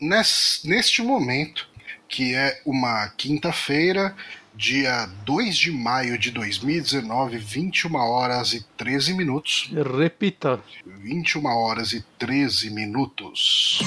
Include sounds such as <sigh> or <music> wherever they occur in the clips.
nes- neste momento, que é uma quinta-feira, dia 2 de maio de 2019, 21 horas e 13 minutos. Repita. 21 horas e 13 minutos.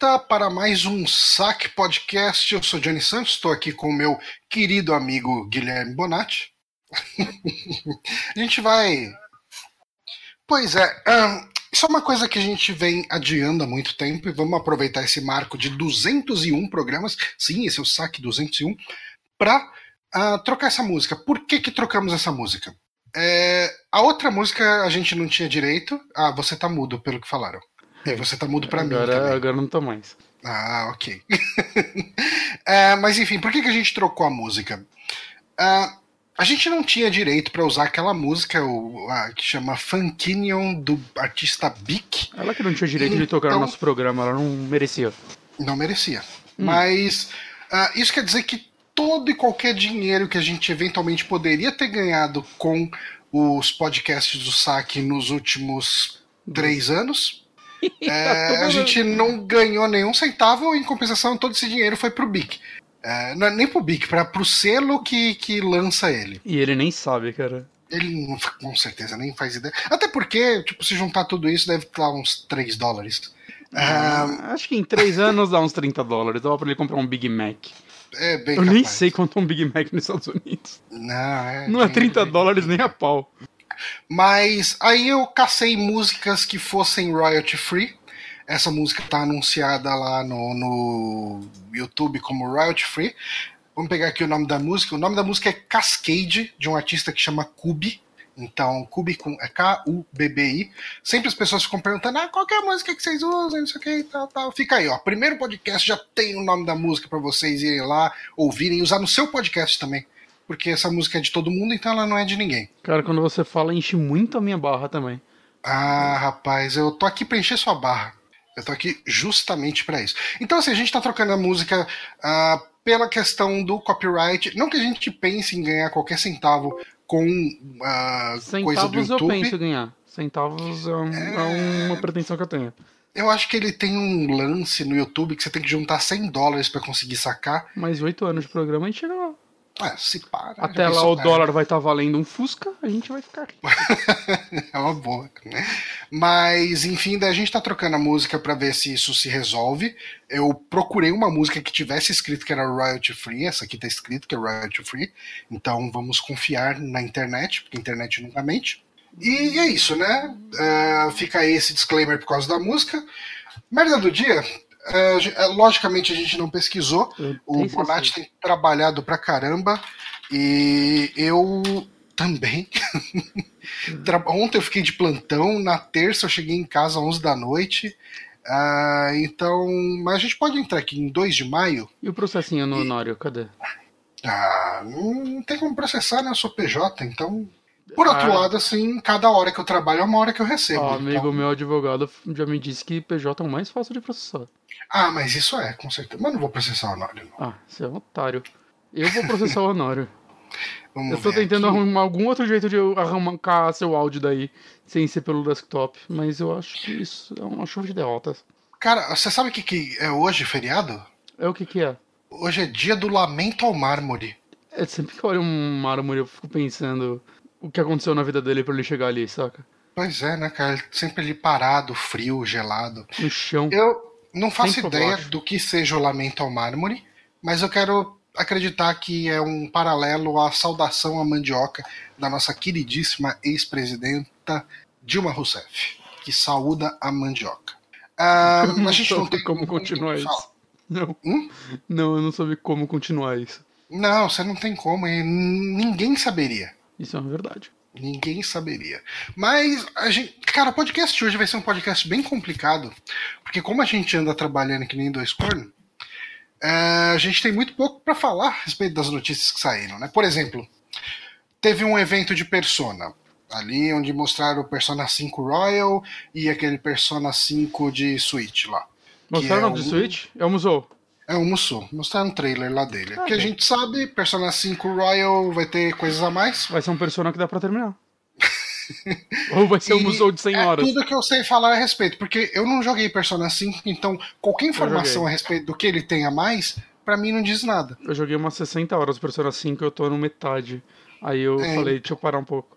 Volta para mais um Saque Podcast. Eu sou Johnny Santos, estou aqui com o meu querido amigo Guilherme Bonatti. <laughs> a gente vai. Pois é, ahn, isso é uma coisa que a gente vem adiando há muito tempo e vamos aproveitar esse marco de 201 programas. Sim, esse é o Saque 201, para trocar essa música. Por que, que trocamos essa música? É, a outra música a gente não tinha direito. Ah, você tá mudo, pelo que falaram. E você tá mudo pra mim agora, também. agora não tô mais. Ah, ok. <laughs> É, mas enfim, por que, que a gente trocou a música? Ah, a gente não tinha direito pra usar aquela música o, a, que chama Funkinion do artista Bic. Ela que não tinha direito de tocar no Então- nosso programa, ela não merecia. Não merecia. Mas ah, isso quer dizer que todo e qualquer dinheiro que a gente eventualmente poderia ter ganhado com os podcasts do saque nos últimos três anos. <laughs> É, a gente não ganhou nenhum centavo, em compensação, todo esse dinheiro foi pro Bic. É, não é nem pro Bic, para pro selo que, que lança ele. E ele nem sabe, cara. Ele não- com certeza nem faz ideia. Até porque, tipo, se juntar tudo isso, deve dar uns 3 dólares. Ah, Acho que em três anos dá uns 30 dólares. Dá pra ele comprar um Big Mac. é bem Eu nem capaz. sei quanto é um Big Mac nos Estados Unidos. Não, é, Não é tem- 30 dólares nem a pau. Mas aí eu cacei músicas que fossem royalty free. Essa música tá anunciada lá no, no YouTube como royalty free. Vamos pegar aqui o nome da música. O nome da música é Cascade, de um artista que chama Kubi. Então, Kubi com é K-U-B-B-I. Sempre as pessoas ficam perguntando: ah, qual é a música que vocês usam, não sei o que e tal, tal. Fica aí, ó. Primeiro podcast já tem o nome da música para vocês irem lá, ouvirem usar no seu podcast também. Porque essa música é de todo mundo, então ela não é de ninguém. Cara, quando você fala, enche muito a minha barra também. Ah, rapaz, eu tô aqui pra encher sua barra. Eu tô aqui justamente pra isso. Então, assim, a gente tá trocando a música ah, pela questão do copyright. Não que a gente pense em ganhar qualquer centavo com ah, coisa do Centavos eu YouTube. penso em ganhar. Centavos é, um- é uma pretensão que eu tenho. Eu acho que ele tem um lance no YouTube que você tem que juntar 100 dólares pra conseguir sacar. Mais oito anos de programa, a gente chega lá. Ah, se para. Até lá o dólar vai estar valendo um Fusca, a gente vai ficar. <laughs> é uma boa. né? Mas, enfim, daí a gente tá trocando a música pra ver se isso se resolve. Eu procurei uma música que tivesse escrito que era royalty free, essa aqui tá escrito que é royalty free. Então vamos confiar na internet, porque a internet nunca mente. E é isso, né? É, fica aí esse disclaimer por causa da música. Merda do dia. É, é, logicamente a gente não pesquisou. O Bonatti tem trabalhado pra caramba e eu também. Tra- Ontem eu fiquei de plantão, na terça eu cheguei em casa às 11 da noite. Ah, então, mas a gente pode entrar aqui em 2 de maio. E o processinho no Honório, cadê? Ah, não, não tem como processar, né? Eu sou PJ, então. Por outro Ah. lado, assim, cada hora que eu trabalho é uma hora que eu recebo. Ó, amigo então- meu advogado já me disse que PJ é o mais fácil de processar. Ah, mas isso é, com certeza. Mas não vou processar o Honório, não. Ah, você é um otário. Eu vou processar o Honório. <laughs> Vamos Eu tô ver tentando aqui. arrumar algum outro jeito de arrancar seu áudio daí, sem ser pelo desktop. Mas eu acho que isso é uma chuva de derrotas. Cara, você sabe o que, que é hoje, feriado? É o que que é? Hoje é dia do lamento ao mármore. É sempre que eu olho um mármore eu fico pensando o que aconteceu na vida dele pra ele chegar ali, saca? Pois é, né, cara? Sempre ali parado, frio, gelado. No chão. Eu não faço Sempre ideia do que seja o lamento ao mármore, mas eu quero acreditar que é um paralelo à saudação à mandioca da nossa queridíssima ex-presidenta Dilma Rousseff, que saúda a mandioca. Ah, <laughs> a gente não tem como continuar isso. Não. Hum? Não, eu não soube como continuar isso. Não, você não tem como, e ninguém saberia. Isso é uma verdade. Ninguém saberia. Mas, a gente, cara, o podcast de hoje vai ser um podcast bem complicado, porque como a gente anda trabalhando que nem dois cornos, é, a gente tem muito pouco para falar a respeito das notícias que saíram, né? Por exemplo, teve um evento de Persona, ali onde mostraram o Persona 5 Royal e aquele Persona 5 de Switch lá. Mostraram é de um- Switch? É o Musou. É o Musou. Mostraram um trailer lá dele. Ah, que a gente sabe, Persona 5 Royal vai ter coisas a mais. Vai ser um Persona que dá pra terminar. <laughs> Ou vai ser E Musou de 100 é horas. tudo que eu sei falar a respeito, porque eu não joguei Persona 5, então qualquer informação a respeito do que ele tem a mais, pra mim não diz nada. Eu joguei umas 60 horas do Persona 5 eu tô no metade. Aí eu É. falei, deixa eu parar um pouco.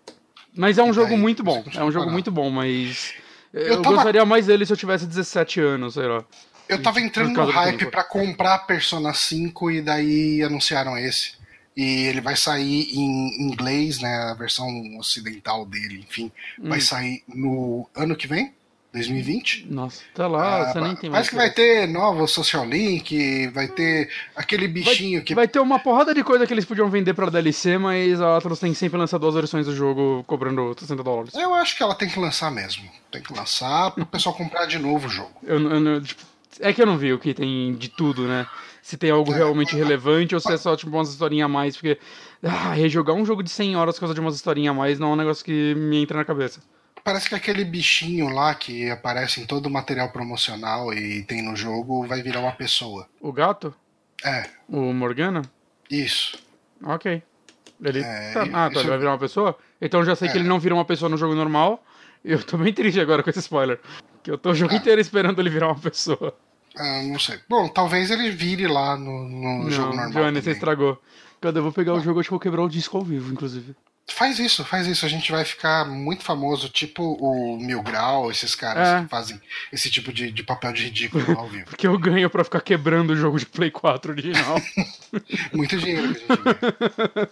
Mas é um jogo daí muito bom. É um jogo parar. muito bom, mas. Eu, tava- gostaria mais dele se eu tivesse 17 anos, sei lá. Eu tava entrando no hype pra comprar Persona 5 e daí anunciaram esse. E ele vai sair em inglês, né? A versão ocidental dele, enfim. Hum. Vai sair no ano que vem, 2020. Nossa, tá lá, Ah, você nem tem parece mais. que vai ter novo Social Link, vai ter aquele bichinho que. Vai ter uma porrada de coisa que eles podiam vender pra DLC, mas a Atlas tem sempre lançado duas versões do jogo cobrando 60 dólares. Eu acho que ela tem que lançar mesmo. Tem que lançar pro pessoal comprar de novo o jogo. Eu, eu não- tipo, é que eu não vi o que tem de tudo, né? Se tem algo realmente relevante ou se é só tipo umas historinhas a mais, porque ah, rejogar um jogo de 100 horas por causa de umas historinhas a mais não é um negócio que me entra na cabeça. Parece que aquele bichinho lá que aparece em todo o material promocional e tem no jogo vai virar uma pessoa. O gato? É, O Morgana? isso. Ok. Ele. É, tá- ah, tá, isso- ele vai virar uma pessoa? Então eu já sei que É. ele não vira uma pessoa no jogo normal. Eu tô bem triste agora com esse spoiler. Que eu tô o jogo Ah. inteiro esperando ele virar uma pessoa. Ah, não sei. Bom, talvez ele vire lá no, no jogo não, normal. Johnny, você estragou. Cadê? Eu vou pegar o jogo, acho que vou quebrar o disco ao vivo, inclusive. Faz isso, faz isso. A gente vai ficar muito famoso, tipo o Mil Grau, esses caras É. que fazem esse tipo de, de papel de ridículo ao vivo. <laughs> Porque eu ganho pra ficar quebrando o jogo de Play 4 original. <laughs> Muito dinheiro que a gente ganha.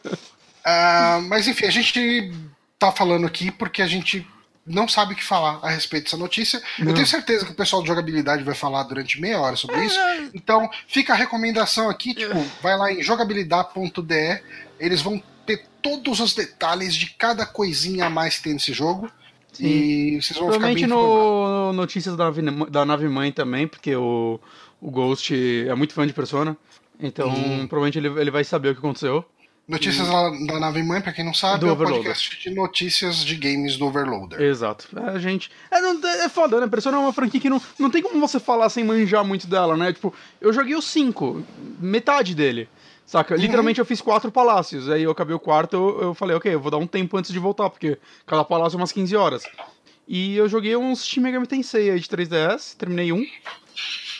Ah, mas enfim, a gente tá falando aqui porque a gente não sabe o que falar a respeito dessa notícia. Eu Não. tenho certeza que o pessoal de jogabilidade vai falar durante meia hora sobre isso. É. Então, fica a recomendação aqui, tipo, vai lá em jogabilidade.de, eles vão ter todos os detalhes de cada coisinha a mais que tem nesse jogo. Sim. E vocês vão ficar bem Provavelmente no Notícias da nave, da nave Mãe também, porque o, o Ghost é muito fã de Persona. Então, Hum. provavelmente ele, ele vai saber o que aconteceu. Notícias da, da nave mãe, pra quem não sabe, Do é o podcast de notícias de games do Overloader. Exato. É, gente. É, não- é foda, né? Persona é uma franquia que não, não tem como você falar sem manjar muito dela, né? Tipo, eu joguei o 5, metade dele. Saca? Literalmente eu fiz quatro palácios. Aí eu acabei o quarto, eu, eu falei, ok, eu vou dar um tempo antes de voltar, porque cada palácio é umas 15 horas. E eu joguei uns Shin Megami Tensei aí de 3DS, terminei um.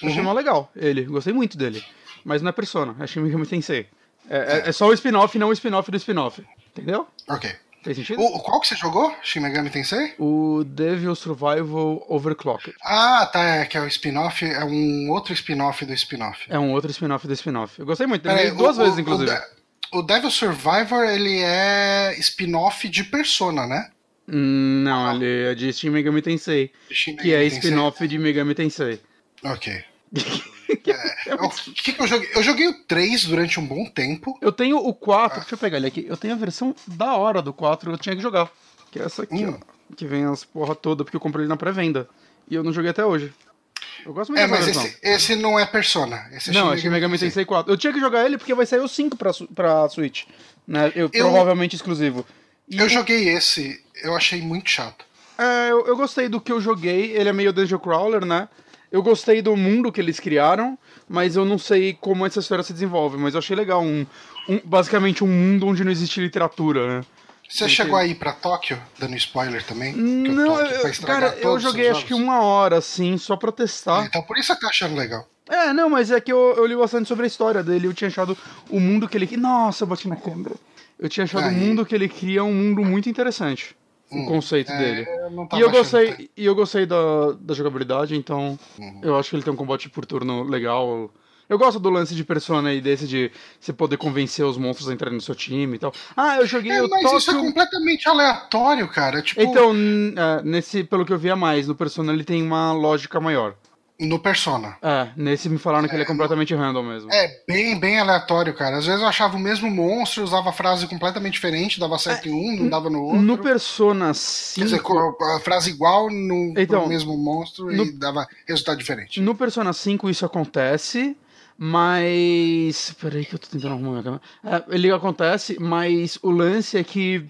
Achei Uhum. mó legal ele, gostei muito dele. Mas não é Persona, é Shin Megami Tensei. É, é- é só o spin-off, não o spin-off do spin-off. Entendeu? Ok. Fez sentido? O, qual que você jogou? Shin Megami Tensei? O Devil Survival Overclocked. Ah, tá, é que é o spin-off, é um outro spin-off do spin-off. É um outro spin-off do spin-off. Eu gostei muito, Peraí, duas o- vezes, o- inclusive. O, De- o Devil Survivor, ele é spin-off de Persona, né? Hum, Não, ele é de Shin Megami Tensei, Shin que é Megami spin-off de Megami Tensei. Ok. <laughs> É, <laughs> o que, que eu joguei? Eu joguei o 3 durante um bom tempo. Eu tenho o 4, Ah. deixa eu pegar ele aqui. Eu tenho a versão da hora do 4, eu tinha que jogar. Que é essa aqui, Hum. ó. Que vem as porra toda, porque eu comprei ele na pré-venda. E eu não joguei até hoje. Eu gosto muito É, mas esse, esse não é Persona. Esse Não, é Shin Megami Tensei 4. Eu tinha que jogar ele porque vai sair o 5 pra, pra Switch. Né? Eu, Eu- Provavelmente exclusivo. E Eu o- joguei esse, eu achei muito chato. É, eu, eu gostei do que eu joguei. Ele é meio Dungeon Crawler, né? Eu gostei do mundo que eles criaram, mas eu não sei como essa história se desenvolve. Mas eu achei legal. Um, um- basicamente um mundo onde não existe literatura, né? Você chegou aí pra Tóquio, dando spoiler também? Que eu Não, tô eu, cara, eu joguei acho que uma hora, assim, só pra testar. Então por isso você tá achando legal. É, não, mas é que eu, eu li bastante sobre a história dele. Eu tinha achado o mundo que ele. Nossa, eu bati na câmera. Eu tinha achado o Aí. mundo que ele cria um mundo muito interessante. O Hum, conceito é, dele. eu E eu gostei, e eu gostei da, da jogabilidade, então Uhum. eu acho que ele tem um combate por turno legal. Eu gosto do lance de Persona e desse de você poder convencer os monstros a entrarem no seu time e tal. Ah, eu joguei É, o mas isso é Tóquio... completamente aleatório, cara. Tipo, Então, é, nesse, pelo que eu via mais, no Persona ele tem uma lógica maior. No Persona. É, nesse me falaram que ele é completamente random mesmo. É bem, bem aleatório, cara. Às vezes eu achava o mesmo monstro, usava frase completamente diferente, dava certo em um, não dava no outro. No Persona 5. Quer dizer, a frase igual no Então, mesmo monstro no- e dava resultado diferente. No Persona 5 isso acontece, mas. Peraí que eu tô tentando arrumar minha câmera. É, ele acontece, mas o lance é que.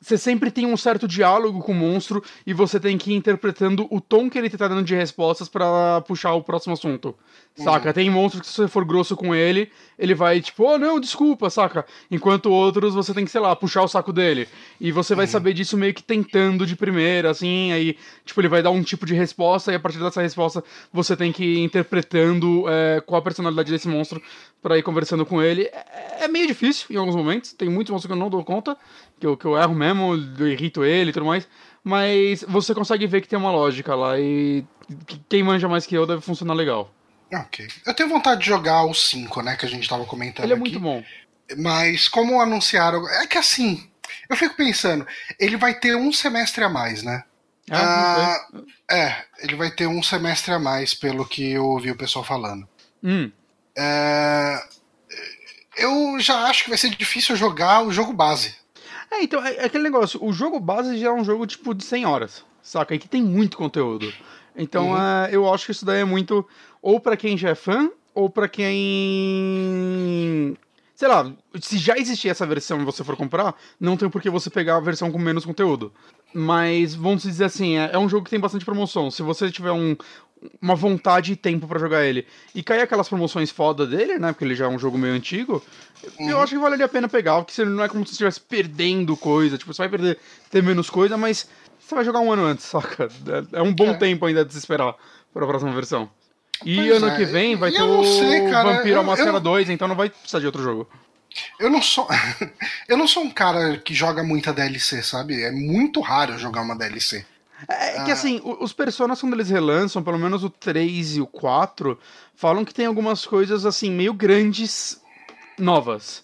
Você sempre tem um certo diálogo com o monstro e você tem que ir interpretando o tom que ele tá dando de respostas pra puxar o próximo assunto. Saca? Tem monstros que se você for grosso com ele, ele vai tipo, oh não, desculpa, saca? Enquanto outros você tem que, sei lá, puxar o saco dele. E você vai saber disso meio que tentando de primeira, assim, aí, tipo, ele vai dar um tipo de resposta e a partir dessa resposta você tem que ir interpretando é, qual a personalidade desse monstro pra ir conversando com ele. É, é meio difícil em alguns momentos, tem muitos monstros que eu não dou conta, que eu, que eu erro mesmo, eu irrito ele e tudo mais. Mas você consegue ver que tem uma lógica lá e que quem manja mais que eu deve funcionar legal. Ok. Eu tenho vontade de jogar o 5, né, que a gente tava comentando Ele é aqui. muito bom. Mas como anunciaram. É que assim, eu fico pensando, ele vai ter um semestre a mais, né? Ah, sei. é, ele vai ter um semestre a mais, pelo que eu ouvi o pessoal falando. Hum. É, eu já acho que vai ser difícil jogar o jogo base. É, então, é, é aquele negócio, o jogo base já é um jogo tipo de 100 horas, saca? E que tem muito conteúdo. Então, é, eu acho que isso daí é muito ou pra quem já é fã, ou pra quem. Sei lá, se já existir essa versão e você for comprar, não tem por que você pegar a versão com menos conteúdo. Mas, vamos dizer assim, é, é um jogo que tem bastante promoção. Se você tiver um, uma vontade e tempo pra jogar ele e cair aquelas promoções foda dele, né? Porque ele já é um jogo meio antigo, eu acho que valeria a pena pegar, porque não é como se você estivesse perdendo coisa. Tipo, você vai perder ter menos coisa, mas você vai jogar um ano antes, <laughs> saca? É, é um bom É. tempo ainda de se esperar pra próxima versão. E Pois ano é, que vem vai e ter o sei, cara, Vampiro eu- Máscara eu- 2, então não vai precisar de outro jogo. Eu não sou. <laughs> eu não sou um cara que joga muita DLC, sabe? É muito raro jogar uma DLC. É que assim, o- os personagens quando eles relançam, pelo menos o 3 e o 4, falam que tem algumas coisas assim, meio grandes novas.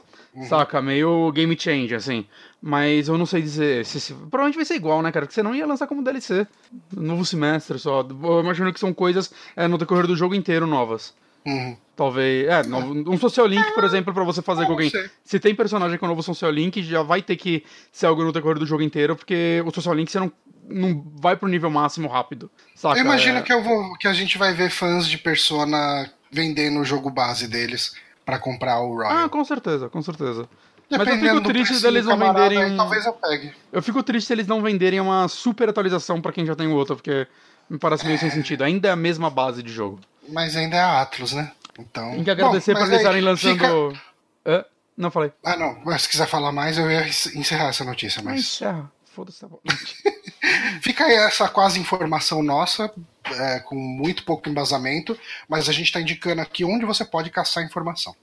Saca? Meio game change, assim. Mas eu não sei dizer se, se- Provavelmente vai ser igual, né, cara? Porque você não ia lançar como DLC. Novo semestre só. Eu imagino que são coisas é, no decorrer do jogo inteiro novas. Uhum. Talvez. É, novo- um social link, por exemplo, pra você fazer Ah, com alguém. Se tem personagem com novo social link, já vai ter que ser algo no decorrer do jogo inteiro, porque o social link você não, não vai pro nível máximo rápido. Saca? Eu imagino É- que, eu vou, que a gente vai ver fãs de Persona vendendo o jogo base deles pra comprar o Royal. Ah, com certeza, com certeza. Mas eu Dependendo fico triste deles não venderem. aí Talvez eu pegue. Eu fico triste se eles não venderem uma super atualização pra quem já tem o outro, porque me parece meio sem sentido. Ainda é a mesma base de jogo. Mas ainda é a Atlas, né? Então. Tem que agradecer Bom, por eles estarem lançando. fica-? Não falei. Ah, não. Mas se quiser falar mais, eu ia encerrar essa notícia. Mas encerra. Foda-se. tá bom. <laughs> fica aí essa quase informação nossa, é, com muito pouco embasamento, mas a gente tá indicando aqui onde você pode caçar informação.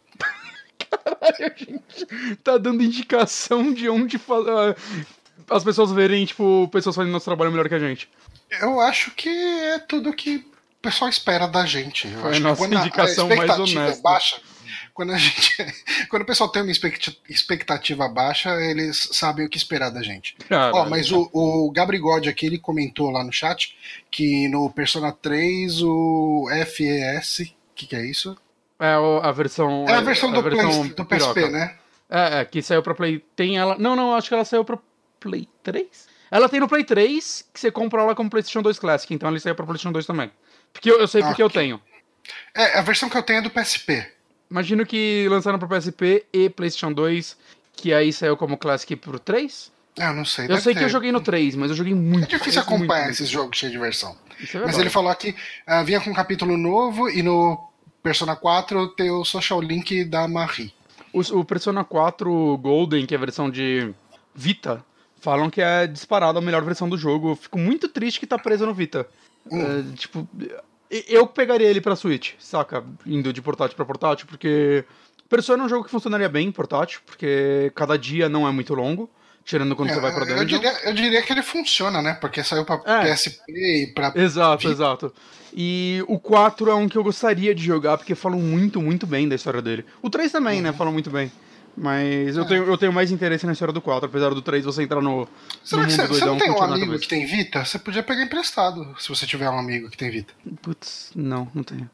tá dando indicação de onde fa- ah, as pessoas verem, tipo, pessoas fazendo nosso trabalho melhor que a gente. Eu acho que é tudo que o pessoal espera da gente. Eu Foi a acho que nossa quando a- indicação a mais expectativa honesta. é baixa, quando a <laughs> gente, quando o pessoal tem uma expectativa baixa, eles sabem o que esperar da gente. Caralho. Ó, mas o, o Gabrigode aqui, ele comentou lá no chat que no Persona 3 o FES, o que, que é isso? É a versão. É a versão do, versão Play- do PSP, né? É, é, que saiu pra Play. Tem ela. Não, não, acho que ela saiu pra Play 3? Ela tem no Play 3, que você compra ela como PlayStation 2 Classic, então ela saiu pra PlayStation 2 também. Porque eu, eu sei porque eu Ok. tenho. É, a versão que eu tenho é do PSP. Imagino que lançaram pra PSP e PlayStation 2, que aí saiu como Classic pro 3. Ah, eu não sei. Eu sei que ter. eu joguei no 3, mas eu joguei muito. É difícil acompanhar muito. esses jogos cheios de versão. É Mas ele falou que ah, vinha com um capítulo novo e no Persona 4 tem o social link da Marie. O, o Persona 4 Golden, que é a versão de Vita, falam que é disparado a melhor versão do jogo. Eu fico muito triste que tá preso no Vita. É, tipo, e- eu pegaria ele pra Switch, saca? Indo de portátil pra portátil, porque Persona é um jogo que funcionaria bem em portátil, porque cada dia não é muito longo, tirando quando É, você vai pra eu, dungeon. diria, eu diria que ele funciona, né? Porque saiu pra É. PSP e pra. Exato, exato. E o 4 é um que eu gostaria de jogar, porque falam muito, muito bem da história dele. O 3 também, Uhum. né? Falam muito bem. Mas eu, tenho, eu tenho mais interesse na história do 4, apesar do 3 você entrar no, Será no que mundo você, você não tem um amigo que tem Vita? Você podia pegar emprestado, se você tiver um amigo que tem Vita. Putz, não, não tenho.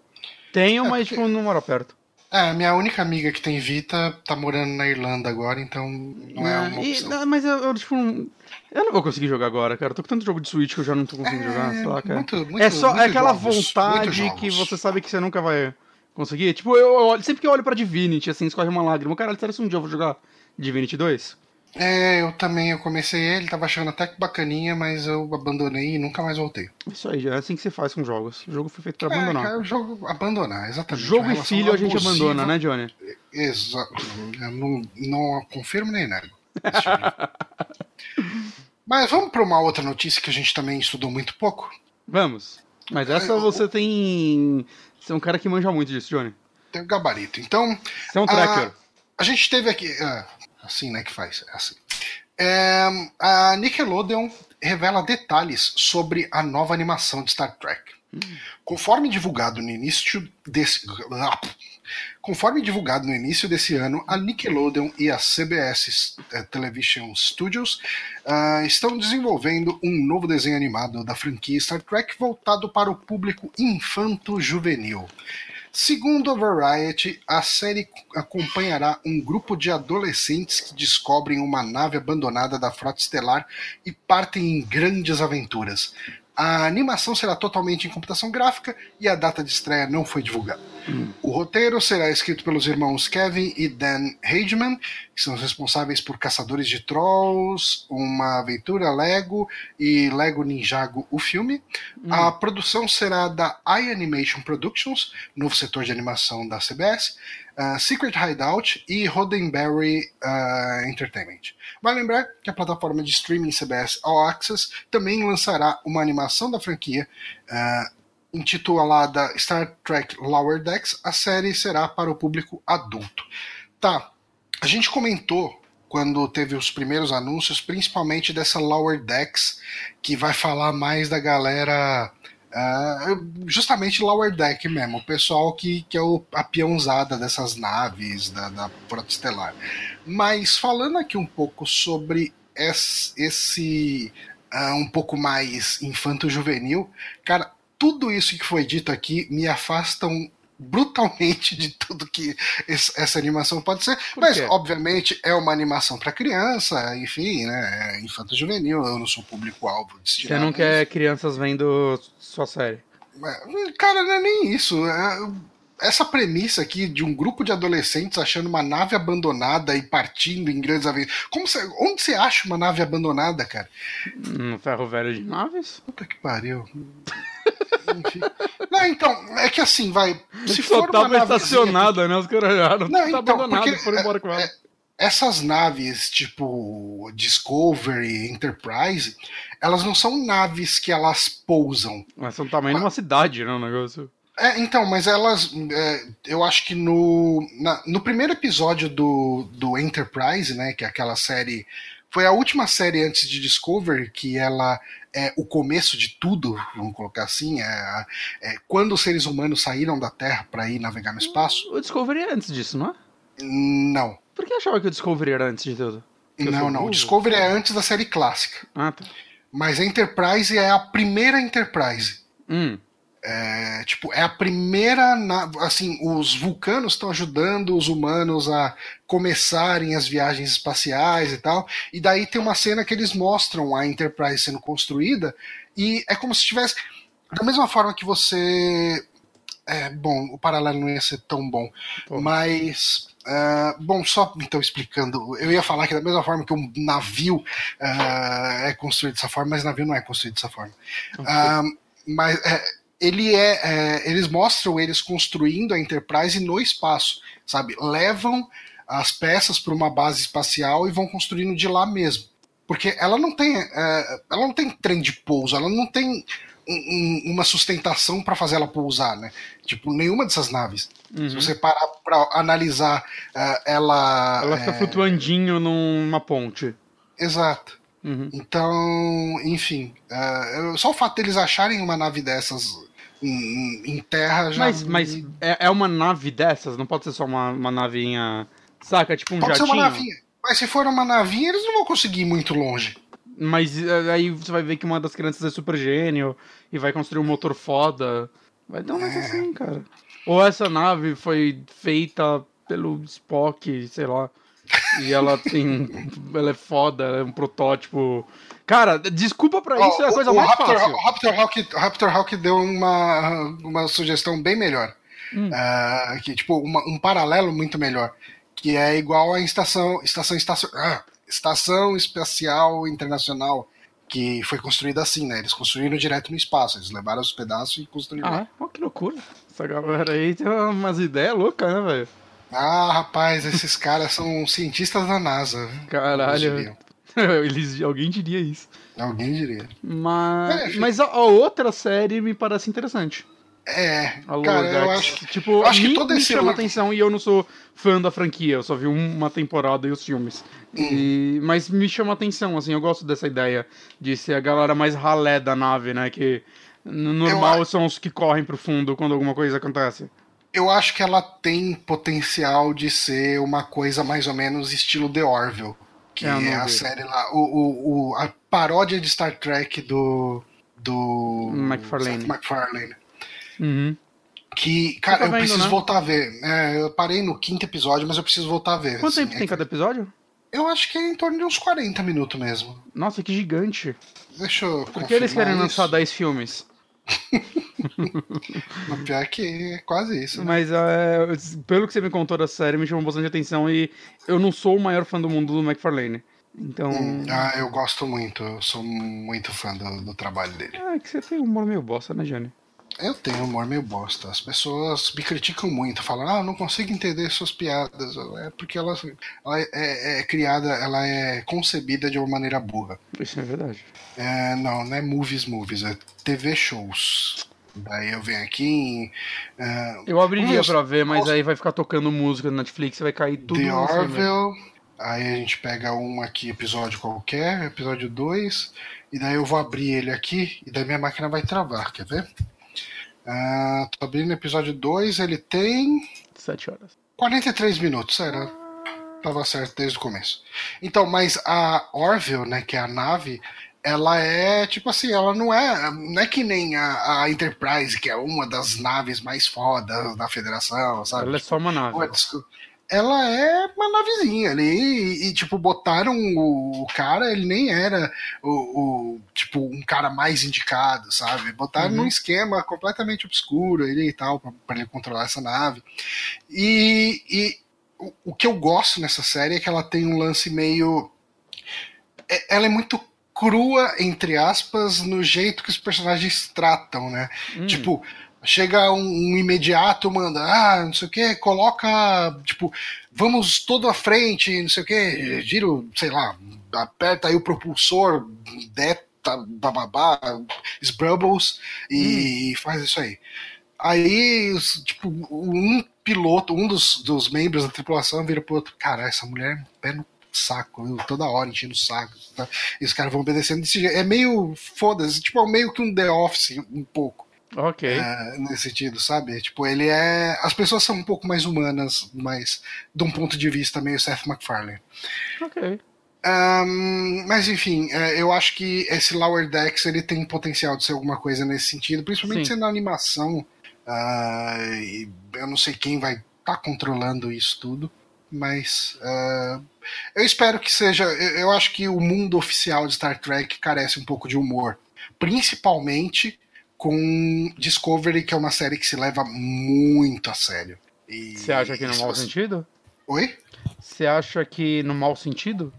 Tenho, É, mas porque- tipo, não mora perto. É, minha única amiga que tem Vita tá morando na Irlanda agora, então não é uma e- opção. não, mas eu, eu, tipo, eu não vou conseguir jogar agora, cara. Eu tô com tanto jogo de Switch que eu já não tô conseguindo jogar, sei lá, cara. muito, muito, é só é aquela jogos, vontade que você sabe que você nunca vai conseguir. Tipo, eu, olho- sempre que eu olho pra Divinity, assim, escorre uma lágrima. Caralho, será que um dia eu vou jogar Divinity 2? É, eu também, eu comecei ele, tava achando até que bacaninha, mas eu abandonei e nunca mais voltei. Isso aí, já é assim que se faz com jogos. O jogo foi feito pra É, abandonar. cara, o jogo abandonar, exatamente. Jogo e filho a gente abusiva. abandona, né, Johnny? Exato. Eu não, não confirmo nem nego. de- <laughs> Mas vamos para uma outra notícia que a gente também estudou muito pouco. Vamos. Mas essa você tem. Você é um cara que manja muito disso, Johnny. Tem o gabarito. Então, Você é um tracker. a gente teve aqui. ah, assim, né, que faz. É assim. É, a Nickelodeon revela detalhes sobre a nova animação de Star Trek. Conforme divulgado no início desse. Conforme divulgado no início desse ano, a Nickelodeon e a CBS eh, Television Studios ah, estão desenvolvendo um novo desenho animado da franquia Star Trek voltado para o público infanto-juvenil. Segundo a Variety, a série acompanhará um grupo de adolescentes que descobrem uma nave abandonada da frota estelar e partem em grandes aventuras. A animação será totalmente em computação gráfica e a data de estreia não foi divulgada. O roteiro será escrito pelos irmãos Kevin e Dan Hageman, que são os responsáveis por Caçadores de Trolls, Uma Aventura Lego e Lego Ninjago, o filme. A produção será da iAnimation Productions, novo setor de animação da CBS, uh, Secret Hideout e Roddenberry uh, Entertainment. Vale lembrar que a plataforma de streaming CBS All Access também lançará uma animação da franquia uh, intitulada Star Trek Lower Decks. A série será para o público adulto. Tá, a gente comentou quando teve os primeiros anúncios, principalmente dessa Lower Decks, que vai falar mais da galera. Uh, justamente Lower Deck mesmo, o pessoal que, que é o, a peãozada dessas naves da, da Frota Estelar. Mas falando aqui um pouco sobre esse, esse uh, um pouco mais infanto-juvenil, cara, tudo isso que foi dito aqui me afastam brutalmente de tudo que essa animação pode ser. Mas, obviamente, é uma animação para criança, enfim, né? É infanto-juvenil, eu não sou público-alvo. Você não quer crianças vendo sua série. Cara, não é nem isso. É- Essa premissa aqui de um grupo de adolescentes achando uma nave abandonada e partindo em grandes aventuras. Como você, onde você acha uma nave abandonada, cara? No ferro velho de naves? Puta que pariu. Enfim. Não, então, é que assim, vai. Se Só for tava estacionada, né? Os caras já não, Não, tá então, abandonado porque, foram embora com ela. é, essas naves tipo Discovery, Enterprise, elas não são naves que elas pousam. Mas são tamanho de uma cidade, né? O negócio. É, então, mas elas. é, eu acho que no, na- no primeiro episódio do, do Enterprise, né? Que é aquela série. Foi a última série antes de Discovery, que ela é o começo de tudo, vamos colocar assim. É, é quando os seres humanos saíram da Terra para ir navegar no espaço. O Discovery é antes disso, não é? Não. Por que achava que o Discovery era antes de tudo? Que eu Não, não. burro? Discovery é antes da série clássica. Ah, tá. Mas a Enterprise é a primeira Enterprise. Hum. É, tipo, é a primeira. assim, os vulcanos estão ajudando os humanos a começarem as viagens espaciais e tal. E daí tem uma cena que eles mostram a Enterprise sendo construída. E é como se tivesse. Da mesma forma que você. É, bom, o paralelo não ia ser tão bom. Pô. Mas. ah, bom, só então explicando, eu ia falar que da mesma forma que um navio ah, é construído dessa forma, mas navio não é construído dessa forma. Ah, mas é, ele é, é, eles mostram eles construindo a Enterprise no espaço, sabe? Levam as peças para uma base espacial e vão construindo de lá mesmo, porque ela não tem, é, ela não tem trem de pouso, ela não tem um- um- uma sustentação para fazer ela pousar, né? Tipo nenhuma dessas naves. Uhum. Se você parar para analisar é, ela, Ela fica é, flutuandinho numa ponte. exato. Uhum. Então, enfim, eu- só o fato deles acharem uma nave dessas em, em terra já. Mas, mas é, é uma nave dessas? Não pode ser só uma, uma navinha Saca? Tipo um Pode jatinho. ser uma navinha. Mas se for uma navinha, eles não vão conseguir ir muito longe. Mas eh, aí você vai ver que uma das crianças é super gênio e vai construir um motor foda. Vai dar um negócio assim, cara. Ou essa nave foi feita pelo Spock, sei lá. E ela tem. ela é foda, ela é um protótipo. Cara, desculpa pra isso, Ó, é a coisa o, mais Raptor, fácil. o Raptor Hawk, o Raptor Hawk deu uma, uma sugestão bem melhor. Hum. Ah, que, tipo, uma- um paralelo muito melhor. Que é igual à estação, estação, estação, ah, estação Espacial Internacional. Que foi construída assim, né? Eles construíram direto no espaço. Eles levaram os pedaços e construíram. Ah? Ó, que loucura. Essa galera aí tem umas ideias loucas, né, velho? Ah, rapaz, esses caras são cientistas da NASA. Caralho. <laughs> Eles, alguém diria isso. Alguém diria. Mas, É, mas a, a outra série me parece interessante. É, A cara, eu acho que. Tipo, eu acho que me, todo me chama atenção e eu não sou fã da franquia, eu só vi uma temporada e os filmes. Hum. E- mas me chama atenção, assim, eu gosto dessa ideia de ser a galera mais ralé da nave, né? Que no normal Eu são os que correm pro fundo quando alguma coisa acontece. Eu acho que ela tem potencial de ser uma coisa mais ou menos estilo The Orville. Que É, eu é a série lá. O, o, o- a paródia de Star Trek do. Do. MacFarlane. Seth MacFarlane. Uhum. Que, cara, eu vendo, preciso né? voltar a ver. É, eu parei no quinto episódio, mas eu preciso voltar a ver. Quanto assim. tempo tem cada episódio? Eu acho que é em torno de uns 40 minutos mesmo. Nossa, que gigante. Deixa eu. Por que eles querem lançar isso. 10 filmes? <laughs> Mas pior que é quase isso. Né? Mas é, pelo que você me contou da série, me chamou bastante atenção e eu não sou o maior fã do mundo do McFarlane. Então. Ah, eu gosto muito. Eu sou muito fã do, do trabalho dele. Ah, é que você tem um humor meio bosta, né, Johnny? Eu tenho humor meio bosta. As pessoas me criticam muito, falam, ah, eu não consigo entender suas piadas. É porque ela, ela é, é- é criada, ela é concebida de uma maneira burra. Isso é verdade. É, não, não é movies, movies, é TV shows. Daí eu venho aqui em é, Eu abriria pra ver, mas aí vai ficar tocando música no Netflix e vai cair tudo The. Orville. Aí a gente pega um aqui, episódio qualquer, episódio 2, e daí eu vou abrir ele aqui, e daí minha máquina vai travar, quer ver? Ah, tô abrindo o episódio 2, ele tem Sete horas. 43 minutos, era. Tava certo desde o começo. Então, mas a Orville, né, que é a nave, ela é tipo assim, ela não é, não é que nem a, a Enterprise, que é uma das naves mais fodas da Federação, sabe? Ela é só uma nave. Ué, desculpa. Ela é uma navezinha ali e, e, tipo, botaram o, o cara, ele nem era o, o, tipo, um cara mais indicado, sabe? Botaram Uhum. num esquema completamente obscuro ele e tal, pra, pra ele controlar essa nave. E, e o, o que eu gosto nessa série é que ela tem um lance meio. é- Ela é muito crua, entre aspas, no jeito que os personagens tratam, né? Hum. Tipo, chega um, um imediato, manda, ah, não sei o que, coloca, tipo, vamos todo à frente, não sei o que, giro, sei lá, aperta aí o propulsor, deta, bababá, Sbrubbles, e faz isso aí. Aí, tipo, um piloto, um dos, dos membros da tripulação vira pro outro, cara, essa mulher pé no saco, toda hora enchendo o saco. Tá? E os caras vão obedecendo desse jeito. É meio foda-se, tipo, é meio que um The Office, um pouco. Ok. É, nesse sentido, sabe? Tipo, ele é. As pessoas são um pouco mais humanas, mas de um ponto de vista meio Seth MacFarlane. Ok. Ahn, mas enfim, é, eu acho que esse Lower Decks ele tem potencial de ser alguma coisa nesse sentido, principalmente Sim. sendo animação. e eu não sei quem vai estar controlando isso tudo, mas ah, eu espero que seja. Eu acho que o mundo oficial de Star Trek carece um pouco de humor, principalmente com Discovery, que é uma série que se leva muito a sério. E- Você acha que no mau você- sentido? Oi? Você acha que no mau sentido?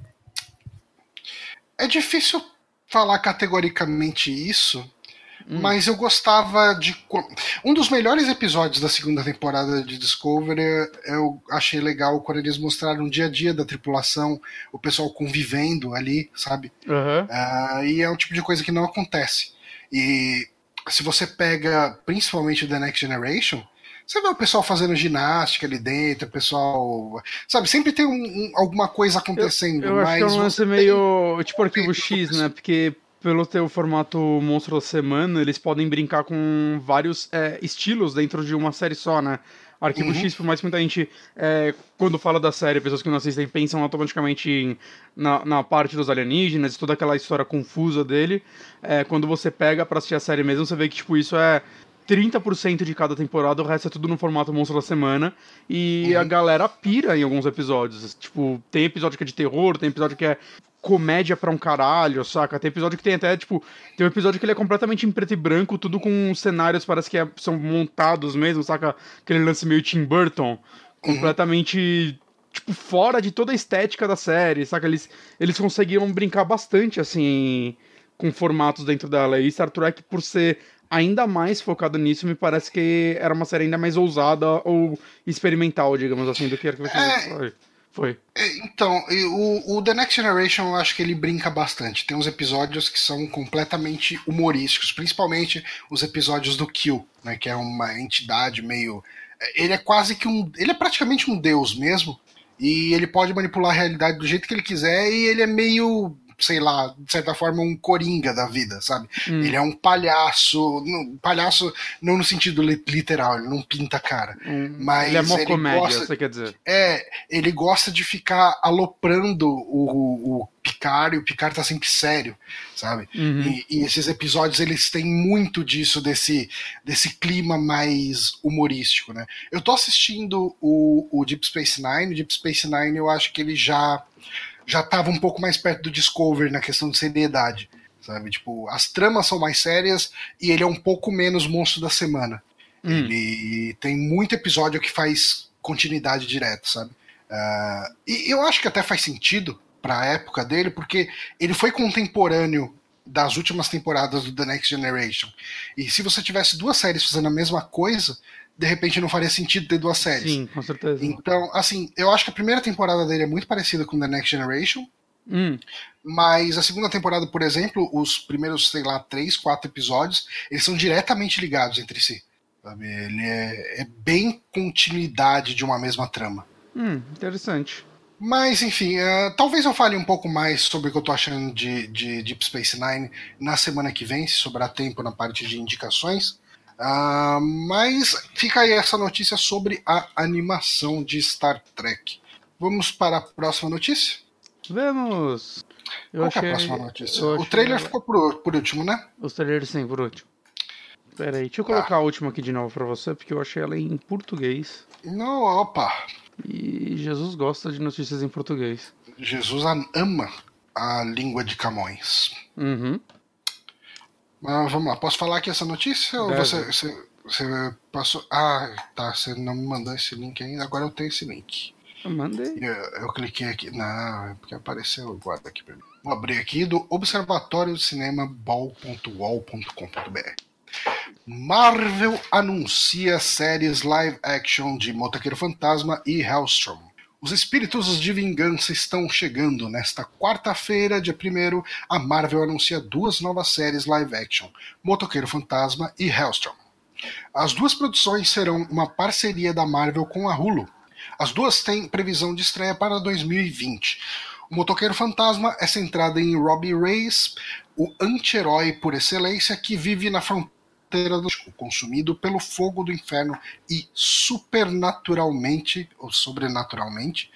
É difícil falar categoricamente isso, Hum. mas eu gostava de. Um dos melhores episódios da segunda temporada de Discovery eu achei legal quando eles mostraram o dia a dia da tripulação, o pessoal convivendo ali, sabe? Aham. Ah, e é um tipo de coisa que não acontece. E se você pega principalmente o The Next Generation, você vê o pessoal fazendo ginástica ali dentro, o pessoal. Sabe, sempre tem um- um- alguma coisa acontecendo. Eu acho que é um lance você tem- meio. Tipo arquivo X, né? Porque pelo teu formato monstro da semana, eles podem brincar com vários é, estilos dentro de uma série só, né? Arquivo Uhum. X, por mais que muita gente, é, quando fala da série, pessoas que não assistem pensam automaticamente em- na, na parte dos alienígenas, toda aquela história confusa dele. É, quando você pega pra assistir a série mesmo, você vê que tipo, isso é 30% de cada temporada, o resto é tudo no formato Monstro da Semana. E a galera pira em alguns episódios. Tipo, tem episódio que é de terror, tem episódio que é comédia pra um caralho, saca? Tem episódio que tem até, tipo, tem um episódio que ele é completamente em preto e branco, tudo com cenários, parece que é- são montados mesmo, saca? Aquele lance meio Tim Burton, completamente, tipo, fora de toda a estética da série, saca? Eles, eles conseguiam brincar bastante, assim, com formatos dentro dela. E Star Trek, por ser ainda mais focado nisso, me parece que era uma série ainda mais ousada ou experimental, digamos assim, do que Arquivo X. É. Foi. É, Então, o, o The Next Generation eu acho que ele brinca bastante. Tem uns episódios que são completamente humorísticos, principalmente os episódios do Kill, né, que é uma entidade meio. é, Ele é quase que um. Ele é praticamente um deus mesmo. E ele pode manipular a realidade do jeito que ele quiser, e ele é meio, sei lá, de certa forma, um coringa da vida, sabe? Hum. Ele é um palhaço. não- Palhaço não no sentido li- literal, ele não pinta a cara. Um- Mas ele é ele comédia, gosta- você quer dizer. É, ele gosta de ficar aloprando o, o Picard e o Picard tá sempre sério, sabe? Uhum. E, e esses episódios eles têm muito disso, desse, desse clima mais humorístico, né? Eu tô assistindo o, o Deep Space Nine, o Deep Space Nine eu acho que ele já já tava um pouco mais perto do Discovery na questão de seriedade, sabe? Tipo, as tramas são mais sérias e ele é um pouco menos monstro da semana. Hum. Ele tem muito episódio que faz continuidade direta, sabe? Ah, e eu acho que até faz sentido pra época dele, porque ele foi contemporâneo das últimas temporadas do The Next Generation. E se você tivesse duas séries fazendo a mesma coisa, de repente não faria sentido ter duas séries. Sim, com certeza. Então, assim, eu acho que a primeira temporada dele é muito parecida com The Next Generation, Hum, mas a segunda temporada, por exemplo, os primeiros, sei lá, três, quatro episódios, eles são diretamente ligados entre si. Sabe? Ele é, é bem continuidade de uma mesma trama. hum, interessante. Mas, enfim, eh, talvez eu fale um pouco mais sobre o que eu tô achando de, de Deep Space Nine na semana que vem, se sobrar tempo na parte de indicações. Ah, mas fica aí essa notícia sobre a animação de Star Trek. Vamos para a próxima notícia? Vamos! Eu Qual que é achei, a próxima notícia? eu O achei- trailer ficou por, por último, né? Os trailers sim, por último. Pera aí, deixa eu Tá. colocar a última aqui de novo pra você, porque eu achei ela em português. Não, opa, E Jesus gosta de notícias em português. Jesus ama a língua de Camões. Uhum. Mas vamos lá, posso falar aqui essa notícia? Ou você, você, você passou. Ah, tá, você não me mandou esse link ainda, agora eu tenho esse link. Eu mandei. Eu, eu cliquei aqui. Não, é porque apareceu, guarda aqui pra mim. Vou abrir aqui do Observatório de Cinema ball.wall.com.br. Marvel anuncia séries live action de Motoqueiro Fantasma e Hellstrom. Os espíritos de vingança estão chegando. Nesta quarta-feira, dia 1 a Marvel anuncia duas novas séries live action: Motoqueiro Fantasma e Hellstrom. As duas produções serão uma parceria da Marvel com a Hulu. As duas têm previsão de estreia para 2020. O Motoqueiro Fantasma é centrado em Robbie Reyes, o anti-herói por excelência que vive na fronteira do consumido pelo fogo do inferno e supernaturalmente, ou sobrenaturalmente,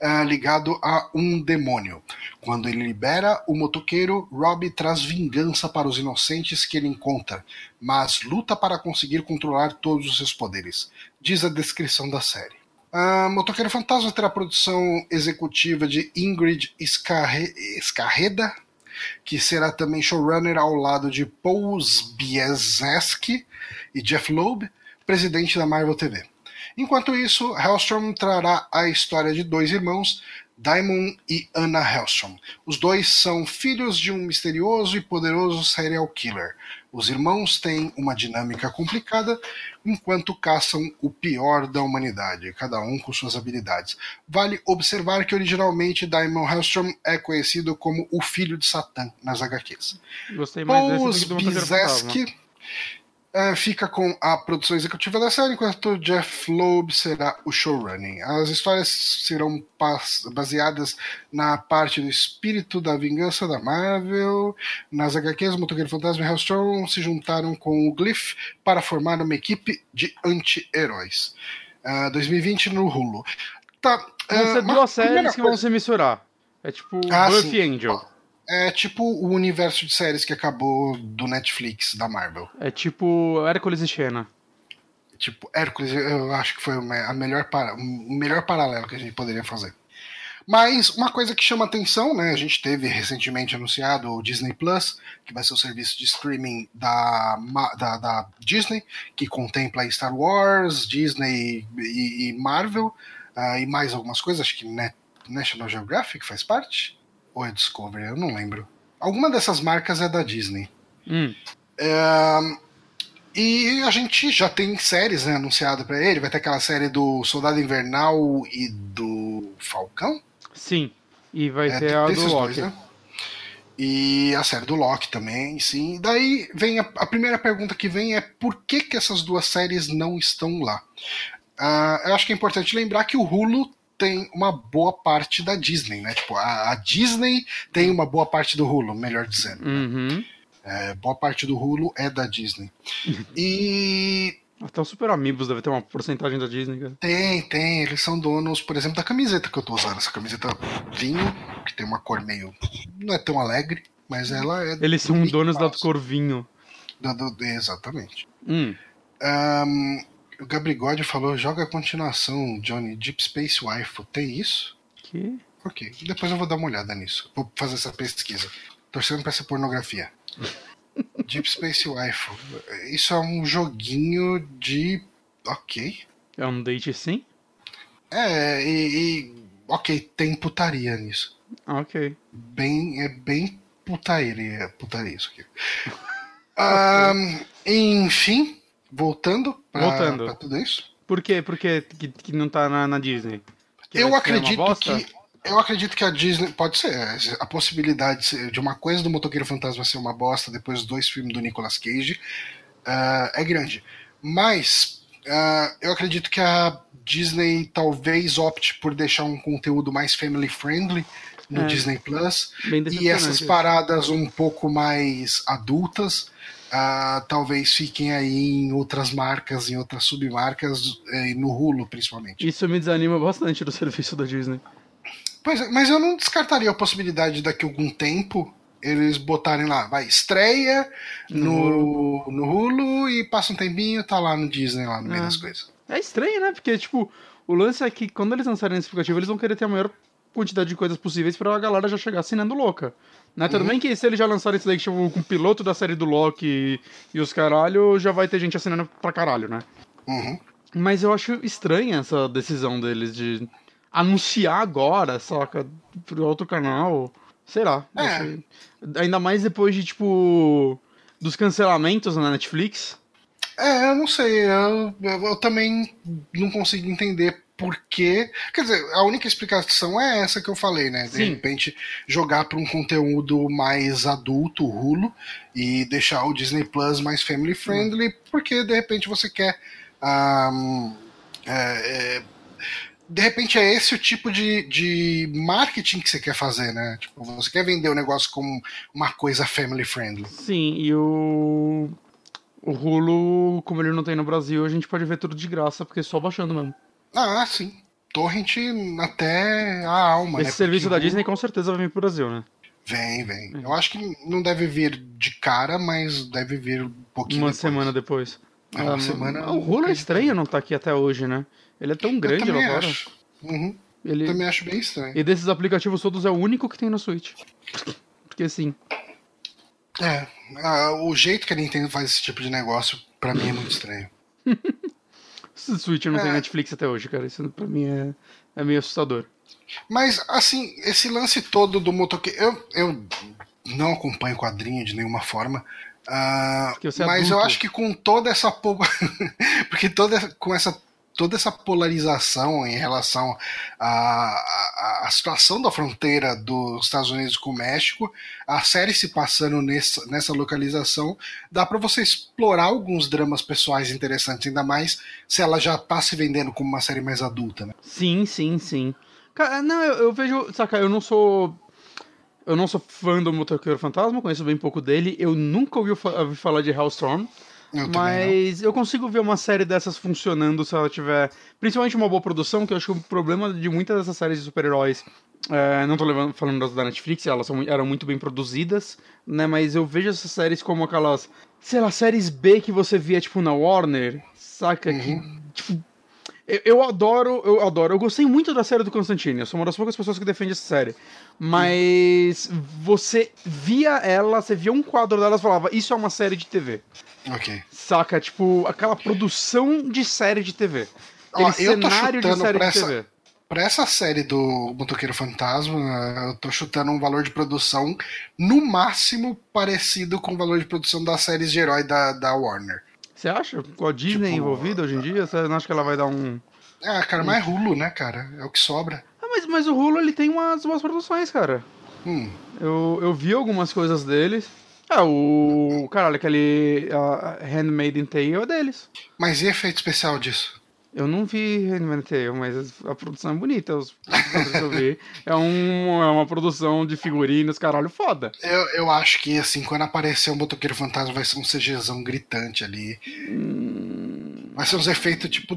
eh, ligado a um demônio. Quando ele libera o motoqueiro, Robbie traz vingança para os inocentes que ele encontra, mas luta para conseguir controlar todos os seus poderes, diz a descrição da série. A Motoqueiro Fantasma terá produção executiva de Ingrid Escarre- Escarreda, que será também showrunner ao lado de Paul Zbiezeski e Jeff Loeb, presidente da Marvel TV. Enquanto isso, Hellstrom trará a história de dois irmãos, Diamond e Anna Hellstrom. Os dois são filhos de um misterioso e poderoso serial killer. Os irmãos têm uma dinâmica complicada enquanto caçam o pior da humanidade, cada um com suas habilidades. Vale observar que originalmente Diamond Hellstrom é conhecido como o filho de Satã nas HQs. Gostei mais Paul desse do que do Eh, fica com a produção executiva da série, enquanto Jeff Loeb será o showrunning. As histórias serão baseadas na parte do espírito da vingança da Marvel. Nas HQs, o Motoqueiro Fantasma e Hellstrom se juntaram com o Glyph para formar uma equipe de anti-heróis. Uh, 2020 no Hulu. Tá. Vão ser uh, duas séries que vão se misturar. É tipo Ah, Buffy sim. Angel. É tipo o universo de séries que acabou do Netflix, da Marvel. É tipo Hércules e Xena. Tipo, Hércules, eu acho que foi a melhor para, o melhor paralelo que a gente poderia fazer. Mas uma coisa que chama atenção, né? A gente teve recentemente anunciado o Disney Plus, que vai ser o serviço de streaming da, da, da Disney, que contempla Star Wars, Disney e, e Marvel, ah, e mais algumas coisas, acho que Net- National Geographic faz parte? Ou é Discovery? Eu não lembro. Alguma dessas marcas é da Disney. Hum, É, e a gente já tem séries né, anunciadas pra ele. Vai ter aquela série do Soldado Invernal e do Falcão. sim. E vai É, ter a do Loki. dois, né? E a série do Loki também, sim. Daí vem a, a primeira pergunta que vem é por que, que essas duas séries não estão lá? Ah, eu acho que é importante lembrar que o Hulu tem uma boa parte da Disney, né? Tipo, a, a Disney tem uma boa parte do Hulu, melhor dizendo. Uhum. É, boa parte do Hulu é da Disney. E Até o Super Amigos deve ter uma porcentagem da Disney, cara. tem, tem, eles são donos, por exemplo, da camiseta que eu tô usando. Essa camiseta vinho, que tem uma cor meio. não é tão alegre, mas ela é. Eles são donos da Mouse. Corvinho. Da- do- exatamente. Hum. Ahn, o Gabrigode falou: joga a continuação, Johnny, Deep Space Waifu. Tem isso? Que? Ok, depois eu vou dar uma olhada nisso. Vou fazer essa pesquisa. Torcendo pra essa pornografia. <laughs> Deep Space Waifu. Isso é um joguinho de. Ok. É um date sim? É, e, e- Ok, tem putaria nisso. Ah, ok. Bem, é bem putaria, putaria isso aqui. <laughs> Ahn, enfim, voltando pra, Voltando. pra tudo isso. Por quê? Por quê que, que não tá na, na Disney? Porque Eu acredito que. Eu acredito que a Disney. Pode ser. A possibilidade de uma coisa do Motoqueiro Fantasma ser uma bosta depois dos dois filmes do Nicolas Cage ah, é grande. Mas ah, eu acredito que a Disney talvez opte por deixar um conteúdo mais family friendly no É. Disney Plus. E essas paradas um pouco mais adultas. Ah, talvez fiquem aí em outras marcas, em outras submarcas, eh, no Hulu principalmente. Isso me desanima bastante do serviço da Disney. Pois é, mas eu não descartaria a possibilidade de daqui a algum tempo eles botarem lá, vai, estreia no, no Hulu e passa um tempinho tá lá no Disney, lá no meio É. das coisas. É estranho, né? Porque, tipo, o lance é que quando eles lançarem esse aplicativo, eles vão querer ter a maior quantidade de coisas possíveis pra galera já chegar assinando louca. Né? Tudo bem que se eles já lançarem isso daí, tipo, com o piloto da série do Loki e, e os caralho, já vai ter gente assinando pra caralho, né? Uhum. Mas eu acho estranha essa decisão deles de anunciar agora, saca? Pro outro canal. Sei lá. É. achei- Ainda mais depois de, tipo. Dos cancelamentos na Netflix. É, eu não sei, eu, eu, eu também não consigo entender por quê. Quer dizer, a única explicação é essa que eu falei, né? De Sim. repente jogar para um conteúdo mais adulto, Hulu, e deixar o Disney Plus mais family friendly, porque de repente você quer. ah, é, é, de repente é esse o tipo de, de marketing que você quer fazer, né? Tipo, você quer vender o negócio como uma coisa family friendly. Sim, e o. O Hulu, como ele não tem no Brasil, a gente pode ver tudo de graça, porque é só baixando mesmo. Ah, sim. Torrent até a alma, Esse né? serviço Porque da Disney com certeza vai vir pro Brasil, né? Vem, vem. Eu acho que não deve vir de cara, mas deve vir um pouquinho Uma depois. semana depois. É, uma Ah, semana- O Hulu é estranho não tá aqui até hoje, né? Ele é tão Eu grande também fora. acho. Uhum. Ele... Também acho bem estranho. E desses aplicativos todos é o único que tem no Switch. Porque assim. É, o jeito que a Nintendo faz esse tipo de negócio, pra mim, é muito estranho. <laughs> Esse Switch não tem É. Netflix até hoje, cara. Isso pra mim é, é meio assustador. Mas, assim, esse lance todo do motoqueiro. Eu, eu não acompanho quadrinho de nenhuma forma. é mas eu adulto. acho que com toda essa. po- <laughs> Porque toda, com essa, toda essa polarização em relação à, à, à situação da fronteira dos Estados Unidos com o México, a série se passando nessa, nessa localização, dá pra você explorar alguns dramas pessoais interessantes, ainda mais se ela já tá se vendendo como uma série mais adulta, né? Sim, sim, sim. Cara, não, eu, eu vejo. Saca, eu não sou. Eu não sou fã do Motoqueiro Fantasma, conheço bem pouco dele. Eu nunca ouvi, ouvi falar de Hellstorm. Eu Mas eu consigo ver uma série dessas funcionando se ela tiver. Principalmente uma boa produção, que eu acho que o problema de muitas dessas séries de super-heróis. é, não tô levando, falando das da Netflix, elas são, eram muito bem produzidas, né? Mas eu vejo essas séries como aquelas, sei lá, séries B que você via, tipo, na Warner, saca? Que, tipo, eu, eu adoro, eu adoro. Eu gostei muito da série do Constantine. Eu sou uma das poucas pessoas que defende essa série. Mas você via ela, você via um quadro dela e falava, isso é uma série de TV. Ok. Saca? Tipo, aquela produção de série de TV. Ó, eu tô chutando série pra de essa- TV. Pra essa série do Motoqueiro Fantasma, eu tô chutando um valor de produção no máximo parecido com o valor de produção das séries de herói da, da Warner. Você acha? Com a Disney Tipo, envolvida hoje em dia, você não acha que ela vai dar um. Ah, cara, mas é Hulu, né, cara? É o que sobra. Ah, mas, mas o Hulu ele tem umas boas produções, cara. Hum. Eu, eu vi algumas coisas deles. Ah, o. Caralho, aquele. Uh, Handmaiden Tale é deles. Mas e efeito especial disso? Eu não vi Handmaiden Tale, mas a produção é bonita. Os que eu vi. <laughs> É, um, é uma produção de figurinos, caralho, foda. Eu, eu acho que, assim, quando aparecer um Motoqueiro Fantasma vai ser um CGzão gritante ali. Vai ser uns efeitos tipo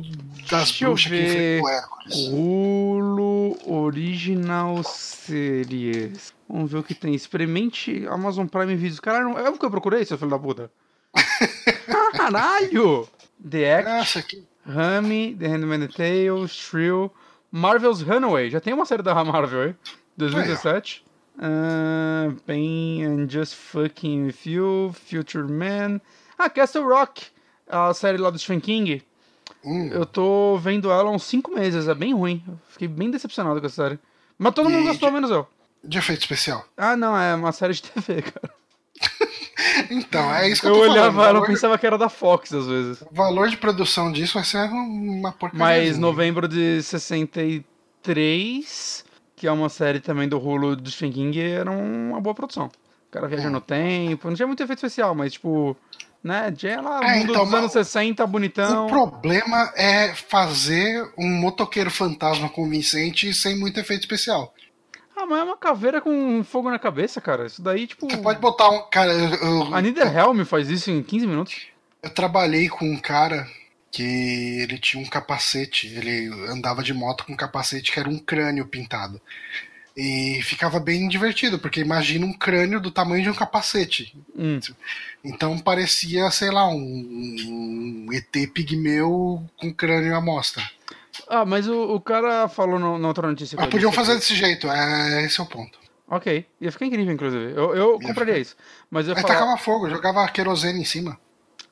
das Deixa bruxas que enfrentam o Hércules. Hulu Original Series. Vamos ver o que tem. Experimente Amazon Prime Videos. Caralho, é o que eu procurei, seu filho da puta. <laughs> Caralho! The Act, Nossa, que... Rami, The Handmaid's Tale, Shrill, Marvel's Runaway. Já tem uma série da Marvel aí. 2017. Ah, Pain and Just Fucking With You, Future Man. Ah, Castle Rock. A série lá do Stephen King. Hum. Eu tô vendo ela há uns 5 meses, é bem ruim. Eu fiquei bem decepcionado com essa série. Mas todo mundo E- gostou, menos eu. De efeito especial. Ah, não, é uma série de <laughs> TV, cara. Então, é isso que eu, Eu tô olhava falando. ela e valor, pensava que era da Fox, às vezes. o valor de produção disso vai ser uma porcaria. Mas novembro de 63, que é uma série também do Hulu do Stephen King, era uma boa produção. O cara viaja no tempo, não tinha muito efeito especial, mas tipo, né, lá, É, mundo então, dos anos 60, bonitão. O problema é fazer um motoqueiro fantasma convincente sem muito efeito especial. Ah, mas é uma caveira com fogo na cabeça, cara. Isso daí, tipo. Você pode botar um. Cara, eu, eu, A Niederhelm faz isso em 15 minutos. eu trabalhei com um cara que ele tinha um capacete, ele andava de moto com um capacete que era um crânio pintado. E ficava bem divertido, porque imagina um crânio do tamanho de um capacete. Hum. Então parecia, sei lá, um, um ET pigmeu com crânio à mostra. Ah, mas o, o cara falou no- na outra notícia. eu podiam fazer desse jeito, é, esse é o ponto. Ok, ia ficar incrível, inclusive. Eu, eu Ia compraria isso. Mas eu falar. tacava fogo, jogava querosene em cima.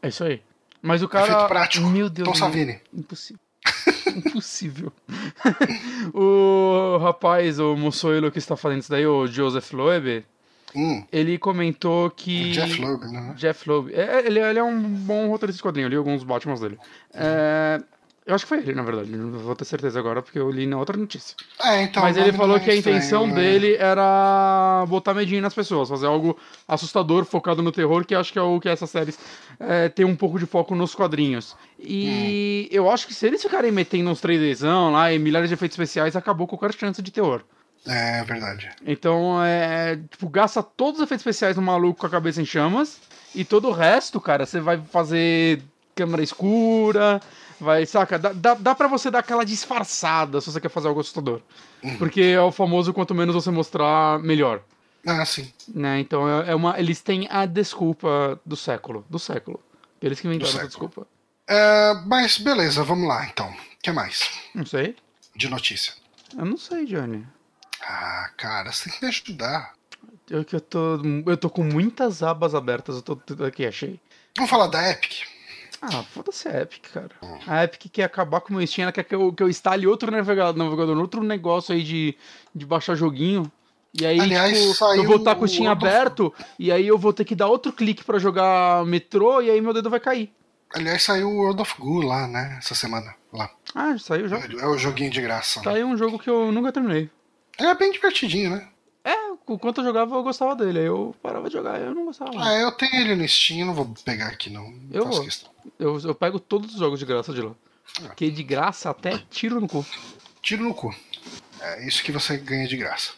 É isso aí. Mas o cara. Efeito prático. Meu Deus. Tom Savini. Impossível. <laughs> Impossível. <laughs> o rapaz, o Mussoilo que está fazendo isso daí, o Joseph Loeb, Hum, ele comentou que. Jeff Loeb, né? Jeff Loeb. É, ele, ele é um bom roteirista de quadrinho, eu li alguns Batmans dele. É, eu acho que foi ele, na verdade. Não vou ter certeza agora, porque eu li na outra notícia. É, então, Mas ele falou é que a estranho, intenção né? dele era botar medinho nas pessoas, fazer algo assustador, focado no terror, que acho que é o que essas séries é, tem um pouco de foco nos quadrinhos. E Hum. eu acho que se eles ficarem metendo uns 3Dzão lá e milhares de efeitos especiais, acabou qualquer chance de terror. É verdade. Então, é. Tipo, gasta todos os efeitos especiais no maluco com a cabeça em chamas. E todo o resto, cara, você vai fazer câmera escura. Vai, saca? Dá, dá, dá pra você dar aquela disfarçada se você quer fazer algo assustador. Porque é o famoso quanto menos você mostrar, melhor. Ah, sim. Né? Então é, é uma. Eles têm a desculpa do século. Do século. Eles que inventaram essa desculpa. É, mas beleza, vamos lá então. O que mais? Não sei. De notícia. Eu não sei, Johnny. Ah, cara, você tem que me ajudar. Eu que eu tô. Eu tô com muitas abas abertas. Eu tô aqui, achei. Vamos falar da Epic? Ah, foda-se a Epic, cara. A Epic quer acabar com o meu Steam, ela quer que eu, que eu instale outro navegador, navegador, outro negócio aí de, de baixar joguinho. E aí, Aliás, tipo, saiu eu vou estar com o Steam aberto, e aí eu vou ter que dar outro clique pra jogar metrô, e aí meu dedo vai cair. Aliás, saiu o World of Goo lá, né? Essa semana. Lá. Ah, saiu já. É o joguinho de graça. Tá aí um jogo que eu nunca terminei. É bem divertidinho, né? É, o quanto eu jogava, eu gostava dele. Aí eu parava de jogar, eu não gostava. Ah, eu tenho ele no Steam, não vou pegar aqui não. Não Eu faço questão. Eu, eu pego todos os jogos de graça de lá. Porque de graça até tiro no cu. Tiro no cu. É isso que você ganha de graça.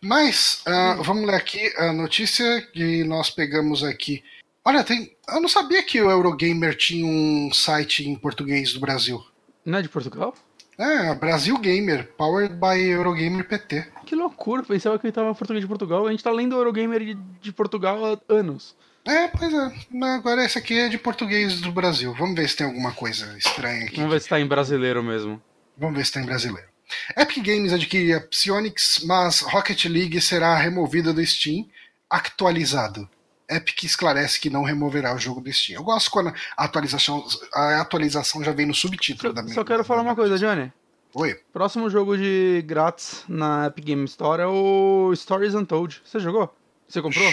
Mas, ah, vamos ler aqui a notícia que nós pegamos aqui Olha, tem. Eu não sabia que o Eurogamer tinha um site em português do Brasil. Não é de Portugal? É, Brasil Gamer, powered by Eurogamer PT. Que loucura, pensava que ele tava em português de Portugal. A gente tá lendo Eurogamer de, de Portugal há anos. É, pois é. Agora esse aqui é de português do Brasil. Vamos ver se tem alguma coisa estranha aqui. Vamos ver se tá em brasileiro mesmo. Vamos ver se tem brasileiro. Epic Games adquire a Psyonix, mas Rocket League será removida do Steam, actualizado. Epic esclarece que não removerá o jogo do Steam. Eu gosto quando a atualização, a atualização já vem no subtítulo Só, da minha. só quero falar uma coisa, Johnny. Oi. Próximo jogo de grátis na Epic Game Store é o Stories Untold. Você jogou? Você comprou?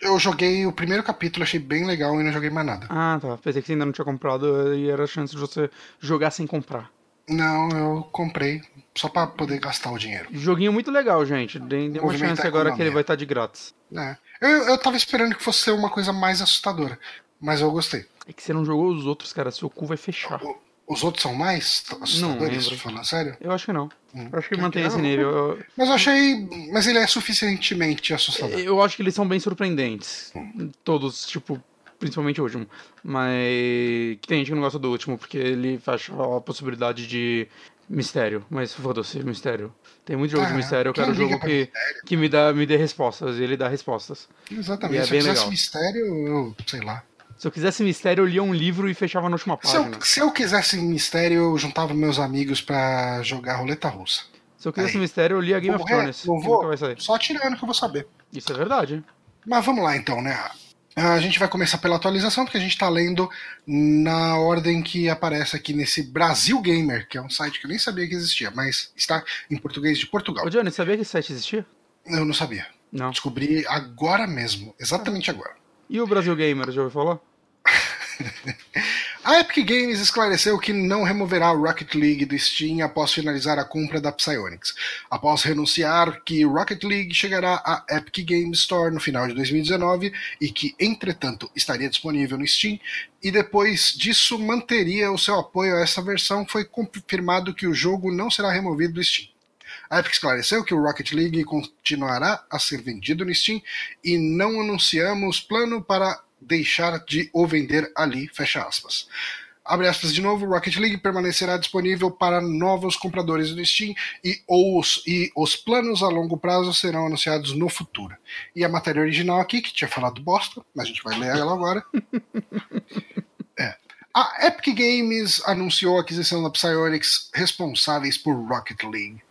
Eu joguei o primeiro capítulo, achei bem legal e não joguei mais nada. Ah, tá. Pensei que você ainda não tinha comprado e era a chance de você jogar sem comprar. Não, eu comprei só pra poder gastar o dinheiro. Joguinho muito legal, gente. Dê, dê uma chance agora que ele vai estar de grátis. É. Eu, eu tava esperando que fosse ser uma coisa mais assustadora, mas eu gostei. É que você não jogou os outros, cara. Seu cu vai fechar. O- Os outros são mais assustadores, falando sério? Eu acho que não. Hum. Eu acho que mantém esse nível. Eu, Mas eu achei. Mas ele é suficientemente assustador. eu acho que eles são bem surpreendentes. Todos, tipo, principalmente o último. Mas. Que tem gente que não gosta do último, porque ele fecha a possibilidade de mistério. Mas foda-se, mistério. Tem muito jogo de Ah, mistério, eu quero um jogo que, mistério? que me, dá, me dê respostas. E ele dá respostas. Exatamente. E é Se eu quisesse legal. mistério, eu sei lá. Se eu quisesse mistério, eu lia um livro e fechava na última Se eu, página. se eu quisesse mistério, eu juntava meus amigos pra jogar roleta russa. Se eu quisesse Aí. mistério, eu lia Game Vou of? Thrones. Vou? Só tirando que eu vou saber. Isso é verdade. Mas vamos lá então, né? A gente vai começar pela atualização, porque a gente está lendo na ordem que aparece aqui nesse Brasil Gamer, que é um site que eu nem sabia que existia, mas está em português de Portugal. Ô, Johnny, sabia que esse site existia? Eu não sabia. Não. Descobri agora mesmo, exatamente agora. E o Brasil Gamer, já ouviu falar? <laughs> A Epic Games esclareceu que não removerá o Rocket League do Steam após finalizar a compra da Psyonix, após renunciar que Rocket League chegará à Epic Games Store no final de 2019 e que, entretanto, estaria disponível no Steam, e depois disso manteria o seu apoio a essa versão, foi confirmado que o jogo não será removido do Steam. A Epic esclareceu que o Rocket League continuará a ser vendido no Steam e não anunciamos plano para deixar de o vender ali, fecha aspas. Abre aspas de novo, Rocket League permanecerá disponível para novos compradores do Steam e os, e os planos a longo prazo serão anunciados no futuro. E a matéria original aqui, que tinha falado bosta, mas a gente vai ler ela agora. <laughs> É. A Epic Games anunciou a aquisição da Psyonix responsáveis por Rocket League.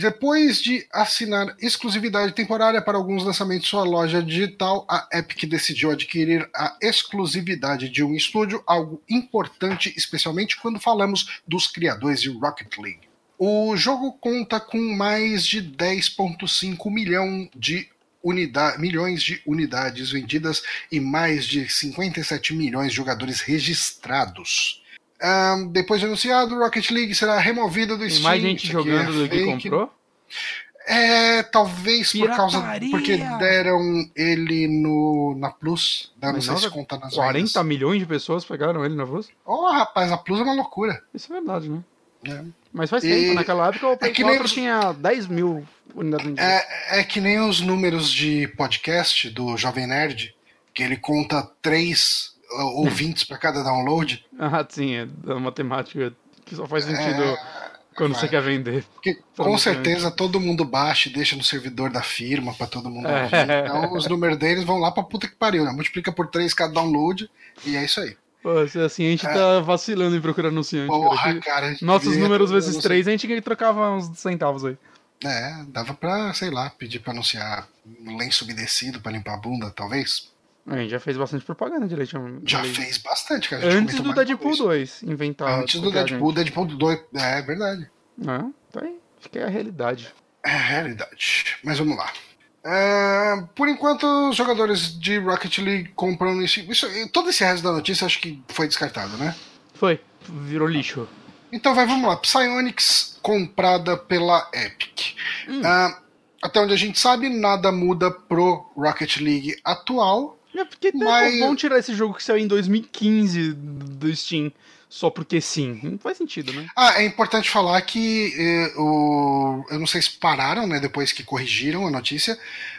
Depois de assinar exclusividade temporária para alguns lançamentos de sua loja digital, a Epic decidiu adquirir a exclusividade de um estúdio, algo importante, especialmente quando falamos dos criadores de Rocket League. O jogo conta com mais de 10,5 milhão de unida- milhões de unidades vendidas e mais de 57 milhões de jogadores registrados. Ahn, depois de anunciado, Rocket League será removido do Tem Steam. mais gente jogando é do que comprou? É, talvez por causa. Pirataria! Porque deram ele no, na Plus, dando Mas nossa, conta nas 40 vendas. milhões de pessoas pegaram ele na voz? Oh, rapaz, a Plus é uma loucura. Isso é verdade, né? É. Mas faz E- tempo, naquela época o Play é que nem 4 os- tinha 10 mil unidades vendidas. É, é que nem os números de podcast do Jovem Nerd, que ele conta três ouvintes para cada download. Ah, sim, é da matemática que só faz sentido É, quando vai. você quer vender. Porque com certeza todo mundo baixa e deixa no servidor da firma para todo mundo É. ouvir. Então os números deles vão lá pra puta que pariu, né? Multiplica por três cada download e é isso aí. Pô, se assim a gente tá vacilando em procurar anunciante. É. Porra, cara. cara. <laughs> Nossos devia- números vezes. 3 a gente trocava uns centavos aí. É, dava pra, sei lá, pedir pra anunciar um lenço umedecido pra limpar a bunda, talvez. A gente já fez bastante propaganda direito. Já fez bastante, cara. a Antes do Deadpool uma vez. 2 inventar. Antes do Deadpool, Deadpool 2. É verdade. Ah, tá aí. Acho que é a realidade. É realidade. Mas vamos lá. É, por enquanto, os jogadores de Rocket League compram isso, isso. Todo esse resto da notícia acho que foi descartado, né? Foi. Virou lixo. Então vai, vamos lá. Psyonix comprada pela Epic. Hum. Ah, até onde a gente sabe, nada muda pro Rocket League atual. É porque né, Mas- vão tirar esse jogo que saiu em 2015 do Steam só porque sim. Não faz sentido, né? Ah, é importante falar que eh, o, eu não sei se pararam, né, depois que corrigiram a notícia,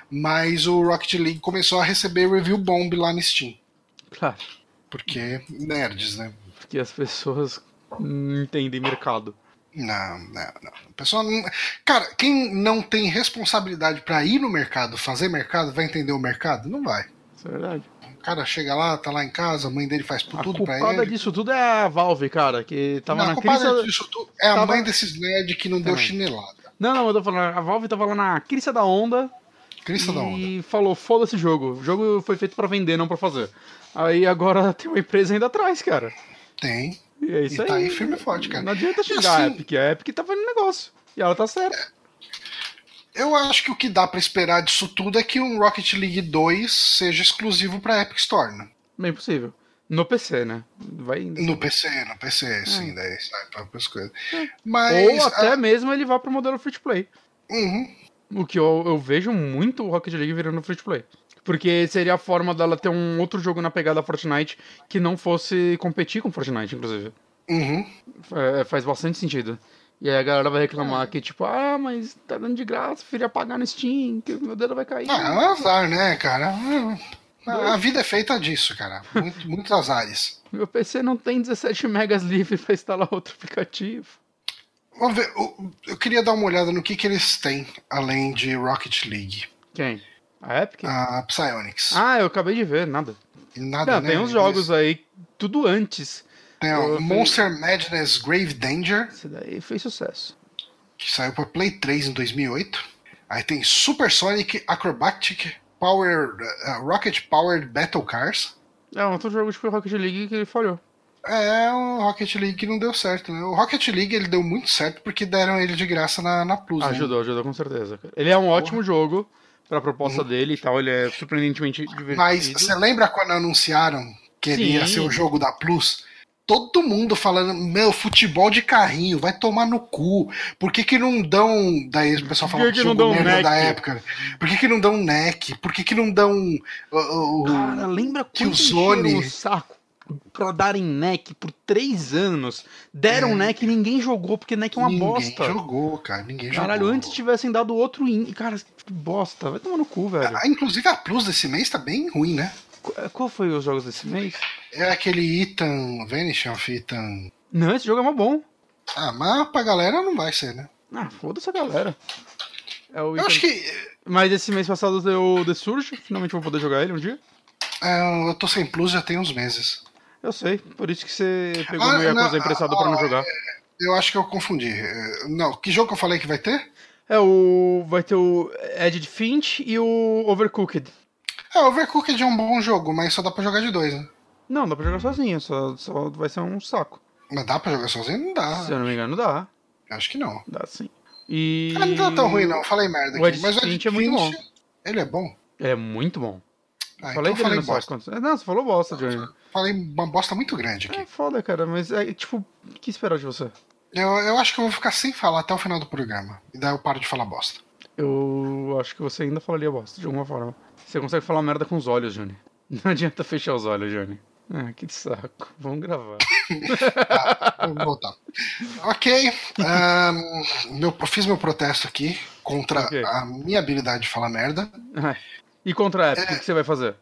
mas o Rocket League começou a receber review bomb lá no Steam. Claro. Porque nerds, né? Porque as pessoas não entendem mercado. Não, não, não. A pessoa não... Cara, quem não tem responsabilidade pra ir no mercado, fazer mercado, vai entender o mercado? Não vai. Isso é verdade. O cara chega lá, tá lá em casa, a mãe dele faz A tudo pra culpada ele. disso tudo é a Valve, cara, que tava não, na a culpada crise. disso tudo é a tava- mãe desses nerds que não deu Também. chinelada. Não, não, eu tô falando, a Valve tava lá na crista da onda Crista da onda. e falou, foda-se jogo. O jogo foi feito pra vender, não pra fazer. Aí agora <laughs> tem uma empresa ainda atrás, cara. Tem. E é isso E tá aí. aí firme e forte, cara. Não adianta xingar a assim- Epic. A Epic tá fazendo negócio. E ela tá certa. Eu acho que o que dá pra esperar disso tudo é que um Rocket League 2 seja exclusivo pra Epic Store, né? Bem possível. No PC, né? Vai ainda. No PC, no PC, sim, daí sai pra outras coisas. Mas. Ou até ah, mesmo ele vá pro modelo free to play. uhum. O que eu, eu vejo muito o Rocket League virando free to play. Porque seria a forma dela ter um outro jogo na pegada Fortnite que não fosse competir com Fortnite, inclusive. Uhum. É, faz bastante sentido. E aí a galera vai reclamar que, tipo, ah, mas tá dando de graça, filho, pagar no Steam, que meu dedo vai cair. Ah, é um azar, né, cara? A a vida é feita disso, cara. Muito, muitos azares. Meu PC não tem 17 megas livre pra instalar outro aplicativo. Vamos ver. Eu, eu queria dar uma olhada no que, que eles têm além de Rocket League. Quem? A Epic? A Psyonix. Ah, eu acabei de ver, nada. Nada, Não, né? tem uns jogos aí, tudo antes. Tem ó, Eu- Monster Madness Grave Danger, Esse daí fez sucesso. que saiu para Play 3 em 2008. Aí tem Supersonic Acrobatic Power, uh, Rocket Powered Battle Cars. É um outro jogo tipo Rocket League que ele falhou. É um Rocket League que não deu certo, né? O Rocket League ele deu muito certo porque deram ele de graça na, na Plus. né? Ajudou, ajudou com certeza. Ele é um ótimo jogo pra proposta dele e tal, ele é surpreendentemente divertido. Mas você lembra quando anunciaram que ele ia ser o jogo da Plus? Todo mundo falando, meu, futebol de carrinho, vai tomar no cu. Por que, que não dão. Daí o pessoal fala que que não dão merda da época. Por que, que não dão neck? Por que, que não dão. uh, uh, Cara, lembra quando Killzone. encheram o saco pra darem neck por três anos? Deram neck e ninguém jogou, porque neck é uma ninguém bosta. jogou, cara. Ninguém Caralho, jogou. antes tivessem dado outro in... Cara, que bosta. Vai tomar no cu, velho. Ah, inclusive a Plus desse mês tá bem ruim, né? Qu- Qual foi os jogos desse mês? É aquele Ethan, Vanish of Ethan. Não, esse jogo é mó bom. Ah, mas pra galera não vai ser, né? Ah, foda-se a galera. É o Eu acho Ethan- que. Mas esse mês passado deu The Surge, finalmente vou poder jogar ele um dia. é, eu tô sem Plus já tem uns meses. Eu sei, por isso que você pegou Ah, meu Yakuza emprestado ah, pra não jogar. Eu acho que eu confundi. É, Não, que jogo que eu falei que vai ter? É, o. Vai ter o Edge Finch e o Overcooked. É, Overcooked é um bom jogo, mas só dá pra jogar de dois, né? Não, dá pra jogar sozinho, só, só vai ser um saco. Mas dá pra jogar sozinho? Não dá. Se eu não me engano, dá. Acho que não. Dá sim. E. Ah, não tá tão ruim, não. Falei merda O aqui. Ed Mas o Ed é muito Finch, Ele é bom. É muito bom. Ah, falei então falei bosta. Não, você falou bosta, Johnny. Falei uma bosta muito grande aqui. É foda, cara, mas é tipo, o que esperar de você? Eu, eu acho que eu vou ficar sem falar até o final do programa. E daí eu paro de falar bosta. Eu acho que você ainda falaria bosta, de alguma forma. Você consegue falar merda com os olhos, Johnny. Não adianta fechar os olhos, Johnny. Ah, que saco. Vamos gravar. Vamos voltar. ok. ahn, meu, eu fiz meu protesto aqui contra Ok. a minha habilidade de falar merda. E contra a Epic, o que você vai fazer?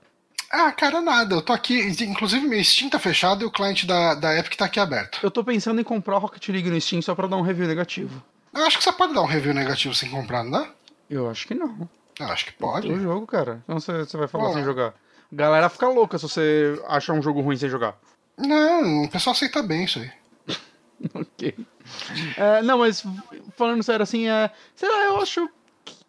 Ah, cara, nada. Eu tô aqui. Inclusive, meu Steam tá fechado e o cliente da, da Epic tá aqui aberto. Eu tô pensando em comprar Rocket League no Steam só pra dar um review negativo. Eu acho que você pode dar um review negativo sem comprar, não dá? Eu acho que não. Eu acho que pode. O jogo, cara. Então você, você vai falar sem jogar. A galera fica louca se você achar um jogo ruim sem jogar. Não, o pessoal aceita bem isso aí. <laughs> ok. É, não, mas falando sério, assim, é. Sei lá, eu acho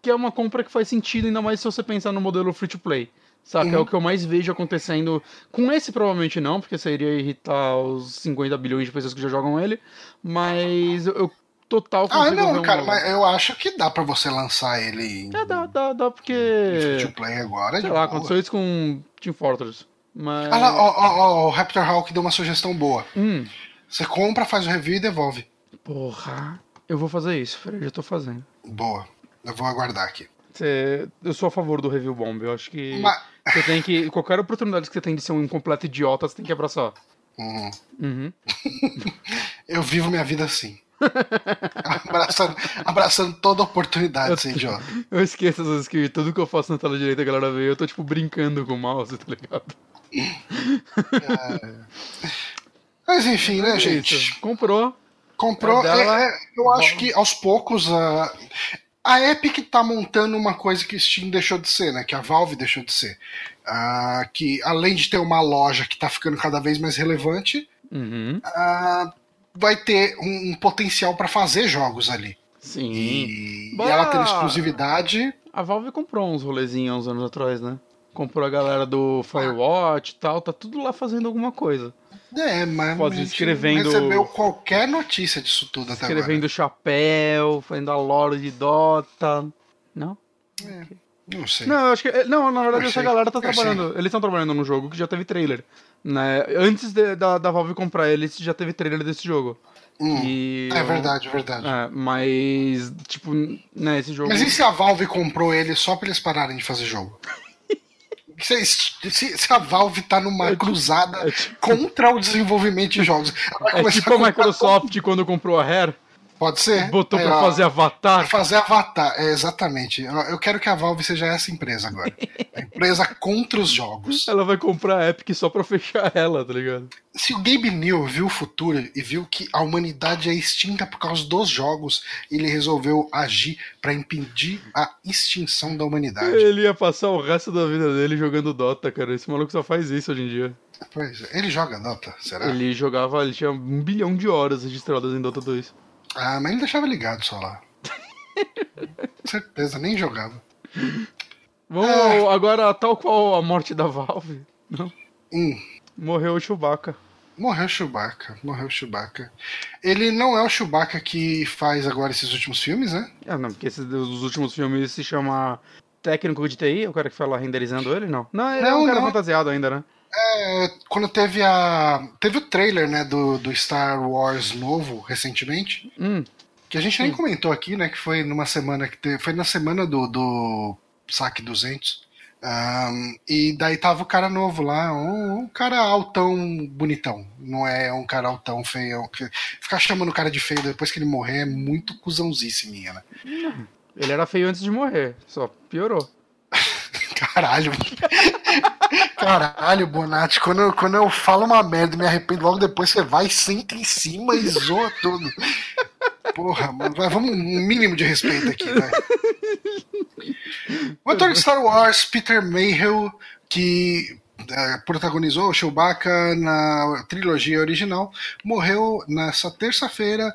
que é uma compra que faz sentido, ainda mais se você pensar no modelo free to play. Saca? É Uhum. o que eu mais vejo acontecendo. Com esse, provavelmente não, porque isso iria irritar os 50 bilhões de pessoas que já jogam ele. Mas eu, eu total Ah, não, cara, mas eu acho que dá pra você lançar ele em É, dá, dá, dá, porque. play agora. Sei lá, boa. aconteceu isso com Team Fortress. Mas. Ah lá, ó, ó, ó, o Raptor Hawk deu uma sugestão boa. Hum, Você compra, faz o review e devolve. porra. Eu vou fazer isso, Fred, já tô fazendo. Boa. Eu vou aguardar aqui. Você- eu sou a favor do review bomb. Eu acho que Mas- você tem que. Qualquer oportunidade que você tem de ser um completo idiota, você tem que abraçar. Hum, Uhum. <laughs> eu vivo minha vida assim. <laughs> abraçando, abraçando toda oportunidade, esse idiota. Eu esqueço às vezes que tudo que eu faço na tela direita a galera vê, eu tô tipo brincando com o mouse, tá ligado? É... Mas enfim, né, É gente? isso. Comprou. Comprou. É dela, é, eu acho que aos poucos a, a Epic tá montando uma coisa que Steam deixou de ser, né? Que a Valve deixou de ser. Ah, que além de ter uma loja que tá ficando cada vez mais relevante, Uhum. ah, vai ter um, um potencial para fazer jogos ali. Sim. E, e ela tendo exclusividade. A Valve comprou uns rolezinhos uns anos atrás, né? Comprou a galera do Firewatch e tal, tá tudo lá fazendo alguma coisa. É, mas Pode a gente escrevendo- recebeu qualquer notícia disso tudo até Escrevendo chapéu, fazendo a lore de Dota. Não? agora. Não sei. Não, eu acho que. Não, na verdade, Eu essa sei, galera tá eu sei. trabalhando. Eles estão trabalhando num jogo que já teve trailer. Né? Antes de- da, da Valve comprar eles, já teve trailer desse jogo. Hum, E é verdade, é verdade. É, mas, tipo, né, esse jogo. Mas e se a Valve comprou ele só pra eles pararem de fazer jogo? <laughs> se, se- se a Valve tá numa cruzada é tipo- contra o desenvolvimento de jogos. Ela vai É tipo a comprar Microsoft quando comprou a Rare, Pode ser? botou pra ó, fazer Avatar. pra fazer Avatar. É, exatamente. Eu, eu quero que a Valve seja essa empresa agora. <laughs> A empresa contra os jogos. Ela vai comprar a Epic só pra fechar <laughs> ela, tá ligado? Se o Gabe New viu o futuro e viu que a humanidade é extinta por causa dos jogos, ele resolveu agir pra impedir a extinção da humanidade. Ele ia passar o resto da vida dele jogando Dota, cara. Esse maluco só faz isso hoje em dia. Pois é. Ele joga Dota, será? Ele jogava, ele tinha um bilhão de horas registradas em Dota 2. Ah, mas ele deixava ligado só lá. Certeza, nem jogava. Vamos É. agora, tal qual a morte da Valve. Não? Hum, Morreu o Chewbacca. morreu o Chewbacca, morreu o Chewbacca. Ele não é o Chewbacca que faz agora esses últimos filmes, né? Ah, não, porque esse dos últimos filmes se chama Técnico de TI, o cara que foi lá renderizando ele, não. Não, ele é Não, um cara não. fantasiado ainda, né? É, quando teve a. Teve o trailer, né, do, do Star Wars novo, recentemente. Hum, Que a gente nem comentou aqui, né? Que foi numa semana que teve, Foi na semana do, do saque 200. Ahn, e daí tava o cara novo lá, um, um cara altão bonitão. Não é um cara altão feio. que- Ficar chamando o cara de feio depois que ele morrer é muito cuzãozice minha, né? ele era feio antes de morrer, só piorou. Caralho. <laughs> Caralho, Bonatti, quando eu, quando eu falo uma merda e me arrependo, logo depois você vai, senta em cima e zoa tudo. Porra, mano, vai, vamos um mínimo de respeito aqui, vai. O ator de Star Wars, Peter Mayhew, que eh, protagonizou o Chewbacca na trilogia original, morreu nessa terça-feira,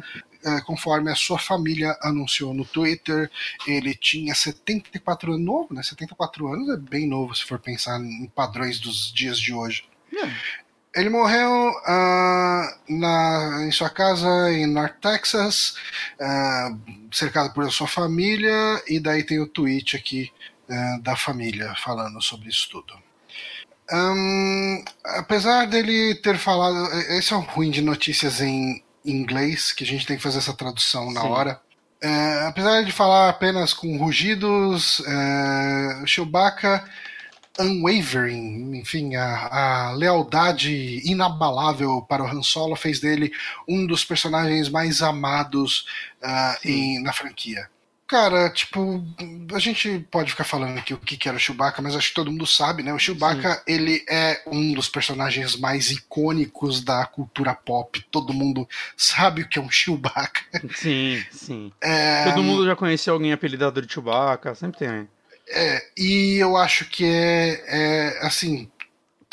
conforme a sua família anunciou no Twitter. Ele tinha 74 anos, novo, né? 74 anos é bem novo se for pensar em padrões dos dias de hoje. Ele morreu ah, na, em sua casa em North Texas, ah, cercado por sua família, e daí tem o tweet aqui ah, da família falando sobre isso tudo. Ahn, apesar dele ter falado. Esse é o ruim de notícias em inglês, que a gente tem que fazer essa tradução na Sim. hora. É, apesar de falar apenas com rugidos, é, Chewbacca unwavering, enfim, a, a lealdade inabalável para o Han Solo fez dele um dos personagens mais amados ah, em- na franquia. Cara, tipo, a gente pode ficar falando aqui o que que era o Chewbacca, mas acho que todo mundo sabe, né? O Chewbacca, ele é um dos personagens mais icônicos da cultura pop. Todo mundo sabe o que é um Chewbacca. Sim, sim. É, Todo mundo já conhecia alguém apelidado de Chewbacca, sempre tem. É, e eu acho que é, é, assim.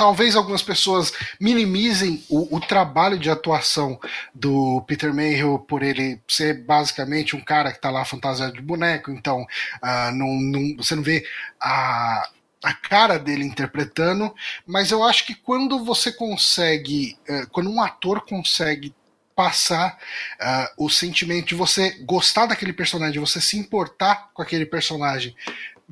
Talvez algumas pessoas minimizem o, o trabalho de atuação do Peter Mayhew por ele ser basicamente um cara que tá lá fantasiado de boneco, então ah, não, não- você não vê a, a cara dele interpretando, mas eu acho que quando você consegue, eh, quando um ator consegue passar ah, o sentimento de você gostar daquele personagem, de você se importar com aquele personagem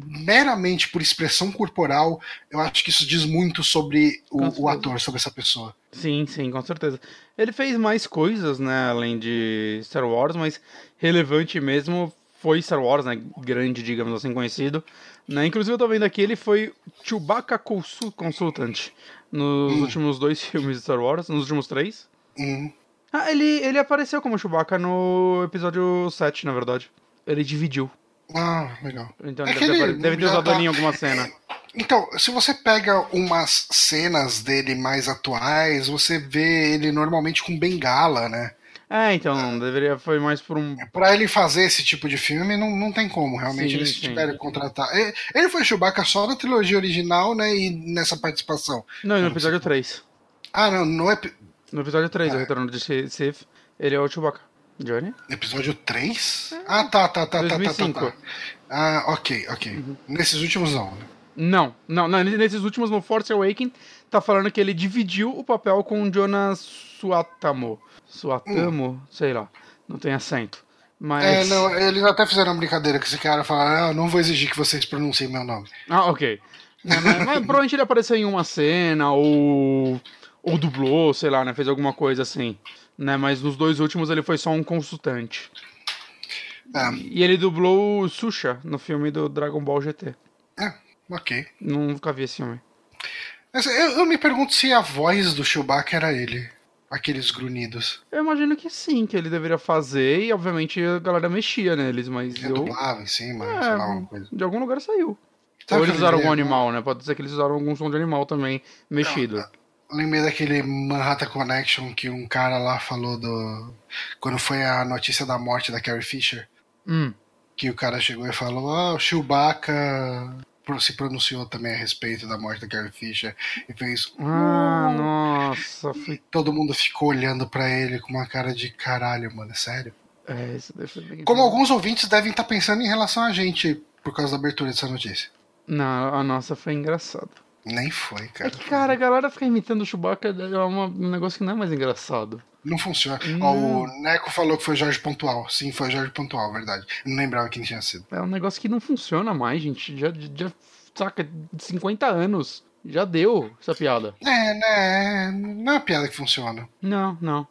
meramente por expressão corporal, eu acho que isso diz muito sobre o, o ator, sobre essa pessoa. Sim, sim, com certeza. Ele fez mais coisas, né, além de Star Wars, mas relevante mesmo foi Star Wars, né, grande, digamos assim, conhecido. Né? Inclusive eu tô vendo aqui, ele foi Chewbacca Consul- Consultant nos Hum. últimos dois <laughs> filmes de Star Wars, nos últimos três. Hum, Ah, ele, ele apareceu como Chewbacca no episódio 7, na verdade. Ele dividiu. Ah, legal. Então É deve, ter- deve ter usado tá- ele em alguma cena. Então, se você pega umas cenas dele mais atuais, você vê ele normalmente com bengala, né? É, então, deveria. Foi mais por um. Pra ele fazer esse tipo de filme, não, não tem como, realmente. Sim, eles sim. tiveram que contratar. Ele- Ele foi Chewbacca só na trilogia original, né? E nessa participação. Não, no episódio 3. Ah, não, no epi- No episódio 3, o É. Retorno de Sith, ele é o Chewbacca. Johnny? episódio 3? Ah, tá, tá, tá, tá, tá, tá, 2005. tá. Ah, ok, ok. Uhum. Nesses últimos não, né? Não, não, não, nesses últimos no Force Awakens, tá falando que ele dividiu o papel com o Jonas Suatamo. Suatamo? Sei lá, não tem acento. Mas. É, não, eles até fizeram uma brincadeira com esse cara, falaram, ah, não vou exigir que vocês pronunciem meu nome. Ah, ok. Mas- mas provavelmente ele apareceu em uma cena, ou. Ou dublou, sei lá, né? Fez alguma coisa assim. Né? Mas nos dois últimos ele foi só um consultante. Ah, E ele dublou o Susha no filme do Dragon Ball GT. é, ok. Nunca vi esse filme. Eu, eu me pergunto se a voz do Chewbacca era ele. Aqueles grunhidos. Eu imagino que sim, que ele deveria fazer, e obviamente a galera mexia neles, mas Ele eu. dublava em cima, sei lá, É, coisa. de algum lugar saiu. Sabe Ou eles eu usaram algum animal, né? Pode ser que eles usaram algum som de animal também mexido. Lembrei daquele Manhattan Connection que um cara lá falou do. Quando foi a notícia da morte da Carrie Fisher. Hum. Que o cara chegou e falou: Ah, o Chewbacca se pronunciou também a respeito da morte da Carrie Fisher. E fez. Ah, "Uh". nossa. Todo mundo ficou olhando pra ele com uma cara de caralho, mano, é sério. É, isso bem. Como alguns ouvintes devem estar pensando em relação a gente por causa da abertura dessa notícia. Não, a nossa foi engraçado. Nem foi, É cara. que, cara, a galera ficar imitando o Chewbacca é uma- um negócio que não é mais engraçado. Não funciona. Não. Ó, o Neco falou que foi Jorge Pontual. Sim, foi Jorge Pontual, verdade. Eu não lembrava quem tinha sido. É um negócio que não funciona mais, gente. Já, já saca, de 50 anos. Já deu essa piada. É, né? Não é uma piada que funciona. Não, não.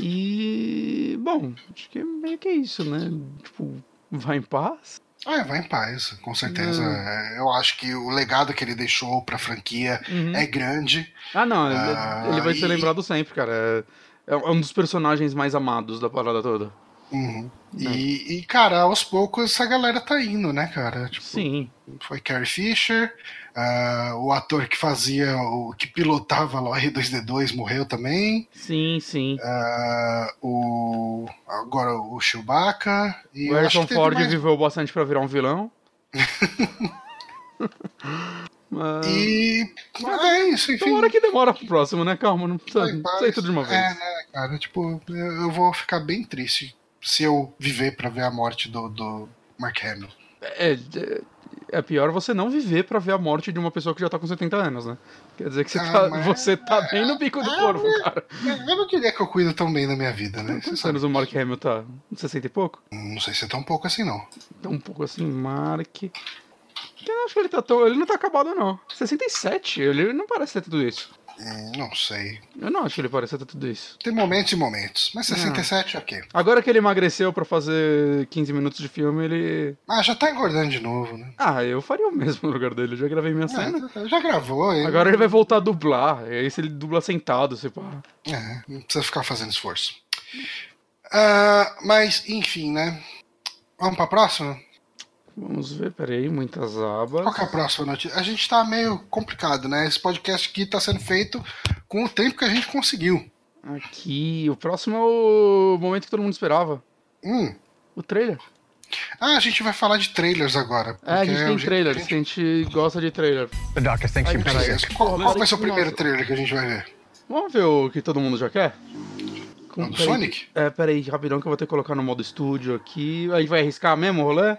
E. Bom, acho que meio que é isso, né? Tipo, vai em paz. Ah, vai em paz, com certeza. Hum. É, Eu acho que o legado que ele deixou pra franquia Uhum. é grande. Ah, não, ele- Ah, ele vai ser e- lembrado sempre, cara. É, é um dos personagens mais amados da parada toda. Uhum. E, e, cara, aos poucos essa galera tá indo, né, cara? Tipo, Sim. Foi Carrie Fisher, ah, o ator que fazia, o que pilotava lá o R2D2 morreu também. Sim, sim. Ah, o agora o Chewbacca e o Harrison Ford mais- viveu bastante pra virar um vilão. <laughs> Mas. e é isso, enfim. Tomara que demora pro próximo, né? Calma, não precisa paz. sair tudo de uma vez. É, né, cara, tipo, eu vou ficar bem triste se eu viver pra ver a morte do, do Mark Hamill. É, é, pior você não viver pra ver a morte de uma pessoa que já tá com 70 anos, né? Quer dizer que você, Ah, tá, mas- você tá bem no bico do Ah, corvo, mas- cara. Eu não diria que eu cuido tão bem da minha vida, né? Quantos anos o Mark Hamill tá? 60 e pouco? Não sei se é tão pouco assim, não. Um pouco assim, Mark. Eu não acho que ele tá tão. Ele não tá acabado, não. 67? Ele não parece ter tudo isso. Hum, Não sei. Eu não acho que ele parece ter tudo isso. Tem momentos e momentos. Mas 67, ok. Agora que ele emagreceu pra fazer 15 minutos de filme, ele. Ah, já tá engordando de novo, né? Ah, eu faria o mesmo <laughs> no lugar dele. Eu já gravei minha cena. É, já gravou. Ele... Agora ele vai voltar a dublar. E aí se ele dubla sentado, se pá. É, não precisa ficar fazendo esforço. Ah, mas, enfim, né? Vamos pra próxima? Vamos ver, peraí, muitas abas. Qual que é a próxima notícia? A gente tá meio complicado, né? Esse podcast aqui tá sendo feito com o tempo que a gente conseguiu. Aqui, o próximo é o momento que todo mundo esperava. Hum. O trailer. Ah, a gente vai falar de trailers agora. É, a gente é tem trailers, que que a gente gosta de trailer. The doctor thinks caralho. sick. Qual, qual vai ser o Nossa. primeiro trailer que a gente vai ver? Vamos ver o que todo mundo já quer? Com, O peraí. Sonic? É, peraí, rapidão que eu vou ter que colocar no modo estúdio aqui. A gente vai arriscar mesmo o rolê?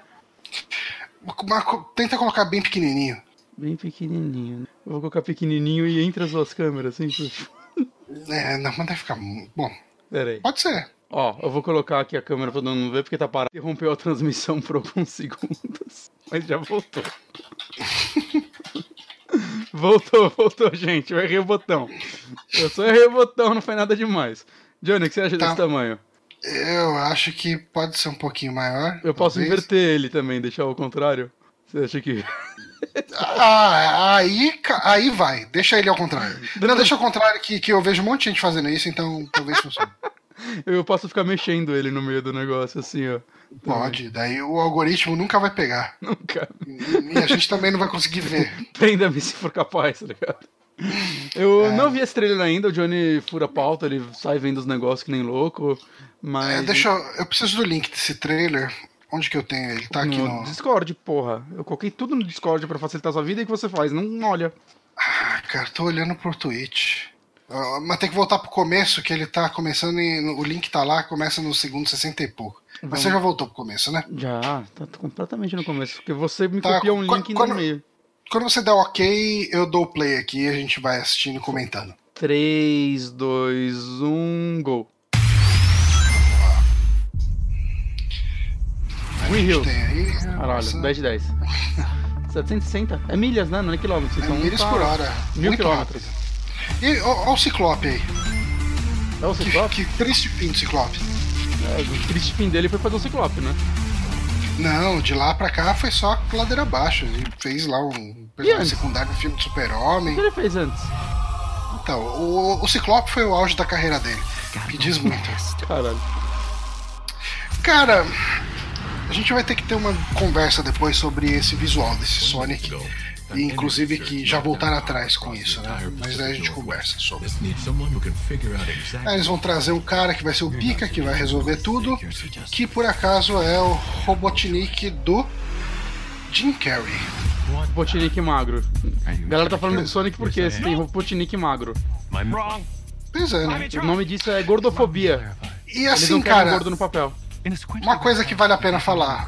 Uma co- tenta colocar bem pequenininho. Bem pequenininho, né? Eu vou colocar pequenininho e entre as duas câmeras, assim. É, não, mas deve ficar. Bom, Peraí. pode ser. Ó, eu vou colocar aqui a câmera pra todo mundo ver, porque tá parado. Interrompeu a transmissão por alguns <laughs> segundos. Mas já voltou. <laughs> voltou, voltou, gente. Eu errei o botão. Eu só errei o botão, não foi nada demais. Johnny, o que você acha Tá. desse tamanho? Eu acho que pode ser um pouquinho maior. Eu posso talvez. inverter ele também, deixar ao contrário? Você acha que. Ah, aí, aí vai. Deixa ele ao contrário. Não, deixa ao contrário, que, que eu vejo um monte de gente fazendo isso, então talvez funcione. <laughs> Eu posso ficar mexendo ele no meio do negócio, assim, ó. Pode, daí o algoritmo nunca vai pegar. Nunca. E a gente também não vai conseguir ver. <laughs> Prenda-me se for capaz, tá ligado? Eu não vi esse trailer ainda, o Johnny fura a pauta, ele sai vendo os negócios que nem louco, mas... É, deixa eu, eu preciso do link desse trailer. Onde que eu tenho ele? Tá aqui no, no. Discord, porra. Eu coloquei tudo no Discord pra facilitar a sua vida e o que você faz? Não olha. Ah, cara, tô olhando pro Twitch. Ah, mas tem que voltar pro começo, que ele tá começando o link tá lá, começa no segundo 60 e pouco. Mas Vamos. você já voltou pro começo, né? Já, tá completamente no começo, porque você me Tá, copia um link quando- no meio. Quando você der ok, eu dou o play aqui e a gente vai assistindo e comentando. 3, 2, 1, gol. A Green tem aí. Caralho, nossa, 10 de 10. 760? <laughs> É milhas, né? Não é quilômetros. é Então milhas tá por hora. Mil muito quilômetros. rápido. E ó o Ciclope aí. É o Que, Ciclope? que triste fim do Ciclope. É, o triste fim dele foi fazer o Ciclope, né? Não, de lá pra cá foi só ladeira abaixo. Ele fez lá um personagem secundário no filme do O Super-Homem. que ele fez antes? Então, o, o Ciclope foi o auge da carreira dele. Que diz muito. Caralho. Cara, a gente vai ter que ter uma conversa depois sobre esse visual desse Sonic. E inclusive que já voltaram atrás com isso, né? Mas daí a gente conversa sobre. Aí eles vão trazer um cara que vai ser o Pika, que vai resolver tudo, que por acaso é o Robotnik do Jim Carrey. Robotnik magro. A galera tá falando do Sonic porque você tem Robotnik magro. Pois é, né? O nome disso é gordofobia. E Eles assim, cara, gordo no papel. uma coisa que vale a pena falar.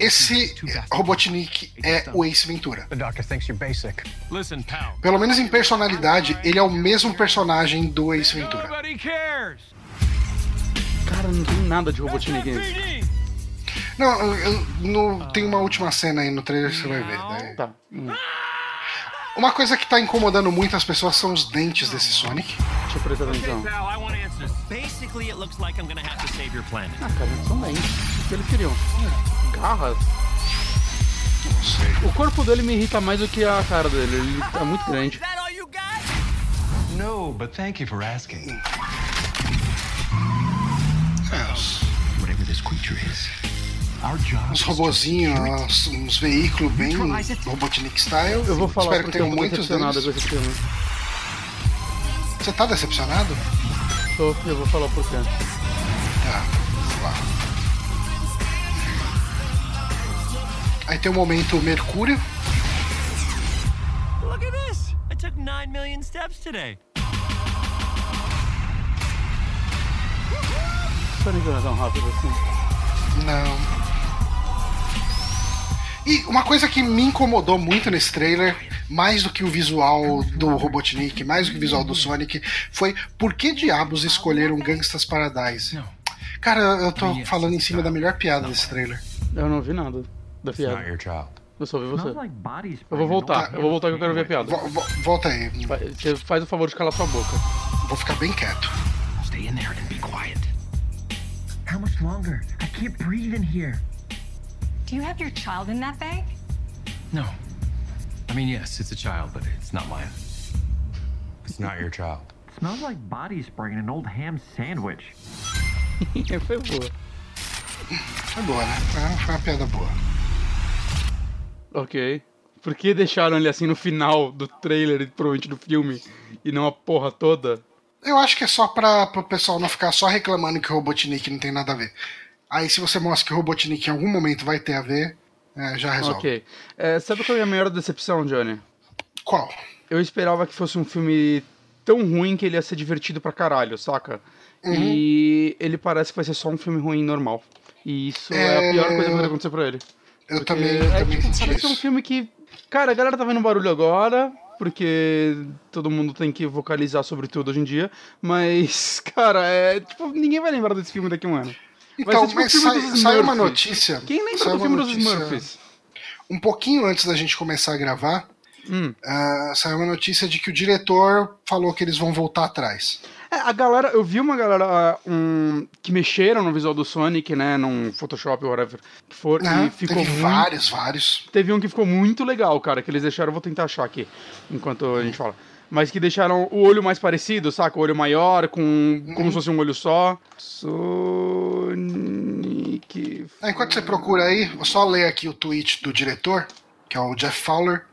Esse Robotnik é o Ace Ventura. Pelo menos em personalidade, ele é o mesmo personagem do Ace Ventura. Cara, não tem nada de Robotnik nisso. Não, eu- eu- no- tem uma última cena aí no trailer que você vai ver. né? Tá. hum, Uma coisa que tá incomodando muito as pessoas são os dentes desse Sonic. Deixa eu prestar Okay, atenção. pal, I want answers. Basically, it looks like I'm gonna have to save your planet. Ah, cara, eles são dentes. O que eles queriam? Garras. Não sei. O corpo dele me irrita mais do que a cara dele. Ele tá muito grande. No, but thank you for asking. É, os, Whatever this creature is, uns robozinhos, uns, veículos bem Robotnik style. Eu vou falar Espero que tenham muitos deles. Você tá decepcionado? Tô, eu vou falar por quê. Tá, vamos lá. Aí tem o momento Mercúrio. Look at this. I took 9 million steps today. Sonic não é tão rápido assim. Não. E uma coisa que me incomodou muito nesse trailer, mais do que o visual do Robotnik, mais do que o visual do Sonic, foi por que diabos escolheram Gangsta's Paradise? Cara, eu tô falando em cima da melhor piada desse trailer. Eu não vi nada da piada. Eu só vi você. Eu vou voltar, eu vou voltar que eu quero ver a piada. Vo- vo- volta aí, Você faz o favor de calar sua boca. vou ficar bem quieto. Stay in there and be quiet. How much longer? I can't breathe in here. Do you have your child in that bag? No. I mean, yes, it's a child, but it's not mine. It's not your child. <laughs> Smells like body spray in an old ham sandwich. <laughs> Foi boa. Foi boa, né? Foi- Foi uma piada boa. Ok. Por que deixaram ele assim no final do trailer e provavelmente do filme e não a porra toda? Eu acho que é só pra o pessoal não ficar só reclamando que o Robotnik não tem nada a ver. Aí se você mostra que o Robotnik em algum momento vai ter a ver, é, já resolve. Ok. É, sabe qual é a minha maior decepção, Johnny? Qual? Eu esperava que fosse um filme tão ruim que ele ia ser divertido pra caralho, saca? Uhum. E ele parece que vai ser só um filme ruim normal. E isso é, a pior coisa que pode acontecer pra ele. Eu Porque também, é, também tipo, parece um isso. filme que. Cara, a galera tá vendo barulho agora, porque todo mundo tem que vocalizar sobre tudo hoje em dia. Mas, <laughs> cara, é. Tipo, ninguém vai lembrar desse filme daqui a um ano. Então, tipo mas saiu uma notícia. Quem lembra do filme dos Smurfs? Um pouquinho antes da gente começar a gravar, Hum. ah, saiu uma notícia de que o diretor falou que eles vão voltar atrás. É, a galera, eu vi uma galera um, que mexeram no visual do Sonic, né, num Photoshop whatever, que for, né? e ficou Teve muito, vários, vários. Teve um que ficou muito legal, cara, que eles deixaram, eu vou tentar achar aqui, enquanto a gente fala. Mas que deixaram o olho mais parecido, saca? O olho maior, com como se fosse um olho só. Sonic. Ah, Enquanto você procura aí, vou só ler aqui o tweet do diretor, que é o Jeff Fowler.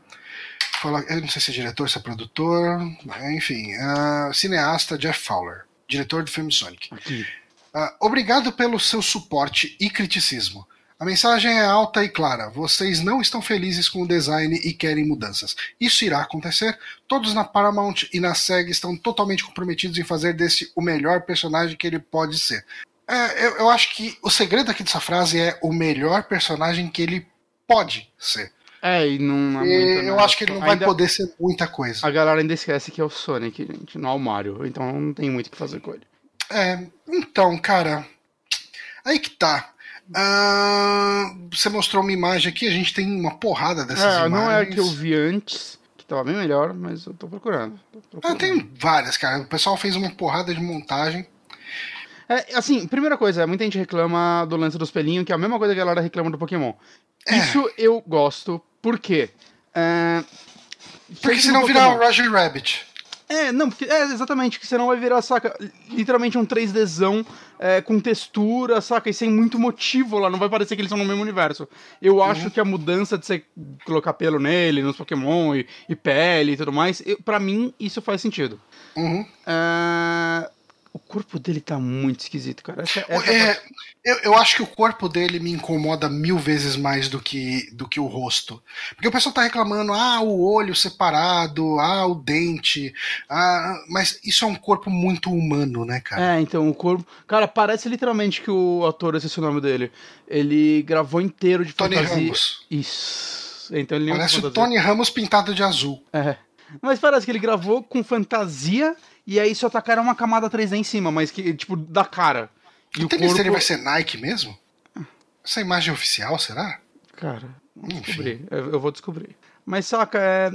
Fala, eu não sei se é diretor, se é produtor, enfim, ah, cineasta Jeff Fowler, diretor do filme Sonic. Aqui. Ah, obrigado pelo seu suporte e criticismo. A mensagem é alta e clara. Vocês não estão felizes com o design e querem mudanças. Isso irá acontecer. Todos na Paramount e na SEG estão totalmente comprometidos em fazer desse o melhor personagem que ele pode ser. É, eu, eu acho que o segredo aqui dessa frase é o melhor personagem que ele pode ser. É, e não. E aguenta eu acho que ele não vai Ainda- poder ser muita coisa. A galera ainda esquece que é o Sonic, gente, não é o Mario. Então não tem muito o que fazer com ele. É, então, cara, aí que tá. Ah, você mostrou uma imagem aqui, a gente tem uma porrada dessas É, imagens. não é a que eu vi antes, que tava bem melhor, mas eu tô procurando. tô Ah, procurando. tem várias, cara. O pessoal fez uma porrada de montagem. É, assim, primeira coisa, muita gente reclama do lance dos pelinhos, que é a mesma coisa que a galera reclama do Pokémon. Isso eu gosto, por quê? É, Porque senão no vira Pokémon. o Roger Rabbit. É, não, porque, é, exatamente, que senão vai virar, saca, literalmente um 3Dzão é, com textura, saca, e sem muito motivo lá, não vai parecer que eles são no mesmo universo. Eu acho que a mudança de você colocar pelo nele, nos Pokémon, e, e pele e tudo mais, eu, pra mim, isso faz sentido. Uhum. É, o corpo dele tá muito esquisito, cara. Essa, essa É, eu, eu acho que o corpo dele me incomoda mil vezes mais do que, do que o rosto. Porque o pessoal tá reclamando, ah, o olho separado, ah, o dente. Ah, mas isso é um corpo muito humano, né, cara? É, então, o corpo. Cara, parece literalmente que o ator, esse é o nome dele, ele gravou inteiro de Tony fantasia. Ramos. Isso. Então ele nem Parece o. Tony Ramos pintado de azul. É. Mas parece que ele gravou com fantasia e aí só tacaram uma camada 3D em cima, mas que, tipo, da cara. E o corpo. ele vai ser Nike mesmo? Essa imagem é oficial, será? Cara, vou descobrir. Eu, eu vou descobrir. Mas saca, é.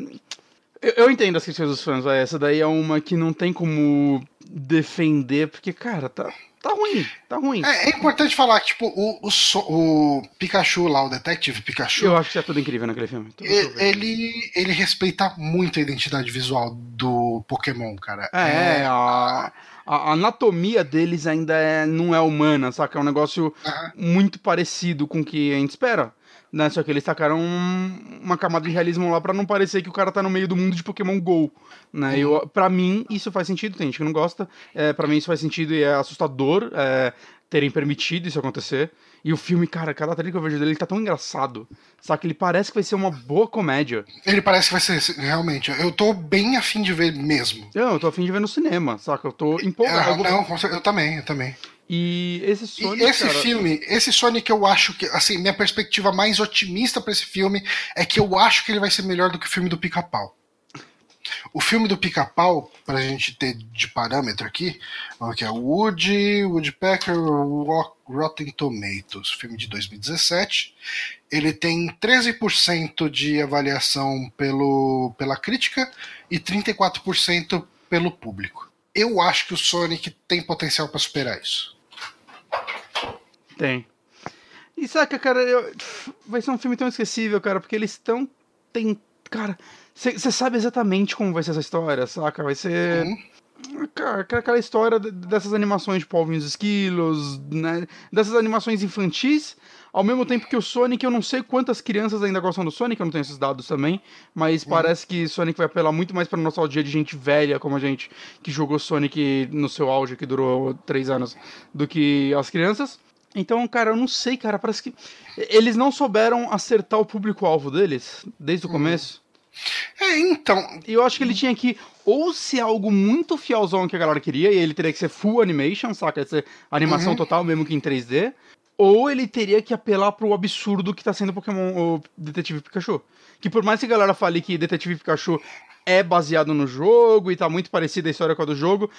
Eu, eu entendo as críticas dos fãs, vai. Essa daí é uma que não tem como defender, porque, cara, tá, tá ruim. Tá ruim. É, é importante falar que, tipo, o, o, so- o Pikachu lá, o Detetive Pikachu, Eu acho que é tudo incrível naquele filme. Tudo e- incrível. ele, ele respeita muito a identidade visual do Pokémon, cara. É, a, a anatomia deles ainda é, não é humana, saca? É um negócio muito parecido com o que a gente espera. Né? Só que eles tacaram um- uma camada de realismo lá pra não parecer que o cara tá no meio do mundo de Pokémon GO. Né? Eu, pra mim, isso faz sentido. Tem gente que não gosta. É, pra mim, isso faz sentido e é assustador é, terem permitido isso acontecer. E o filme, cara, cada trailer que eu vejo dele, ele tá tão engraçado. Saca? Ele parece que vai ser uma boa comédia. Ele parece que vai ser, realmente, eu tô bem afim de ver mesmo. Eu, eu tô afim de ver no cinema, saca? Eu tô empolgado. Ah, Eu não, eu também, eu também. E esse E Sonic, esse cara, filme, esse Sonic eu acho que, assim, minha perspectiva mais otimista pra esse filme é que eu acho que ele vai ser melhor do que o filme do Pica-Pau. O filme do Pica-Pau, pra gente ter de parâmetro aqui, que é o Woody, Woodpecker, Ro- Rotten Tomatoes, filme de 2017. Ele tem 13% de avaliação pelo, pela crítica e 34% pelo público. Eu acho que o Sonic tem potencial pra superar isso. Tem. E saca, cara, eu- vai ser um filme tão esquecível, cara, porque eles estão. Tem. Cara, você sabe exatamente como vai ser essa história, saca? Vai ser. Cara, aquela- história de- dessas animações de Polvinhos Esquilos, né? Dessas animações infantis. Ao mesmo tempo que o Sonic, eu não sei quantas crianças ainda gostam do Sonic, eu não tenho esses dados também, mas parece que Sonic vai apelar muito mais pra nostalgia de gente velha, como a gente, que jogou Sonic no seu auge, que durou três anos, do que as crianças. Então, cara, eu não sei, cara, parece que eles não souberam acertar o público-alvo deles desde o começo. É, então, E eu acho que ele tinha que ou ser algo muito fielzão que a galera queria, e ele teria que ser full animation, saca? Ser animação total, mesmo que em 3D. Ou ele teria que apelar pro absurdo que tá sendo Pokémon o Detetive Pikachu. Que por mais que a galera fale que Detetive Pikachu é baseado no jogo e tá muito parecida a história com a do jogo,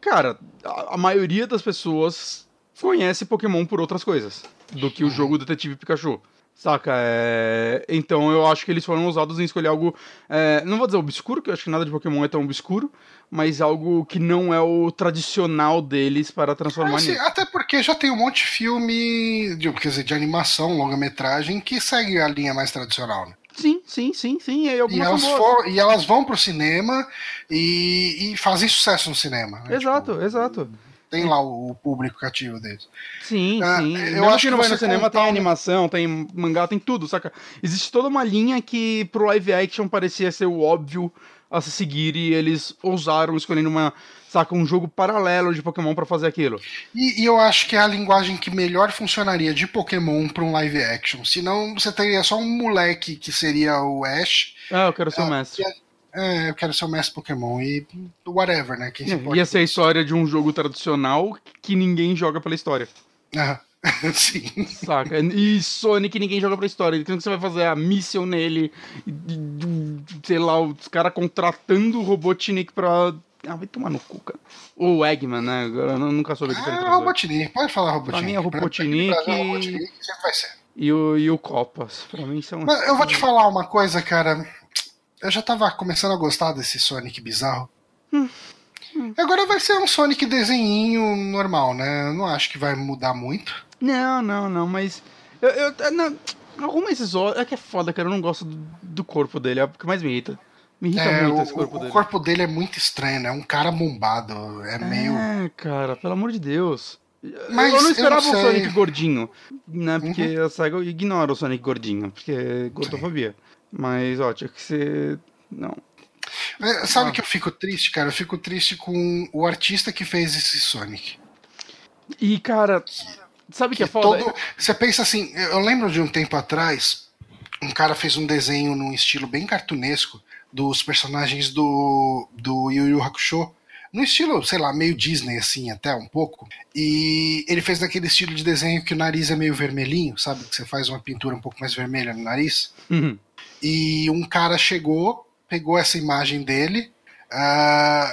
cara, a, a maioria das pessoas conhece Pokémon por outras coisas do que o jogo Detetive Pikachu. Saca? É... Então eu acho que eles foram usados em escolher algo. é, Não vou dizer obscuro, que eu acho que nada de Pokémon é tão obscuro, mas algo que não é o tradicional deles para transformar assim, nisso. até porque já tem um monte de filme, de, quer dizer, de animação, longa-metragem, que segue a linha mais tradicional, né? Sim, Sim, sim, sim. E, E algumas elas, for- e elas vão pro cinema e, e fazem sucesso no cinema. né? Exato, Tipo, exato. Tem lá o, o público cativo deles. Sim, Ah, sim. eu Mesmo acho que não vai no cinema, tem animação, tem mangá, tem tudo, saca? Existe toda uma linha que pro live action parecia ser o óbvio a se seguir e eles ousaram escolhendo uma, saca, um jogo paralelo de Pokémon pra fazer aquilo. E, e eu acho que é a linguagem que melhor funcionaria de Pokémon pra um live action. Senão você teria só um moleque que seria o Ash. Ah, eu quero ser o mestre. É, eu quero ser o mestre Pokémon e whatever, né? Quem se importa? Ia ser a história de um jogo tradicional que ninguém joga pela história. Aham. <laughs> Sim. Saca? E Sonic ninguém joga pra história. O que você vai fazer? A mission nele, e- sei lá, os caras contratando o Robotnik pra. Ah, vai tomar no cu, cara. Ou o Eggman, né? Agora eu nunca soube a diferença. É dos dois. Robotnik, pode falar Robotnik. mim é Robotnik Pra- pra- pra- e- Robotnik sempre vai ser. E o, e o Copas. Pra mim são. Mas eu vou te falar uma coisa, cara. Eu já tava começando a gostar desse Sonic bizarro. Agora vai ser um Sonic desenhinho normal, né? Eu não acho que vai mudar muito. Não, não, não, mas. Eu, eu, eu- não, alguma esses olhos. É que é foda, cara. Eu não gosto do, do corpo dele. É o que mais me irrita. Me irrita É, muito o, esse corpo o dele. corpo dele é muito estranho, né? É um cara bombado. É meio. É, cara, pelo amor de Deus. Mas eu eu não esperava não o. Uhum. Sonic gordinho, né? Porque a SEGA ignora o Sonic gordinho, porque é gordofobia. Mas, ó, tinha que ser. Não. É, Ah. Sabe que eu fico triste, cara? Eu fico triste com o artista que fez esse Sonic. E, cara, sabe o que é foda? Todo- Você pensa assim, eu lembro de um tempo atrás, um cara fez um desenho num estilo bem cartunesco dos personagens do, do Yu Yu Hakusho. No estilo, sei lá, meio Disney, assim, até um pouco. E ele fez naquele estilo de desenho que o nariz é meio vermelhinho, sabe? Que você faz uma pintura um pouco mais vermelha no nariz. Uhum. E um cara chegou, pegou essa imagem dele, ah,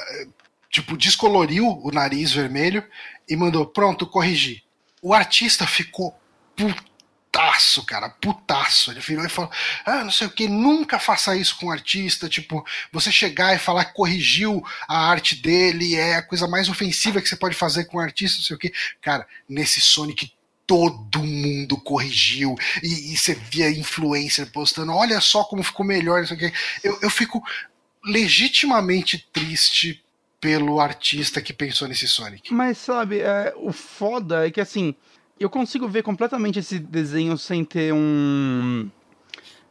tipo, descoloriu o nariz vermelho e mandou, pronto, corrigi. O artista ficou putaço, cara, putaço. Ele virou e falou, ah, não sei o que, nunca faça isso com o artista, tipo, você chegar e falar que corrigiu a arte dele é a coisa mais ofensiva que você pode fazer com o artista, não sei o que. Cara, nesse Sonic todo mundo corrigiu e, e você via influencer postando, olha só como ficou melhor, não sei o quê. Eu, eu fico legitimamente triste pelo artista que pensou nesse Sonic. Mas sabe, é, o foda é que assim, eu consigo ver completamente esse desenho sem ter um.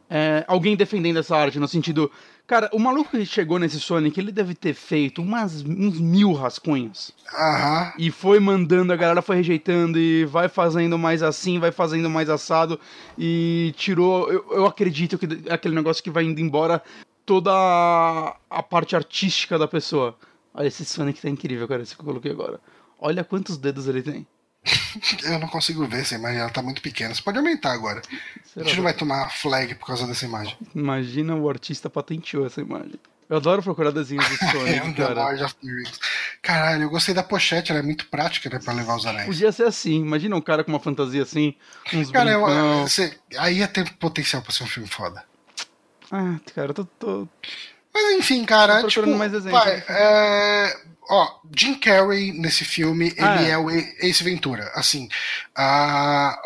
é, alguém defendendo essa arte, no sentido. Cara, o maluco que chegou nesse Sonic, ele deve ter feito umas, uns mil rascunhos. Aham. E foi mandando, a galera foi rejeitando e vai fazendo mais assim, vai fazendo mais assado. E tirou. Eu, eu acredito que é aquele negócio que vai indo embora toda a, a parte artística da pessoa. Olha, esse Sonic tá incrível, cara, esse que eu coloquei agora. Olha quantos dedos ele tem. <laughs> Eu não consigo ver essa imagem, ela tá muito pequena. Você pode aumentar agora. A Será? gente não vai tomar flag por causa dessa imagem. Imagina o artista patenteou essa imagem. Eu adoro procurar desenhos do <laughs> É Sonic, The cara. Lord of the Rings. Caralho, eu gostei da pochete, ela é muito prática, né, pra levar os anéis. Podia ser assim. Imagina um cara com uma fantasia assim, uns Cara, eu- brincão. você- aí ia ter potencial pra ser um filme foda. Ah, cara, eu tô, tô- Mas enfim, cara, Tô tipo, mais vai, é, ó, Jim Carrey nesse filme, Ah, ele é. é o Ace Ventura. Assim, a,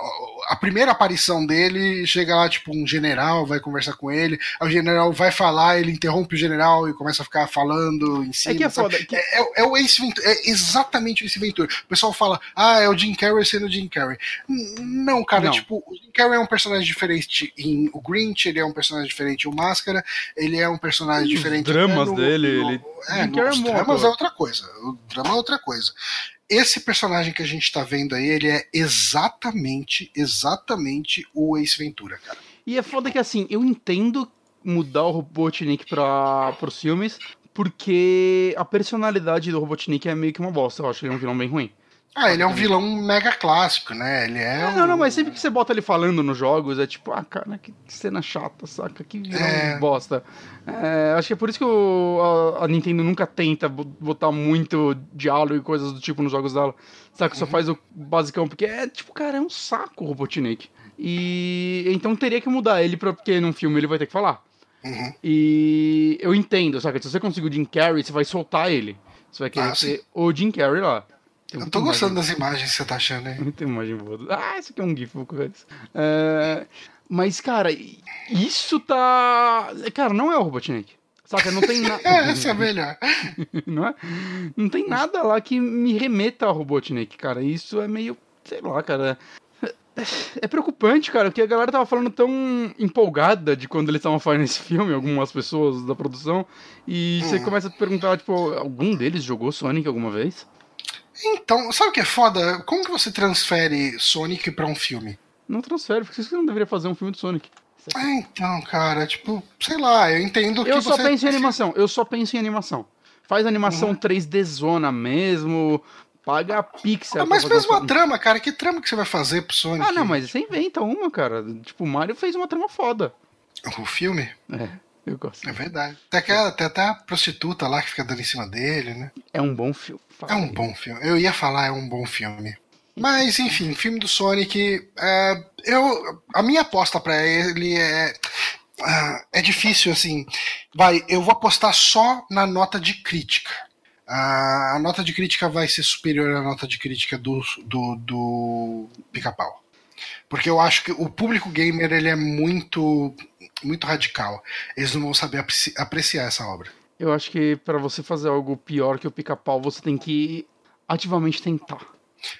a primeira aparição dele chega lá, tipo, um general vai conversar com ele, aí o general vai falar, ele interrompe o general e começa a ficar falando em cima. que é foda, que- É, é- é o Ace Ventura, é exatamente o Ace Ventura. O pessoal fala, ah, é o Jim Carrey sendo o Jim Carrey. N- Não, cara, Não. tipo, o Jim Carrey é um personagem diferente em O Grinch, ele é um personagem diferente em O Máscara, ele é um personagem Os diferente dramas até dele, no- ele- É, os é bom dramas é outra coisa. O drama é outra coisa. Esse personagem que a gente tá vendo aí, ele é exatamente, exatamente o Ace Ventura, cara. E é foda que assim, eu entendo mudar o Robotnik pra, pros filmes, porque a personalidade do Robotnik é meio que uma bosta. Eu acho ele um vilão bem ruim. Ah, ele é um vilão mega clássico, né? Ele é. É, um- não, não, mas sempre que você bota ele falando nos jogos, é tipo, ah, cara, que cena chata, saca? Que vilão É. bosta. É, acho que é por isso que o- a, a Nintendo nunca tenta bo- botar muito diálogo e coisas do tipo nos jogos dela. Saca? Uhum. Só faz o basicão, porque é tipo, cara, é um saco o Robotnik. E então teria que mudar ele, pra, porque num filme ele vai ter que falar. Uhum. E eu entendo, saca? Se você conseguir o Jim Carrey, você vai soltar ele. Você vai querer Ah, sim. ser o Jim Carrey lá. Eu tô gostando imagem- das imagens que você tá achando aí. Muita imagem boa. Ah, isso aqui é um GIF, vou colocar isso. É, Mas, cara, isso tá. Cara, não é o Robotnik. Saca? Não tem nada. <laughs> É, essa é melhor. <laughs> não é? Não tem nada lá que me remeta ao Robotnik, cara. Isso é meio. Sei lá, cara. É preocupante, cara, porque a galera tava falando tão empolgada de quando eles estavam fazendo esse filme, algumas pessoas da produção, e você começa a perguntar, tipo, algum deles jogou Sonic alguma vez? Então, sabe o que é foda? Como que você transfere Sonic pra um filme? Não transfere, porque você não deveria fazer um filme do Sonic. É, então, cara, tipo, sei lá, eu entendo que Eu só você... penso em animação, eu só penso em animação. Faz animação 3D zona mesmo, paga a Pixar. Ah, mas mesmo a trama, cara, que trama que você vai fazer pro Sonic? Ah, não, mas você inventa uma, cara. Tipo, o Mario fez uma trama foda. O filme? É, eu gosto. É verdade. Até, aquela- até, até a prostituta lá que fica dando em cima dele, né? É um bom filme. É um bom filme. Eu ia falar, é um bom filme. Mas, enfim, filme do Sonic. é, eu, a minha aposta pra ele é. ah, é difícil, assim. Vai, eu vou apostar só na nota de crítica. A nota de crítica vai ser superior à nota de crítica do, do, do Pica-Pau. Porque eu acho que o público gamer ele é muito, muito radical. Eles não vão saber apreci- apreciar essa obra. Eu acho que pra você fazer algo pior que o pica-pau, você tem que ativamente tentar.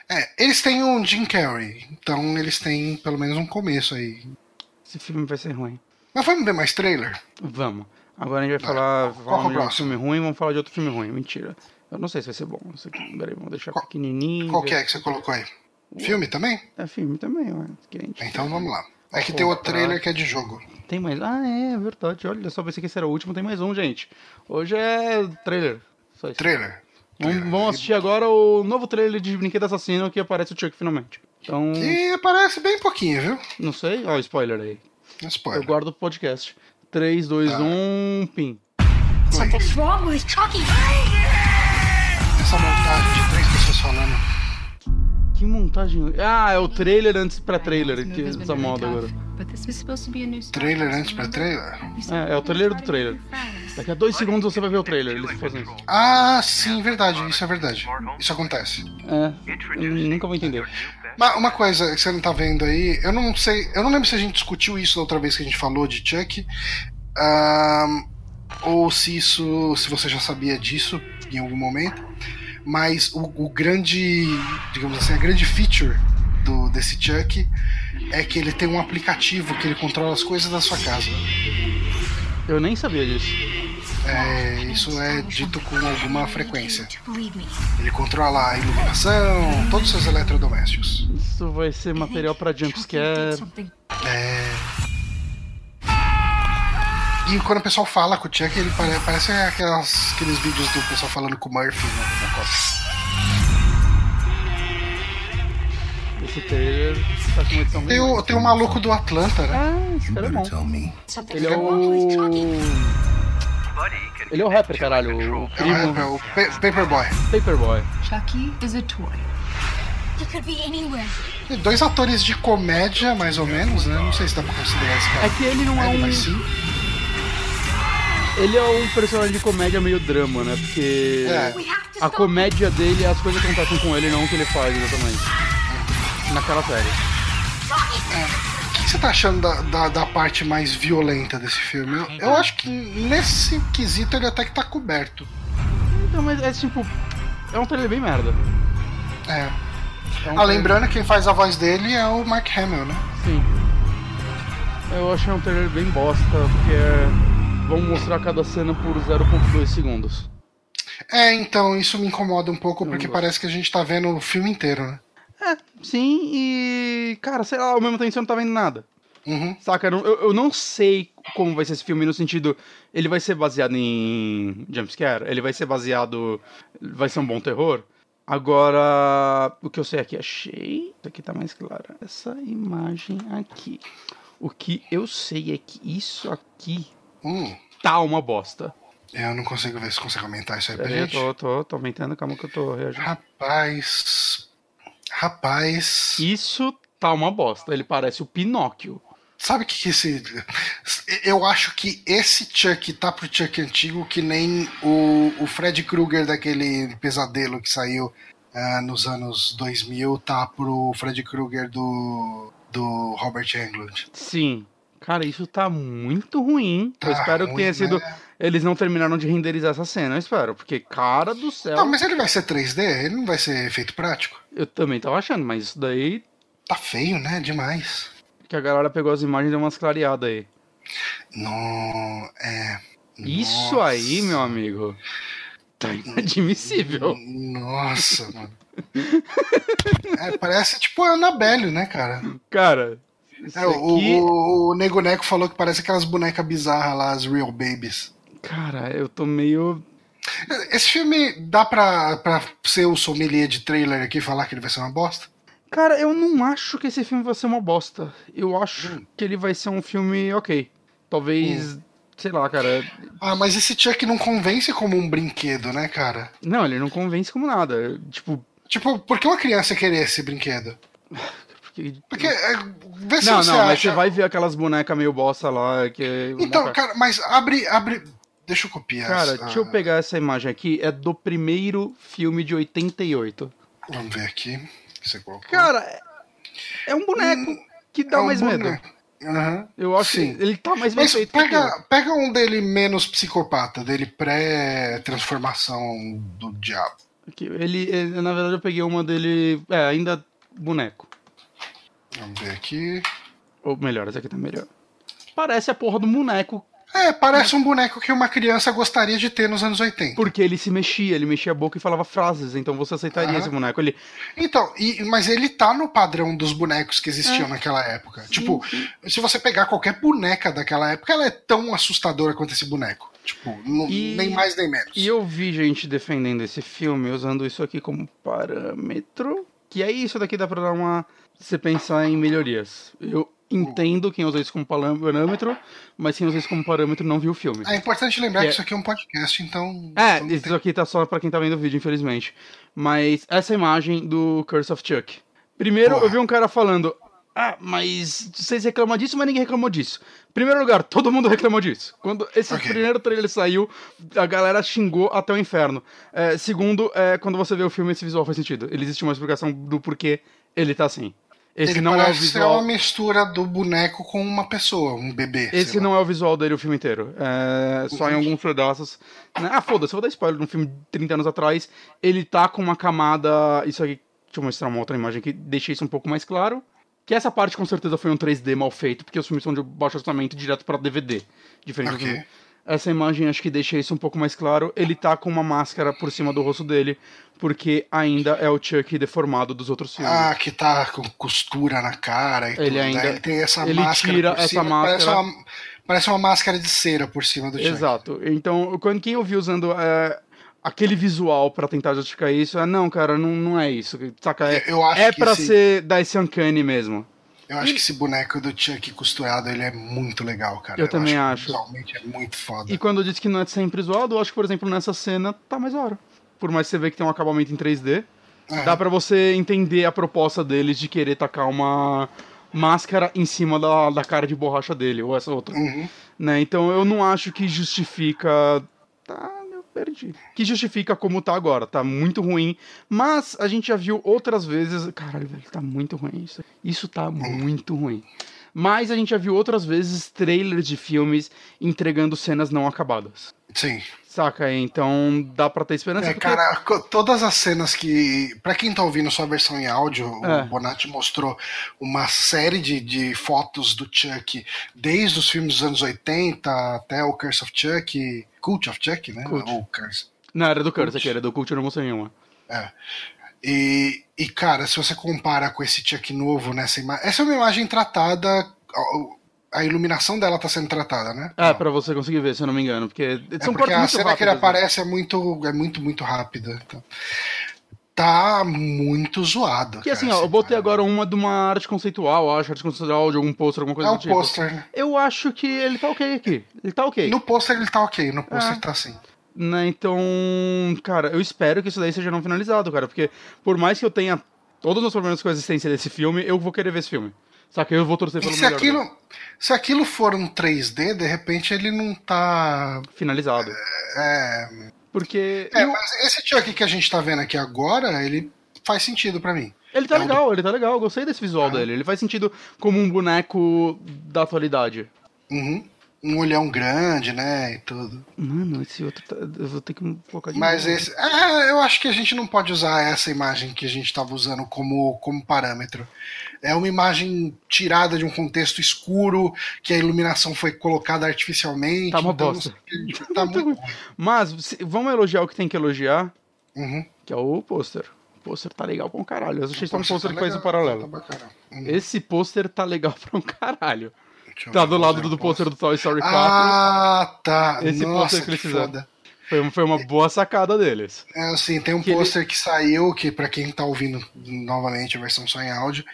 É, eles têm um Jim Carrey, então eles têm pelo menos um começo aí. Esse filme vai ser ruim. Mas vamos ver mais trailer? Vamos. Agora a gente vai falar, é o falar de um filme ruim, vamos falar de outro filme ruim. Mentira. Eu não sei se vai ser bom. Peraí, vamos deixar Qual- pequenininho. Qual que é que você colocou aí? Filme também? É filme também, ué. Então vamos lá. É que tem outro trailer que é de jogo. Tem mais. Ah, é, é verdade. Olha só, pensei que esse era o último, tem mais um, gente. Hoje é trailer. Só isso. Trailer. Vamos, Trailer. vamos assistir agora o novo trailer de Brinquedo Assassino que aparece o Chuck finalmente. Então, E aparece bem pouquinho, viu? não sei. Ó, o spoiler aí. Não Eu Spoiler. guardo o podcast. 3, 2, Tá. 1, pim. Something's wrong with Chucky. Essa montagem Que montagem. Ah, é o trailer antes pra trailer, que essa moda agora. Trailer antes pra trailer? É, é o trailer do trailer. Daqui a dois segundos você vai ver o trailer, eles fazem isso. Ah, sim, verdade. Isso é verdade. Isso acontece. É, eu nunca vou entender. Mas uma coisa que você não tá vendo aí, eu não sei, eu não lembro se a gente discutiu isso da outra vez que a gente falou de Chuck, ahn, ou se isso, se você já sabia disso em algum momento, mas o, o grande, digamos assim, a grande feature do, desse Chuck é que ele tem um aplicativo que ele controla as coisas da sua casa. Eu nem sabia disso. É, isso é dito com alguma frequência. Ele controla a iluminação, todos os seus eletrodomésticos. Isso vai ser material pra did jumpscare. É. E quando o pessoal fala com o Chuck, ele pare- parece aquelas, aqueles vídeos do pessoal falando com o Murphy né, na Copa. Esse trailer tá com uma edição bem Tem o, tem o maluco do Atlanta, né? Ah, esse cara é bom. Ele é o. Ele é o rapper, caralho. O É o, primo é o Pa- Paperboy. Paperboy. Chucky is a toy. Dois atores de comédia, mais ou menos, né? Não sei se dá pra considerar esse cara. É que ele não é Ele, um. Ele é um personagem de comédia meio drama, né? Porque É. A comédia dele é as coisas que acontecem com ele, não o que ele faz exatamente. Naquela série. O que você tá achando da, da, da parte mais violenta desse filme? Eu, eu acho que nesse quesito ele até que tá coberto. Então, mas é tipo. É um trailer bem merda. É. É um Ah, lembrando que quem faz a voz dele é o Mark Hamill, né? Sim. Eu achei um trailer bem bosta, porque é... vão mostrar cada cena por 0.2 segundos. É, então isso me incomoda um pouco, porque gosto. parece que a gente tá vendo o filme inteiro, né? É, sim, e. Cara, sei lá, ao mesmo tempo você não tá vendo nada. Uhum. Saca? Eu, eu não sei como vai ser esse filme no sentido. Ele vai ser baseado em jumpscare? Ele vai ser baseado. Vai ser um bom terror? Agora, o que eu sei aqui, achei. Isso aqui tá mais claro. Essa imagem aqui. O que eu sei é que isso aqui Hum, tá uma bosta. eu não consigo ver se consigo aumentar isso aí pra eu gente. tô, tô, tô aumentando, calma que eu tô reagindo. Rapaz. Rapaz. Isso tá uma bosta. Ele parece o Pinóquio. Sabe o que, que esse. Eu acho que esse Chuck tá pro Chuck antigo que nem o, o Fred Krueger daquele pesadelo que saiu ah, nos anos 2000 tá pro Freddy Krueger do, do Robert Englund. Sim. Cara, isso tá muito ruim. eu Tá espero que ruim, tenha sido. né? Eles não terminaram de renderizar essa cena, eu espero. Porque, cara do céu. Não, mas ele vai ser 3D? Ele não vai ser efeito prático? Eu também tava achando, mas isso daí. Tá feio, né? Demais. Que a galera pegou as imagens e deu umas clareadas aí. Não, é. Isso Nossa. aí, meu amigo. Tá inadmissível. Nossa, mano. É, parece tipo a Annabelle, né, cara? Cara. É, o, aqui. o, o Nego Neco falou que parece aquelas bonecas bizarras lá, as Real Babies. Cara, eu tô meio. Esse filme dá pra, pra ser o sommelier de trailer aqui e falar que ele vai ser uma bosta? Cara, eu não acho que esse filme vai ser uma bosta. Eu acho Hum. que ele vai ser um filme ok. Talvez. Sei lá, cara. Ah, mas esse Chuck não convence como um brinquedo, né, cara? Não, ele não convence como nada. Tipo. Tipo, por que uma criança querer esse brinquedo? <laughs> Porque... É, vê se Não, você não, mas acha... você vai ver aquelas bonecas meio bosta lá. Que... Então, Cara, cara, mas abre, abre... Deixa eu copiar. Cara, essa- deixa eu pegar essa imagem aqui. É do primeiro filme de 88. Vamos ver aqui. Você colocou. Cara, é- é um boneco que dá É um mais medo. boneco. Aham. Eu acho Sim. que ele tá mais bem Mas feito. pega, pega um dele menos psicopata, dele pré-transformação do diabo. Aqui, ele, ele- na verdade, eu peguei uma dele. É, ainda boneco. Vamos ver aqui. Ou melhor, essa aqui tá melhor. Parece a porra do boneco, É, parece um boneco que uma criança gostaria de ter nos anos 80. porque ele se mexia, ele mexia a boca e falava frases, então você aceitaria esse boneco. Ele. Então, e- mas ele tá no padrão dos bonecos que existiam naquela época. Tipo, se você pegar qualquer boneca daquela época, ela é tão assustadora quanto esse boneco. Tipo, não- E- nem mais nem menos. E eu vi gente defendendo esse filme usando isso aqui como parâmetro. Que aí isso daqui dá pra dar uma. Você pensar em melhorias. Eu entendo quem usa isso como parâmetro, mas quem usa isso como parâmetro não viu o filme. É importante lembrar Que que é- isso aqui é um podcast, então. É, então isso tem- aqui tá só pra quem tá vendo o vídeo, infelizmente. Mas essa imagem do Curse of Chuck. Primeiro, Porra. eu vi um cara falando. Ah, mas vocês reclamam disso, mas ninguém reclamou disso. Primeiro lugar, todo mundo reclamou disso. Quando esse Ok. primeiro trailer saiu, a galera xingou até o inferno. É, segundo, é, quando você vê o filme, esse visual faz sentido. Ele existe uma explicação do porquê ele tá assim. Esse Ele não é o parece ser visual. uma mistura do boneco com uma pessoa, um bebê. Esse não é o visual dele o filme inteiro. É só em alguns pedaços. né? Ah, foda-se, eu vou dar spoiler de um filme de 30 anos atrás. Ele tá com uma camada. Isso aqui. Deixa eu mostrar uma outra imagem aqui. Deixei isso um pouco mais claro. Que essa parte com certeza foi um 3D mal feito, porque os filmes são de baixo orçamento direto pra DVD. Diferente do Ok. filme. Essa imagem acho que deixa isso um pouco mais claro. Ele tá com uma máscara por cima do rosto dele, porque ainda é o Chuck deformado dos outros filmes. Ah, que tá com costura na cara e Ele tudo. ainda- Daí ele tem essa ele máscara tira por essa cima, Parece máscara. uma, parece uma máscara de cera por cima do Chuck. Exato. Então, quando quem eu vi usando é, aquele visual pra tentar justificar isso, é não, cara, não, não é isso. Saca? É, Eu acho é pra esse- ser dar esse uncanny mesmo. Eu acho que esse boneco do Chuck costurado, ele é muito legal, cara. Eu também que acho. Visualmente é muito foda. E quando eu disse que não é sempre zoado, eu acho que, por exemplo, nessa cena tá mais hora. Por mais que você vê que tem um acabamento em 3D, É. dá pra você entender a proposta deles de querer tacar uma máscara em cima da, da cara de borracha dele, ou essa outra. Uhum. Né? Então eu não acho que justifica. Tá, eu perdi. Que justifica como tá agora. Tá muito ruim. Mas a gente já viu outras vezes. Caralho, velho, tá muito ruim isso. Isso tá muito ruim. Mas a gente já viu outras vezes trailers de filmes entregando cenas não acabadas. Sim. Saca? Então dá pra ter esperança. É, porque- cara, todas as cenas que. Pra quem tá ouvindo sua versão em áudio, É. o Bonatti mostrou uma série de, de fotos do Chuck, desde os filmes dos anos 80 até o Curse of Chuck, Cult of Chuck, né? Cult. Ou Curse. Não, era do Curse aqui, era do Cult, eu não mostrei nenhuma. É. E, e, cara, se você compara com esse Chuck novo nessa imagem. Essa é uma imagem tratada. A- iluminação dela tá sendo tratada, né? É, Não. pra você conseguir ver, se eu não me engano. Porque É são porque cortes a cena que ele né? aparece é muito, é muito, muito rápida. Então, tá muito zoado. Que cara, assim, ó, eu botei imagem. agora uma de uma arte conceitual, acho, arte conceitual de algum pôster, alguma coisa É do um tipo. pôster, né? Eu acho que ele tá ok aqui. Ele tá ok. No pôster ele tá ok, no pôster É. tá assim. Né, então, cara, eu espero que isso daí seja não finalizado, cara. Porque por mais que eu tenha todos os problemas com a existência desse filme, eu vou querer ver esse filme. Saca? Eu vou torcer E pelo se melhor aquilo, dele. se aquilo for um 3D, de repente ele não tá. finalizado. É, Porque. é eu- mas esse Chuck que a gente tá vendo aqui agora, ele faz sentido pra mim. Ele tá É legal, ele tá legal. Eu gostei desse visual Ah. dele. Ele faz sentido como um boneco da atualidade. Uhum. Um olhão grande, né? E tudo. Mano, esse outro tá... Eu vou ter que colocar de Mas novo. esse. É, eu acho que a gente não pode usar essa imagem que a gente estava usando como, como parâmetro. É uma imagem tirada de um contexto escuro, que a iluminação foi colocada artificialmente. Tá uma então, bosta. <laughs> Tá muito ruim. Mas vamos elogiar o que tem que elogiar, Uhum. que é o pôster. O pôster tá legal pra um caralho. Eu achei só um Pô, pôster tá que faz o legal, paralelo. tá. Uhum. Esse pôster tá legal pra um <laughs> caralho. Tá do lado do pôster do Toy Story 4. Ah, tá. Esse pôster que eles fizeram. Foi, foi uma boa sacada deles. É assim, tem um Que ele- pôster que saiu, que pra quem tá ouvindo novamente a versão só em áudio,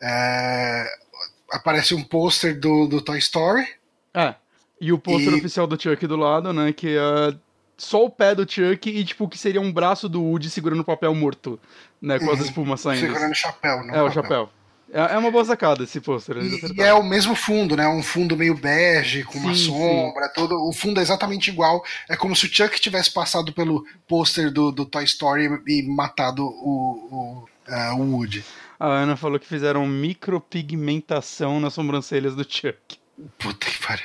é, aparece um pôster do, do Toy Story. É. E o pôster E- oficial do Chuck do lado, né? Que é só o pé do Chuck e, tipo, que seria um braço do Woody segurando o papel morto, né? Com as espumas saindo. Segurando o chapéu, não É, o chapéu. É, é uma boa sacada esse pôster. eles E, e é o mesmo fundo, né? Um fundo meio bege, com uma Sim, sombra, todo. O fundo é exatamente igual. É como se o Chuck tivesse passado pelo pôster do, do Toy Story e matado o, o, é, o Woody. A Ana falou que fizeram micropigmentação nas sobrancelhas do Chuck. Puta que pariu.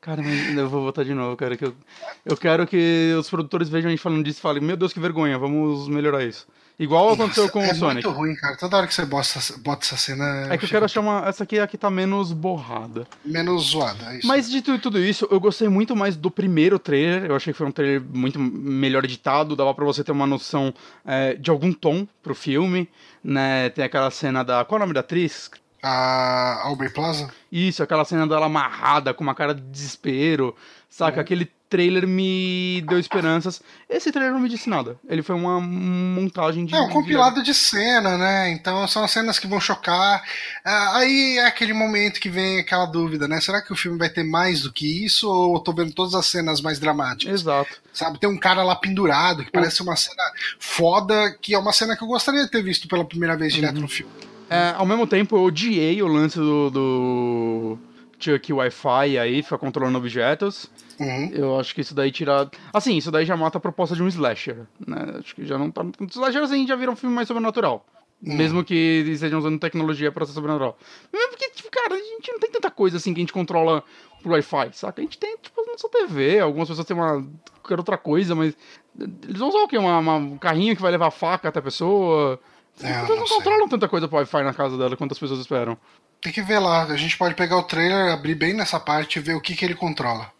Cara, mas eu vou votar de novo, cara. Que eu, eu quero que os produtores vejam a gente falando disso e falem, meu Deus, que vergonha, vamos melhorar isso. Igual aconteceu Nossa, com é o Sonic. muito ruim, cara. Toda hora que você bota, bota essa cena. É que eu quero achar uma. Essa aqui é a que tá menos borrada. Menos zoada. é isso. Mas de tu- tudo isso, eu gostei muito mais do primeiro trailer. Eu achei que foi um trailer muito melhor editado, dava pra você ter uma noção é, de algum tom pro filme. Né? Tem aquela cena da. Qual é o nome da atriz? A Aubrey Plaza? Isso, aquela cena dela amarrada, com uma cara de desespero. Saca? Aquele trailer me deu esperanças. Esse trailer não me disse nada. Ele foi uma montagem de. É um compilado de cena, né? Então são as cenas que vão chocar. Ah, Aí é aquele momento que vem aquela dúvida, né? Será que o filme vai ter mais do que isso? Ou eu tô vendo todas as cenas mais dramáticas? Exato. Sabe, tem um cara lá pendurado que parece uma cena foda, que é uma cena que eu gostaria de ter visto pela primeira vez direto no filme. É, ao mesmo tempo, eu odiei o lance do, do Chuck Wi-Fi aí, ficar controlando objetos. Uhum. Eu acho que isso daí tira. Assim, isso daí já mata a proposta de um slasher, né? Acho que já não tá. Slasher assim já vira um filme mais sobrenatural. Mesmo que estejam usando tecnologia pra ser sobrenatural. Mesmo porque, tipo, cara, a gente não tem tanta coisa assim que a gente controla por Wi-Fi, saca? A gente tem, tipo, a nossa TV, algumas pessoas têm uma. qualquer outra coisa, mas. Eles vão usar o quê? Uma, uma- um carrinho que vai levar faca até a pessoa. É, eu Eles não não controlam tanta coisa pro Wi-Fi na casa dela quanto as pessoas esperam. Tem que ver lá. A gente pode pegar o trailer, abrir bem nessa parte e ver o que, que ele controla.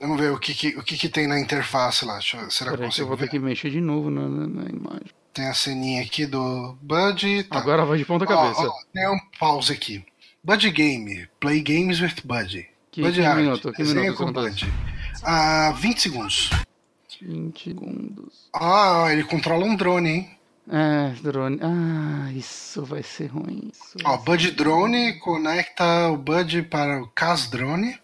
Vamos ver o que, que, o que, que tem na interface lá. Deixa eu- será que eu Peraí, que eu consigo vou ter ver? que mexer de novo na, na- na imagem. Tem a ceninha aqui do Bud. Tá. Agora vai de ponta Ó, cabeça. ó, tem um pause aqui. Bud Game. Play games with Bud. Que- Bud que Art. minuto? Que minuto com Bud. Ah, 20 segundos. 20 segundos. Ah, ele controla um drone, hein? É, drone. Ah, isso vai ser ruim. Isso Ó, Bud Drone conecta o Bud para o Cas Drone.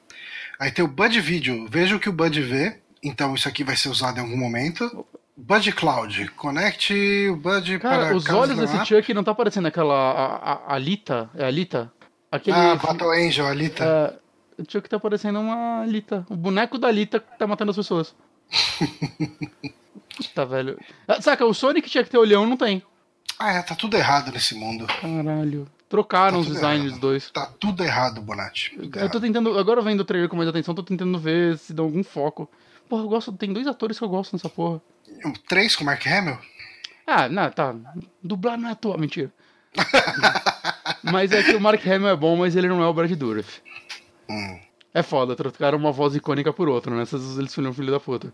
Aí tem o Bud Video. Veja o que o Bud vê. Então isso aqui vai ser usado em algum momento. Bud Cloud. Conecte o Bud para Cara, os olhos desse Chuck não tá parecendo aquela. A, a, Alita? É Alita? Aquele. Ah, Battle Angel, Alita. é, o Chuck tá parecendo uma Alita. O boneco da Alita que tá matando as pessoas. <laughs> Puta, velho. Ah, Saca, o Sonic tinha que ter olhão, não tem. Ah, é, tá tudo errado nesse mundo. Caralho. Trocaram Tá os designs errado. dos dois. Tá tudo errado, Bonatti. Tudo Eu tô tentando. Agora vendo o trailer com mais atenção, tô tentando ver se dá algum foco. Porra, eu gosto. Tem dois atores que eu gosto nessa porra. O 3 com o Mark Hamill? Ah, não, tá. Dublar não é tua, mentira. <laughs> mas é que o Mark Hamill é bom, mas ele não é o Brad Dourif. Hum. É foda, trocaram uma voz icônica por outra, né? Essas eles filham filho da puta.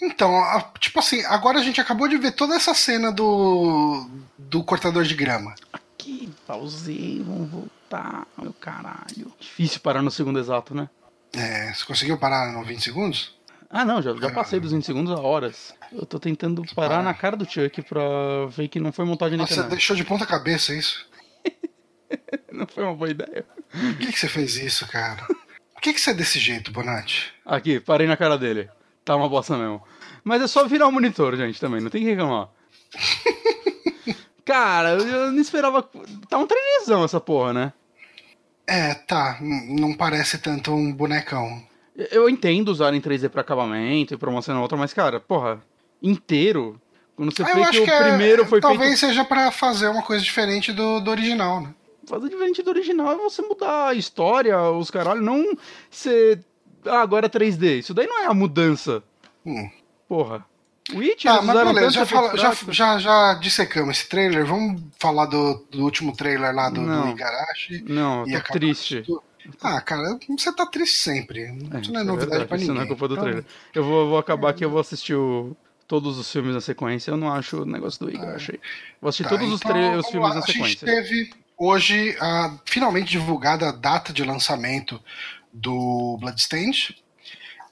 Então, a- tipo assim, agora a gente acabou de ver toda essa cena do, do cortador de grama. Aqui, pausei, vamos voltar, meu caralho. Difícil parar no segundo exato, né? É, você conseguiu parar no 20 segundos? Ah, não, já, já passei dos 20 segundos a horas. Eu tô tentando parar na cara do Chuck pra ver que não foi montagem na Nossa, você deixou de ponta cabeça isso? <laughs> Não foi uma boa ideia. Por que, que você fez isso, cara? Por que, que você é desse jeito, Bonatti? Aqui, parei na cara dele. Tá uma bosta mesmo. Mas é só virar o monitor, gente, também. Não tem que reclamar. <laughs> Cara, eu- não esperava. Tá um trainerzão essa porra, né? É, tá. Não parece tanto um bonecão. Eu entendo usar em 3D pra acabamento e pra uma cena ou outra, mas, cara, porra, inteiro, Quando você Ah, vê que acho o que é- primeiro foi talvez feito seja pra fazer uma coisa diferente do, do original, né? fazer diferente do original é você mudar a história, os caralho, não ser. Ah, agora é 3D. Isso daí não é a mudança. Hum. Porra. Witch, Tá, eles mas beleza, já, fala- já, já, já dissecamos esse trailer. Vamos falar do, do último trailer lá do, Não. do Igarashi. Não, eu tô triste. tudo. Ah, cara, você tá triste sempre. É, isso isso não é é novidade verdade, pra Isso ninguém. não é culpa do Então, trailer. Eu vou, vou acabar aqui, eu vou assistir o- todos os filmes na sequência. Eu não acho o negócio do Igor, achei. Vou assistir tá, todos os, então, os vamos filmes lá. na A gente sequência. teve hoje a, finalmente divulgada a data de lançamento do Bloodstained.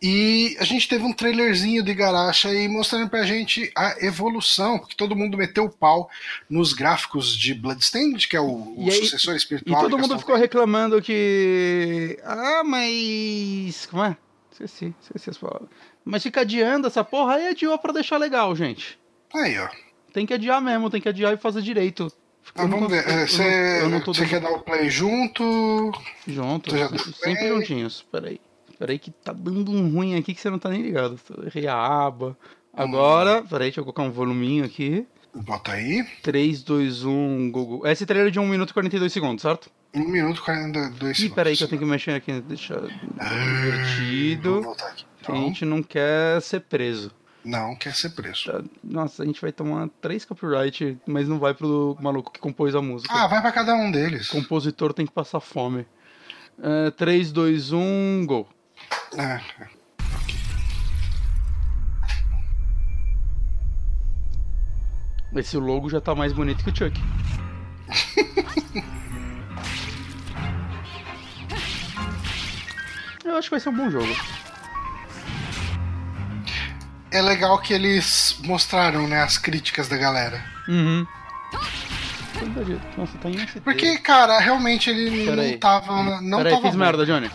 E a gente teve um trailerzinho de Igarashi aí mostrando pra gente a evolução, porque todo mundo meteu o pau nos gráficos de Bloodstained, que é o, o E aí- sucessor E espiritual todo de mundo ficou reclamando que. Ah, mas. Como é? Esqueci, esqueci as palavras. Mas fica adiando essa porra aí adiou pra deixar legal, gente. Aí, ó. Tem que adiar mesmo, tem que adiar e fazer direito. Ah, vamos ver. não- Você quer dar o play junto? Deu sempre juntinhos. Peraí. Peraí que tá dando um ruim aqui que você não tá nem ligado. Errei a aba. Agora, peraí, deixa eu colocar um voluminho aqui. Bota aí. 3, 2, 1, Google. Esse trailer é de 1 minuto e 42 segundos, certo? 1 minuto e 42 Ih, segundos. peraí que eu tenho que mexer aqui, deixa Vou invertido. voltar aqui. Que a Então, gente não quer ser preso. Não quer ser preso. Tá? Nossa, a gente vai tomar três copyright, mas não vai pro maluco que compôs a música. Ah, vai pra cada um deles. O compositor tem que passar fome. É, 3, 2, 1, go. É. Esse logo já tá mais bonito que o Chuck. <laughs> Eu acho que vai ser um bom jogo. É legal que eles mostraram, né, as críticas da galera. Uhum. Nossa, tá em SD. Porque, cara, realmente ele Pera não aí. tava. Não Peraí, tava fiz bom. merda, Johnny.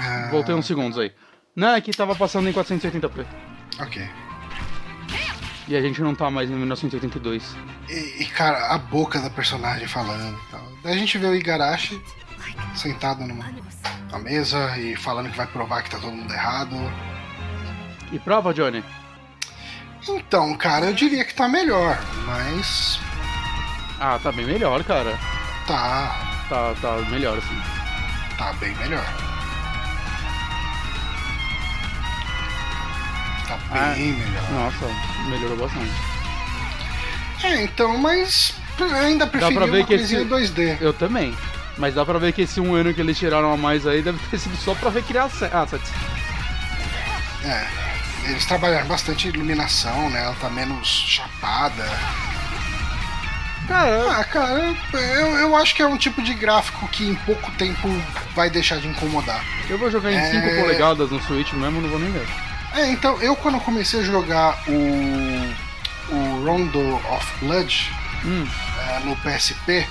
Ah, Voltei uns segundos aí. Não, é que tava passando em 480p. Ok. E a gente não tá mais em 1982. E, e, cara, a boca da personagem falando e tal. Daí a gente vê o Igarashi sentado numa, na mesa e falando que vai provar que tá todo mundo errado. E prova, Johnny? Então, cara, eu diria que tá melhor, mas Ah, tá bem melhor, cara. tá, Tá, tá melhor, assim. tá bem melhor. Tá Ah. bem melhor. Nossa, melhorou bastante. É, então, mas ainda preferi ver uma que coisinha esse- 2D. Eu também. Mas dá pra ver que esse um ano que eles tiraram a mais aí deve ter sido só pra recriar se- assets. É, eles trabalharam bastante iluminação, né? Ela tá menos chapada. Cara, Ah, cara, eu, eu acho que é um tipo de gráfico que em pouco tempo vai deixar de incomodar. eu vou jogar em É. 5 polegadas no Switch mesmo, não vou nem ver. É, então, eu quando comecei a jogar o, o Rondo of Blood Hum. é, no PSP,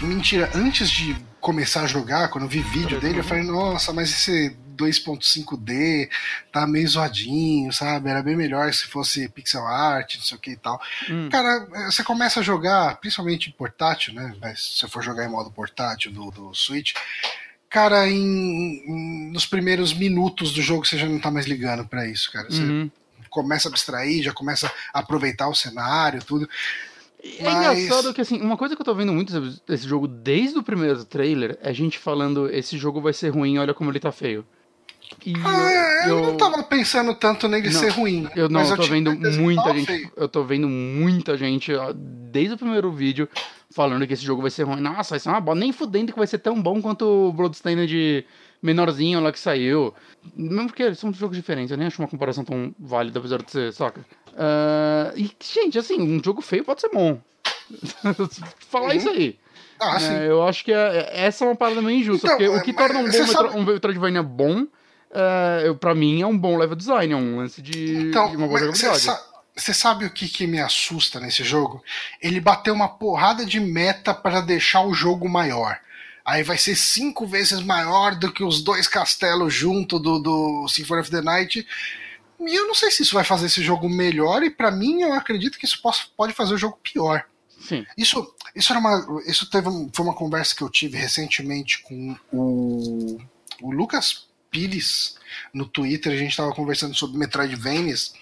mentira, antes de começar a jogar, quando eu vi vídeo dele, eu falei, nossa, mas esse 2.5D tá meio zoadinho, sabe? Era bem melhor se fosse pixel art, não sei o que e tal. Hum. Cara, é, você começa a jogar, principalmente em portátil, né? Mas se você for jogar em modo portátil do, do Switch, cara, em, em- nos primeiros minutos do jogo você já não tá mais ligando pra isso, cara. Você Uhum. começa a abstrair, já começa a aproveitar o cenário, tudo. É Mas- engraçado que, assim, uma coisa que eu tô vendo muito desse jogo desde o primeiro trailer é gente falando: esse jogo vai ser ruim, olha como ele tá feio. E Ah, eu, não tava pensando tanto nele Não, ser ruim. Eu não, eu tô vendo muita gente. feio. Eu tô vendo muita gente, desde o primeiro vídeo, falando que esse jogo vai ser ruim. Nossa, vai ser uma bosta. Nem fudendo que vai ser tão bom quanto o Bloodstained menorzinho lá que saiu. Mesmo porque são jogos diferentes, eu nem acho uma comparação tão válida, apesar de ser, saca? Ah, e, gente, assim, um jogo feio pode ser bom. <laughs> Falar Uhum. isso aí. Ah. É, eu acho que é- essa é uma parada meio injusta. Então, porque o é, que torna um bom Metro, sabe- um Metroidvania bom, é, pra mim, é um bom level design, é um lance de, Então, de uma boa jogabilidade. você sabe o que, que me assusta nesse jogo? Ele bateu uma porrada de meta para deixar o jogo maior. Aí vai ser cinco vezes maior do que os dois castelos junto do, do Symphony of the Night. E eu não sei se isso vai fazer esse jogo melhor, e pra mim eu acredito que isso possa- pode fazer o jogo pior. Sim. Isso, isso era uma. Isso teve, foi uma conversa que eu tive recentemente com o, o Lucas Pires no Twitter. A gente estava conversando sobre Metroidvanias.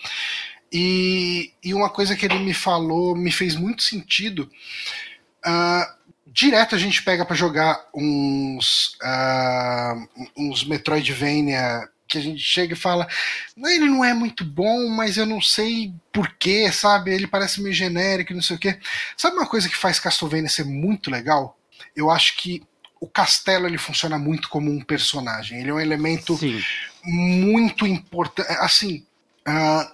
E, e uma coisa que ele me falou me fez muito sentido. Ah, direto a gente pega pra jogar uns, ah, uns Metroidvania que a gente chega e fala, "Não, ele não é muito bom, mas eu não sei porquê, sabe? Ele parece meio genérico, não sei o quê. Sabe uma coisa que faz Castlevania ser muito legal? Eu acho que o castelo ele funciona muito como um personagem. Ele é um elemento Sim. muito importante. Assim, ah,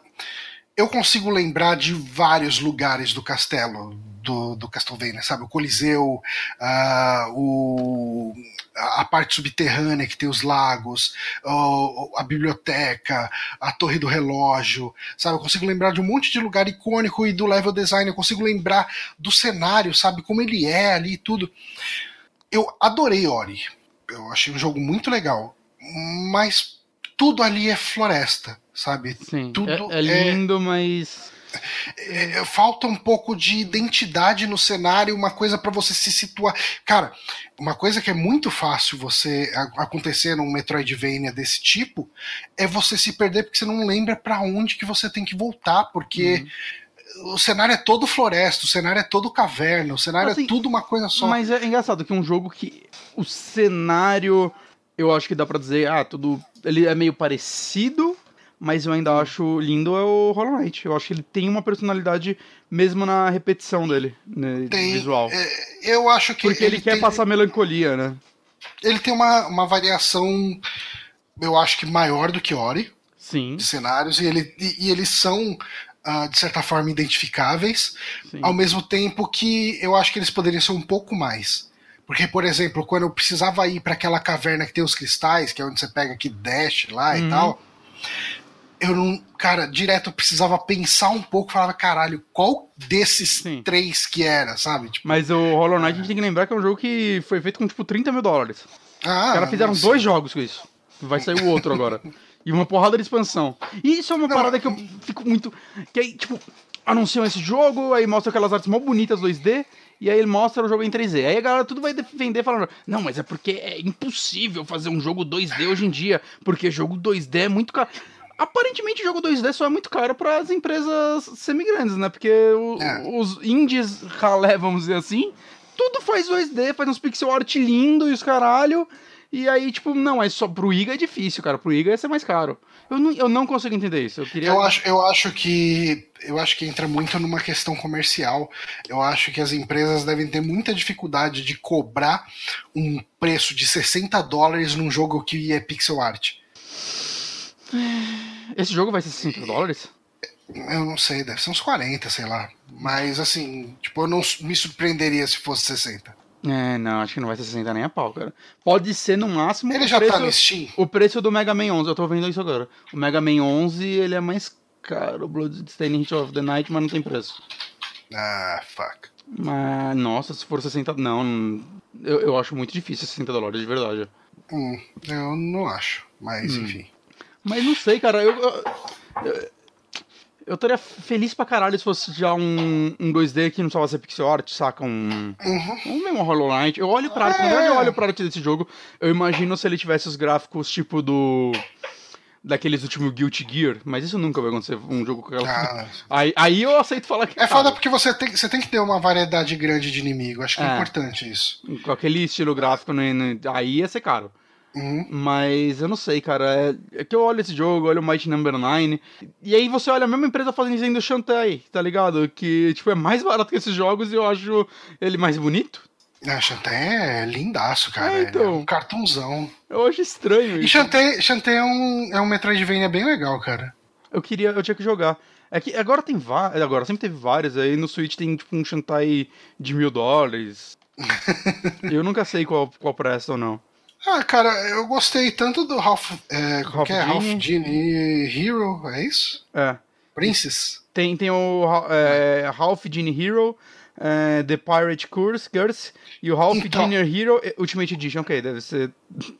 eu consigo lembrar de vários lugares do castelo do, do Castlevania, sabe? O Coliseu, ah, o, a parte subterrânea que tem os lagos, o- a biblioteca, a torre do relógio, sabe? Eu consigo lembrar de um monte de lugar icônico e do level design. Eu consigo lembrar do cenário, sabe? Como ele é ali e tudo. Eu adorei Ori. Eu achei um jogo muito legal. Mas tudo ali é floresta, sabe? Sim. Tudo é, é lindo, mas. é, falta um pouco de identidade no cenário, uma coisa pra você se situar. Cara, uma coisa que é muito fácil você acontecer num Metroidvania desse tipo é você se perder porque você não lembra pra onde que você tem que voltar, porque Uhum. O cenário é todo floresta, o cenário é todo caverna, o cenário Assim, é tudo uma coisa só. Mas é engraçado que um jogo que o cenário, eu acho que dá pra dizer, ah, tudo. Ele é meio parecido, mas eu ainda acho lindo é o Hollow Knight. Eu acho que ele tem uma personalidade mesmo na repetição dele, né, Tem, visual. é, eu acho que Porque ele, quer tem- passar melancolia, né? ele tem uma, uma variação, eu acho que maior do que Ori. Sim, de cenários e, ele, e, e eles são, ah, de certa forma, identificáveis, sim. ao mesmo tempo que eu acho que eles poderiam ser um pouco mais. Porque, por exemplo, quando eu precisava ir para aquela caverna que tem os cristais, que é onde você pega aqui dash lá Uhum. e tal, eu não. Cara, direto eu precisava pensar um pouco, falava, caralho, qual desses Sim. três que era, sabe? Tipo, Mas o Hollow Knight a gente tem que lembrar que é um jogo que foi feito com tipo 30 mil dólares. ah, Os caras fizeram nossa. dois jogos com isso. Vai sair o outro agora. <laughs> E uma porrada de expansão. E isso é uma Não, parada que eu fico muito. Que aí, tipo, anunciam esse jogo, aí mostra aquelas artes mó bonitas 2D, e aí ele mostra o jogo em 3D. Aí a galera tudo vai defender falando: Não, mas é porque é impossível fazer um jogo 2D hoje em dia, porque jogo 2D é muito caro. Aparentemente, jogo 2D só é muito caro para as empresas semi-grandes, né? Porque o- É. os indies ralé, vamos dizer assim, tudo faz 2D, faz uns pixel art lindo e os caralho. E aí, tipo, não, é só pro IGA é difícil, cara. Pro IGA ia ser mais caro. Eu não, eu não consigo entender isso. Eu queria. Eu acho, eu acho que eu acho que entra muito numa questão comercial. Eu acho que as empresas devem ter muita dificuldade de cobrar um preço de 60 dólares num jogo que é pixel art. <sighs> Esse jogo vai ser 60 dólares? Eu não sei, deve ser uns 40, sei lá. Mas assim, tipo, eu não me surpreenderia se fosse 60. É, não, acho que não vai ser 60 nem a pau, cara. Pode ser no máximo. Ele já preço, tá no Steam? O preço do Mega Man 11, eu tô vendo isso agora. O Mega Man 11, ele é mais caro. O Bloodstained Hit of the Night, mas não tem preço. Ah, fuck. Mas, nossa, se for 60. Não, eu, eu acho muito difícil 60 dólares, de verdade. Hum, eu não acho. Mas Hum. enfim. Mas não sei, cara. Eu, eu, eu, eu estaria feliz pra caralho se fosse já um, um 2D que não precisava ser pixel art, saca? Um, Uhum. um mesmo Hollow Knight. Eu olho pra arte, na verdade eu olho pra arte desse jogo, eu imagino se ele tivesse os gráficos tipo do. Daqueles últimos Guilty Gear, mas isso nunca vai acontecer, um jogo com aquela. Ah, <laughs> Aí, aí eu aceito falar que. É foda cara, porque você tem, você tem que ter uma variedade grande de inimigo. Acho que é, É. importante isso. Com aquele estilo gráfico, né, né, aí ia ser caro. Uhum. Mas eu não sei, cara. É, é que eu olho esse jogo, olho o Mighty Number 9. E aí você olha a mesma empresa fazendo desenho do Shantae, tá ligado? Que, tipo, é mais barato que esses jogos e eu acho ele mais bonito. Ah, Shantae é lindaço, cara. É, Ele então. É um cartunzão. Eu acho estranho E isso. Shantae, Shantae é, um, é um Metroidvania bem legal, cara. Eu queria, eu tinha que jogar. É que agora tem vários, agora sempre teve vários, aí no Switch tem tipo um Shantae de mil dólares. <laughs> eu nunca sei qual, qual presta ou não. Ah, cara, eu gostei tanto do Ralph. É, Ralph que é? Ralph. Genie Hero, é isso? É. Princess? Tem, tem o é, Ralph Genie Hero, é, The Pirate Curse, Curse e o Ralph Então. Hero Ultimate Edition. Ok, deve ser.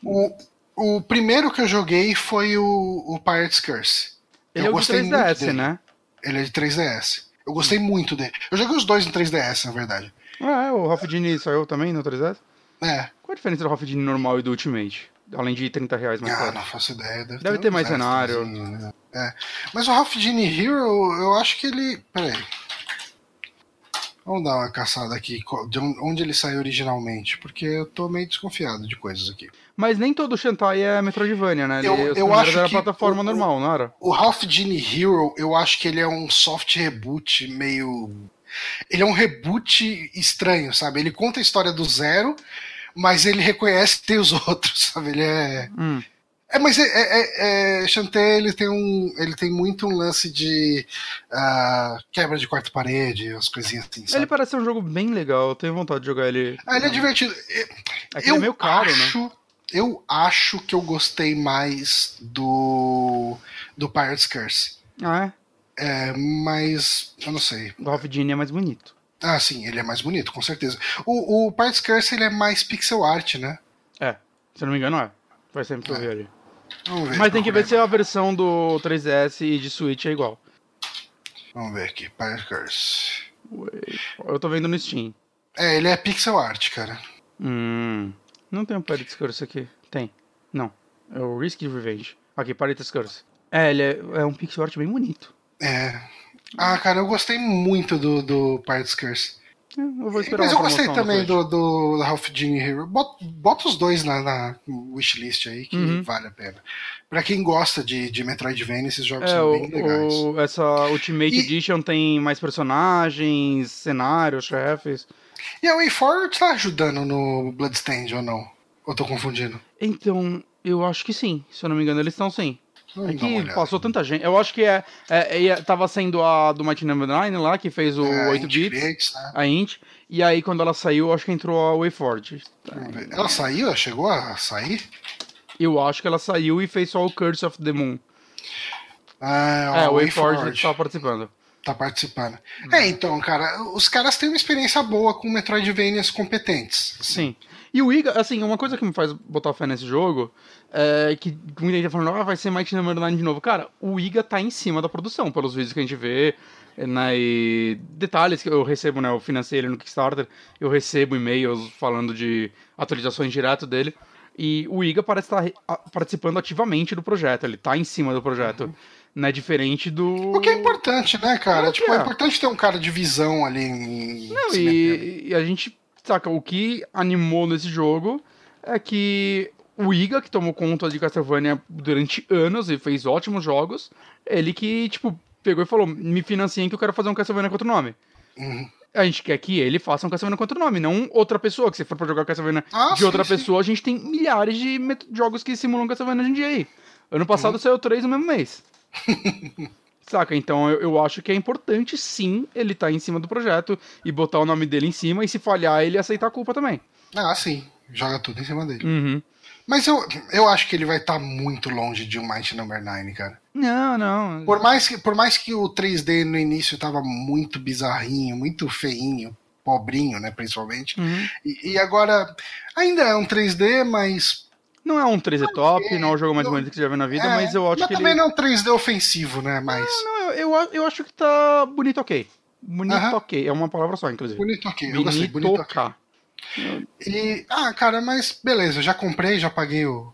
O, o primeiro que eu joguei foi o, o Pirate's Curse. Ele eu é gostei muito 3DS, dele. né? Ele é de 3DS. Eu gostei muito dele. Eu joguei os dois no 3DS, na verdade. Ah, é, o Ralph Genie saiu também no 3DS? É. Qual a diferença do Ralph Genie normal e do Ultimate? Além de 30 reais mais Ah, caro. não faço ideia. Deve, Deve ter mais uns cenário. né? É. Mas o Ralph Genie Hero, eu acho que ele. Peraí. Vamos dar uma caçada aqui, de on- onde ele saiu originalmente, porque eu tô meio desconfiado de coisas aqui. Mas nem todo Shantae é Metroidvania, né? Ele, Eu- eu acho era que plataforma o- normal, não era? O Ralph Genie Hero, eu acho que ele é um soft reboot meio. Ele é um reboot estranho, sabe? Ele conta a história do zero, mas ele reconhece que <laughs> tem os outros, sabe? Ele é. Hum. É, mas é, é, é, é, Shantae, ele tem um, ele tem muito um lance de ah, quebra de quarta parede, as coisinhas assim, sabe? Ele parece ser um jogo bem legal, eu tenho vontade de jogar ele. Ah, ele é divertido. É que ele é meio caro, né? acho, Eu acho que eu gostei mais do do Pirate's Curse. Ah, é? É, mas eu não sei. O Genie é mais bonito. Ah, sim, ele é mais bonito, com certeza. O, o Pirate's Curse ele é mais pixel art, né? É, se não me engano é. Faz sempre que eu vi ali. Vamos ver. Mas tem que ver se a versão do 3DS e de Switch é igual. Vamos ver aqui, Pirate's Curse. Eu tô vendo no Steam. É, ele é pixel art, cara. Hum. Não tem um Pirate's Curse aqui. Tem. Não. É o Risk Revenge. Aqui, Pirate's Curse. É, ele é, é um pixel art bem bonito. É. Ah, cara, eu gostei muito do, do Pirate's Curse. É, Eu vou esperar Mas eu gostei também do, do Ralph Genie Hero. Bota, bota os dois na, na wishlist aí, que Uhum. vale a pena. Pra quem gosta de, de Metroidvania, esses jogos É, são o, bem legais. o- essa Ultimate E- Edition tem mais personagens, cenários, chefes. E a WayForward tá ajudando no Bloodstained ou não? Ou tô confundindo? Então, eu acho que sim. Se eu não me engano, eles estão sim. É que passou tanta gente. Eu acho que é, é, é- tava sendo a do Mighty Number 9 lá, que fez o É, 8 Int bits, né? a Int. E aí, quando ela saiu, eu acho que entrou a ver. Ela saiu? Ela chegou a sair? Eu acho que ela saiu e fez só o Curse of the Moon. Ah, é, a o WayForward WayForward tava participando. tá participando. É, então, cara, os caras têm uma experiência boa com Metroidvanias competentes. Sim. E o Iga, assim, uma coisa que me faz botar fé nesse jogo é que muita gente tá falando, ah, vai ser Mighty Number 9 de novo. Cara, o Iga tá em cima da produção, pelos vídeos que a gente vê, né, e detalhes que eu recebo, né, eu financei ele no Kickstarter, eu recebo e-mails falando de atualizações direto dele, e o Iga parece estar re- a- participando ativamente do projeto, ele tá em cima do projeto, né, diferente do... O que é importante, né, cara? Que tipo, é. é. importante ter um cara de visão ali em. Não, e, e a gente, saca, o que animou nesse jogo é que o Iga, que tomou conta de Castlevania durante anos e fez ótimos jogos, ele que, tipo, pegou e falou, me financiem que eu quero fazer um Castlevania com outro nome. Uhum. A gente quer que ele faça um Castlevania com outro nome, não outra pessoa, que se for pra jogar Castlevania Ah, de sim, outra sim. pessoa, a gente tem milhares de jogos que simulam Castlevania hoje em dia aí. Ano passado Uhum. saiu três no mesmo mês. <laughs> Saca? Então eu, eu acho que é importante sim ele estar em cima do projeto e botar o nome dele em cima e se falhar ele aceitar a culpa também. Ah, sim. Joga tudo em cima dele. Uhum. Mas eu, eu acho que ele vai estar muito longe de um Mighty Number 9, cara. Não, não. Por mais, que, por mais que o 3D no início tava muito bizarrinho, muito feinho, pobrinho, né, principalmente. Uhum. E, e agora ainda é um 3D, mas. Não é um 3D top, é, não é o jogo mais não- bonito que você já viu na vida, é, mas eu acho que também ele. não é um 3D ofensivo, né? Mas. Não, eu, eu, a- eu acho que tá bonito ok. Bonito Aham. ok. É uma palavra só, inclusive. Bonito ok, eu gostei, bonito ok. E, ah, cara, mas beleza, já comprei, já paguei o,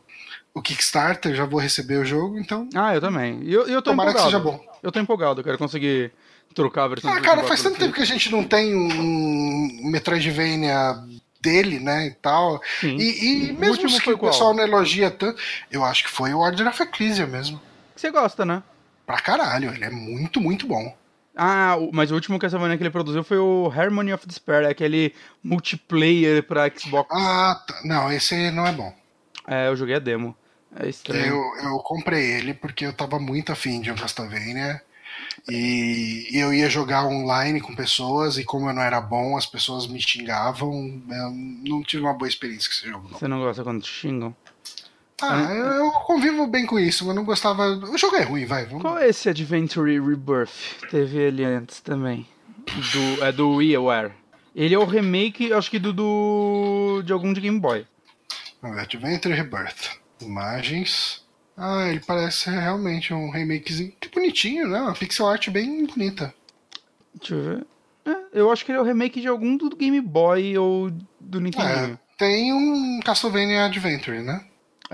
o Kickstarter, já vou receber o jogo, então. Ah, eu também. E eu, eu tô Tomara que empolgado. seja bom. Eu tô empolgado, eu quero conseguir trocar a versão Ah, cara, 64 faz tanto tempo que a gente não tem um Metroidvania dele, né, e tal. Sim. E, e O mesmo que o pessoal não elogia tanto, eu acho que foi o Order of Ecclesia mesmo. Você gosta, né? Pra caralho, ele é muito, muito bom. Ah, mas o último Castlevania que ele produziu foi o Harmony of Despair, aquele multiplayer pra Xbox. Ah, tá. não, esse não é bom. É, eu joguei a demo. É estranho. Eu, eu comprei ele porque eu tava muito afim de um Castlevania. E eu ia jogar online com pessoas, e como eu não era bom, as pessoas me xingavam. Eu não tive uma boa experiência com esse jogo, não. Você não gosta quando te xingam? Ah, eu, convivo bem com isso, mas não gostava. O jogo é ruim, vai. Vamos... Qual é esse Adventure Rebirth? Teve ele antes também. Do, é do WiiWare. Ele é o remake, acho que do, do de algum de Game Boy. Ver, Adventure Rebirth. Imagens. Ah, ele parece realmente um remakezinho. Que bonitinho, né? Uma pixel art bem bonita. Deixa eu ver. É, eu acho que ele é o remake de algum do Game Boy ou do É, Nintendo. tem um Castlevania Adventure, né?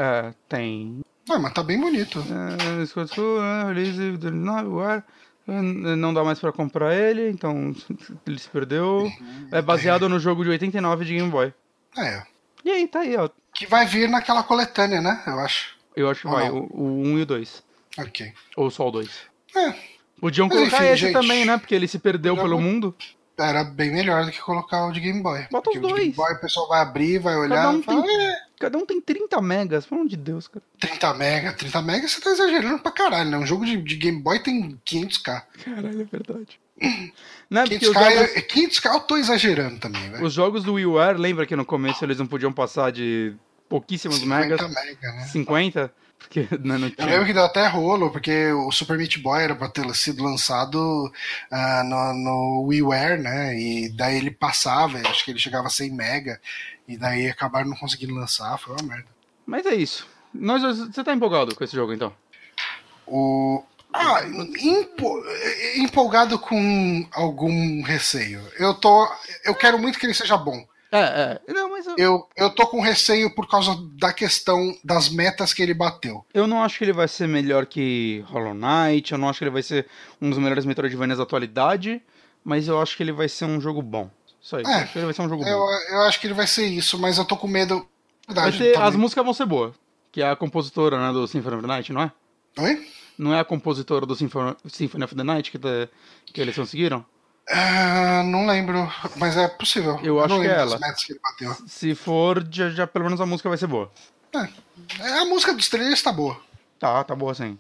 É, tem. Ah, mas tá bem bonito. É, Scott School, release do 9, War. É, Não dá mais pra comprar ele, então <laughs> ele se perdeu. É baseado no jogo de 89 de Game Boy. É. E aí, tá aí, ó. Que vai vir naquela coletânea, né? Eu acho. Eu acho que Ou vai, não? o, o 1 e o 2. Ok. Ou só o 2. É. Podiam Mas colocar enfim, esse gente. também, né? Porque ele se perdeu pelo não. mundo. Era bem melhor do que colocar o de Game Boy. Bota os Porque o de Game dois. Boy o pessoal vai abrir, vai olhar um e falar, tem- "É, Cada um tem 30 megas, pelo amor de Deus, cara. 30 mega, 30 mega você tá exagerando pra caralho, né? Um jogo de, de Game Boy tem 500k. Caralho, é verdade. <clears throat> Não é porque 500k, os jogos, é- 500k eu tô exagerando também, velho. os jogos do WiiWare, lembra que no começo eles não podiam passar de pouquíssimos 50 megas? mega, né? 50? Porque <laughs> né, não Eu lembro que deu até rolo, porque o Super Meat Boy era pra ter sido lançado ah, no, no WiiWare, né? E daí ele passava, acho que ele chegava a 100 mega, e daí acabaram não conseguindo lançar, foi uma merda. Mas é isso. Nós, você tá empolgado com esse jogo, então? O... Ah, empo- empolgado com algum receio. Eu tô. Eu quero muito que ele seja bom. É, é. Não, mas eu, Eu, eu tô com receio por causa da questão das metas que ele bateu. eu não acho que ele vai ser melhor que Hollow Knight, eu não acho que ele vai ser um dos melhores Metroidvanias da atualidade, mas eu acho que ele vai ser um jogo bom. Só isso. É, eu acho que ele vai ser um jogo Eu, bom. eu acho que ele vai ser isso, mas eu tô com medo. Verdade, ter, as músicas vão ser boas. Que é a compositora né, do Symphony of the Night, não é? Oi? Não é a compositora do Symphony, Symphony of the Night que, tá- que eles conseguiram? Ah, não lembro, mas é possível. Eu acho que é ela. que ele bateu. Se for, já, já pelo menos a música vai ser boa. É, a música dos trailers tá boa. Tá, tá boa sim.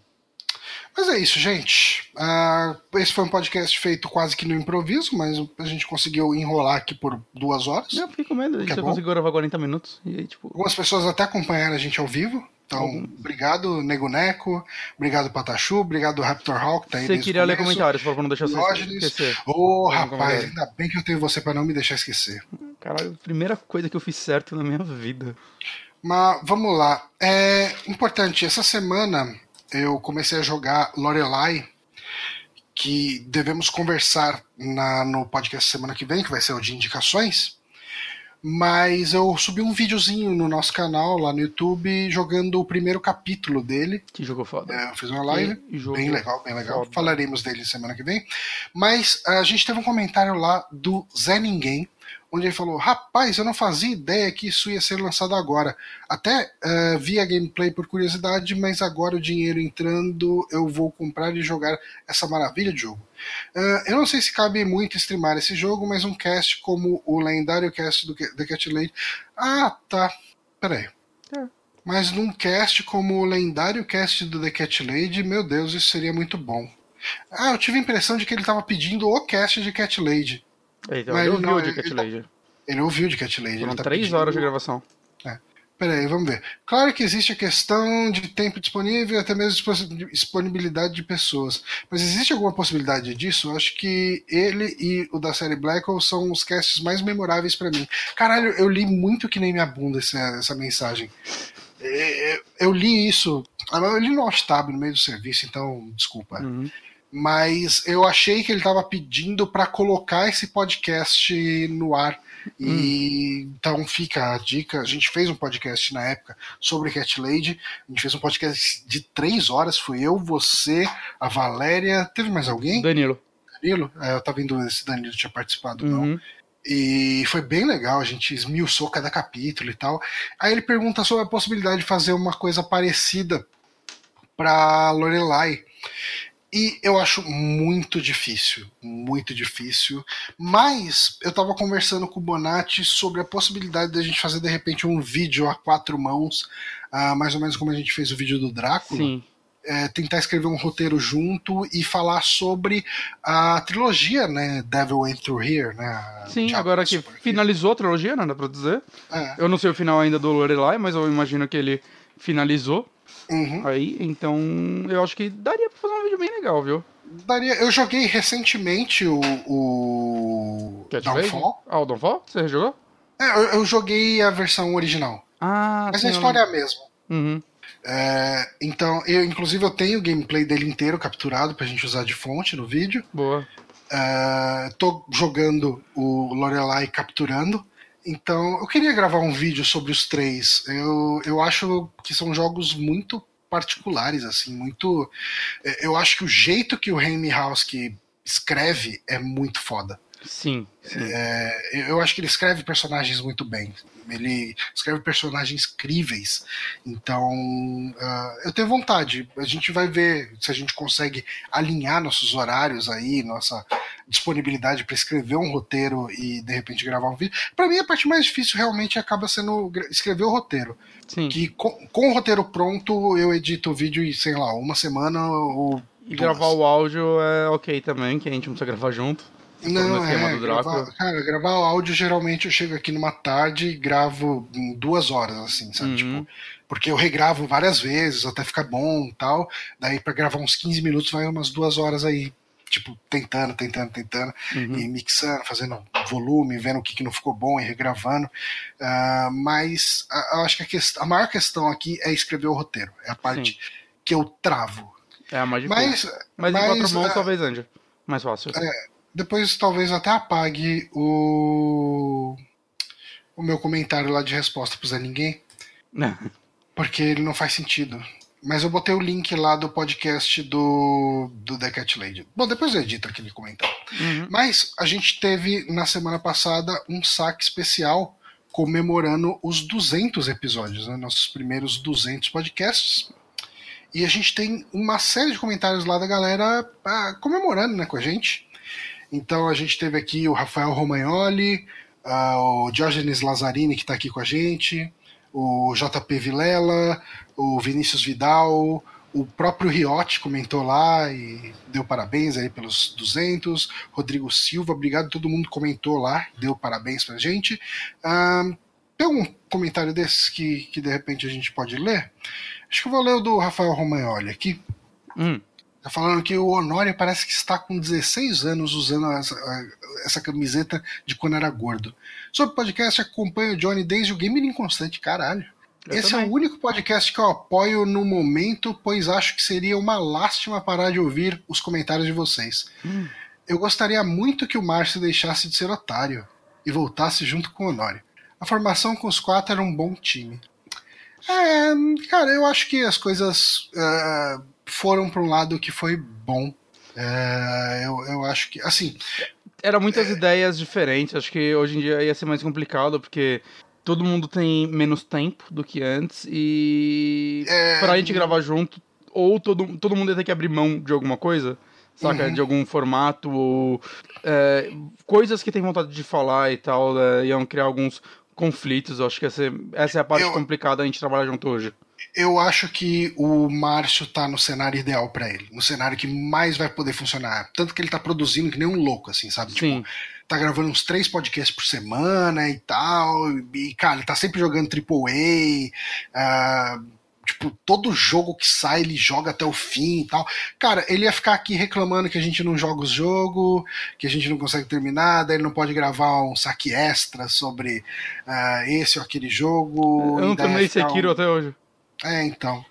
Mas é isso, gente. Ah, esse foi um podcast feito quase que no improviso, mas a gente conseguiu enrolar aqui por duas horas. Eu fiquei com medo, a Que gente é conseguiu gravar 40 minutos. E aí, tipo, Algumas pessoas até acompanharam a gente ao vivo. Então, obrigado, Nego Neco. Obrigado, Patachu. Obrigado, Raptor Hawk. Tá aí você queria ler começo. comentários, por favor, não deixar você esquecer. Ô, Vamos rapaz, ainda bem que eu tenho você pra não me deixar esquecer. Caralho, primeira coisa que eu fiz certo na minha vida. Mas vamos lá. É importante, essa semana eu comecei a jogar Lorelai, que devemos conversar na- no podcast semana que vem, que vai ser o de indicações. Mas eu subi um videozinho no nosso canal lá no YouTube jogando o primeiro capítulo dele. Que jogo foda. É, eu fiz uma live. Bem legal, bem legal. foda. Falaremos dele semana que vem. Mas a gente teve um comentário lá do Zé Ninguém, onde ele falou: Rapaz, eu não fazia ideia que isso ia ser lançado agora. Até eh, vi a gameplay por curiosidade, mas agora o dinheiro entrando, eu vou comprar e jogar essa maravilha de jogo. Eh, eu não sei se cabe muito streamar esse jogo, mas um cast como o lendário cast do The Cat Lady. Ah, tá. Peraí. É. Mas num cast como o lendário cast do The Cat Lady, meu Deus, isso seria muito bom. Ah, eu tive a impressão de que ele tava pedindo o cast de Cat Lady. Eita, Mas eu ele não, o de ele- Cat Lady. Ele ouviu de Cat Lady. Foram ele tá três pedindo- horas de gravação. Peraí, vamos ver. Claro que existe a questão de tempo disponível e até mesmo dispo- disponibilidade de pessoas. Mas existe alguma possibilidade disso? Eu acho que ele e o da série Black Hole são os casts mais memoráveis pra mim. Caralho, eu li muito que nem minha bunda essa, essa mensagem. É, é, Eu li isso. Eu li no Alt-Tab no meio do serviço, então desculpa. Uhum. Mas eu achei que ele estava pedindo para colocar esse podcast no ar. E então fica a dica. A gente fez um podcast na época sobre Cat Lady. A gente fez um podcast de três horas. Fui eu, você, a Valéria. Teve mais alguém? Danilo. Danilo? É, eu tava vendo se Danilo tinha participado, não. Uhum. E foi bem legal, a gente esmiuçou cada capítulo e tal. Aí ele pergunta sobre a possibilidade de fazer uma coisa parecida para Lorelai. E eu acho muito difícil, muito difícil. Mas eu tava conversando com o Bonatti sobre a possibilidade da gente fazer de repente um vídeo a quatro mãos, ah, mais ou menos como a gente fez o vídeo do Drácula Sim. é, tentar escrever um roteiro junto e falar sobre a trilogia, né? Devil Went Through Here, né? Sim, Diabo agora que finalizou a trilogia, né? Dá pra dizer. É. Eu não sei o final ainda do Lorelai, mas eu imagino que ele finalizou Uhum. aí. Então eu acho que daria pra fazer um vídeo bem legal, viu? Daria, eu joguei recentemente o, o Cat? Downfall. Ah, o Downfall? Você jogou? É, eu, eu joguei a versão original, Ah, mas sim. a história é a mesma. não- Uhum. É, então, eu inclusive eu tenho o gameplay dele inteiro capturado pra gente usar de fonte no vídeo. Boa. É, tô jogando o Lorelai capturando. Então, eu queria gravar um vídeo sobre os três. Eu, eu acho que são jogos muito particulares, assim, muito. é, Eu acho que o jeito que o Raimi House escreve é muito foda. Sim, sim. É, eu acho que ele escreve personagens muito bem. Ele escreve personagens críveis. Então, ah, eu tenho vontade. A gente vai ver se a gente consegue alinhar nossos horários aí, nossa disponibilidade para escrever um roteiro e de repente gravar um vídeo. Para mim, a parte mais difícil realmente acaba sendo escrever o roteiro. sim. Que com, com o roteiro pronto, eu edito o vídeo em, sei lá, uma semana ou. E duas. gravar o áudio é ok também, que a gente não precisa gravar junto. Não, é, gravar, cara, gravar áudio geralmente eu chego aqui numa tarde e gravo em duas horas, assim, sabe? Uhum. Tipo, porque eu regravo várias vezes até ficar bom e tal. Daí pra gravar uns 15 minutos vai umas duas horas aí, tipo, tentando, tentando, tentando, Uhum. e mixando, fazendo volume, vendo o que, que não ficou bom e regravando. Ah, mas eu acho que a, a maior questão aqui é escrever o roteiro. É a parte que eu travo. É a mais difícil. Mas, Mas, em mas, quatro mãos ah, talvez ande. Mais fácil. Depois talvez até apague o o meu comentário lá de resposta pro Zé Ninguém, porque ele não faz sentido. Mas eu botei o link lá do podcast do, do The Cat Lady. Bom, depois eu edito aquele comentário. Uhum. Mas a gente teve na semana passada um saque especial comemorando os 200 episódios, né? nossos primeiros 200 podcasts. E a gente tem uma série de comentários lá da galera ah, comemorando né, com a gente. Então a gente teve aqui o Rafael Romagnoli, ah, o Diógenes Lazzarini, que está aqui com a gente, o JP Vilela, o Vinícius Vidal, o próprio Riotti comentou lá e deu parabéns aí pelos 200. Rodrigo Silva, obrigado, todo mundo comentou lá, deu parabéns pra gente. Ah, tem algum comentário desses que, que de repente a gente pode ler? Acho que eu vou ler o do Rafael Romagnoli aqui. Hum. Tá falando que o Honório parece que está com 16 anos usando essa, essa camiseta de quando era gordo. Sobre o podcast, acompanho o Johnny desde o Gamer Inconstante, caralho. Eu Esse é também. o único podcast que eu apoio no momento, pois acho que seria uma lástima parar de ouvir os comentários de vocês. Hum. Eu gostaria muito que o Márcio deixasse de ser otário e voltasse junto com o Honório. A formação com os quatro era um bom time. É, cara, eu acho que as coisas é, foram para um lado que foi bom. É, eu, eu acho que, assim, Eram muitas ideias diferentes. Acho que hoje em dia ia ser mais complicado, porque todo mundo tem menos tempo do que antes. E É, pra gente gravar junto, ou todo, todo mundo ia ter que abrir mão de alguma coisa. Saca? Uhum. De algum formato, ou é, coisas que tem vontade de falar e tal, né, iam criar alguns conflitos. Eu acho que essa, é- essa é a parte Eu- complicada da gente trabalhar junto hoje. Eu acho que o Márcio tá no cenário ideal para ele, no cenário que mais vai poder funcionar. Tanto que ele tá produzindo que nem um louco, assim, sabe? Sim. Tipo, tá gravando uns três podcasts por semana e tal. E, cara, ele tá sempre jogando AAA. ah, tipo, todo jogo que sai, ele joga até o fim e tal. Cara, ele ia ficar aqui reclamando que a gente não joga os jogos, que a gente não consegue terminar, daí ele não pode gravar um saque extra sobre ah, esse ou aquele jogo. Eu não terminei ficar um- Sekiro até hoje. É, então.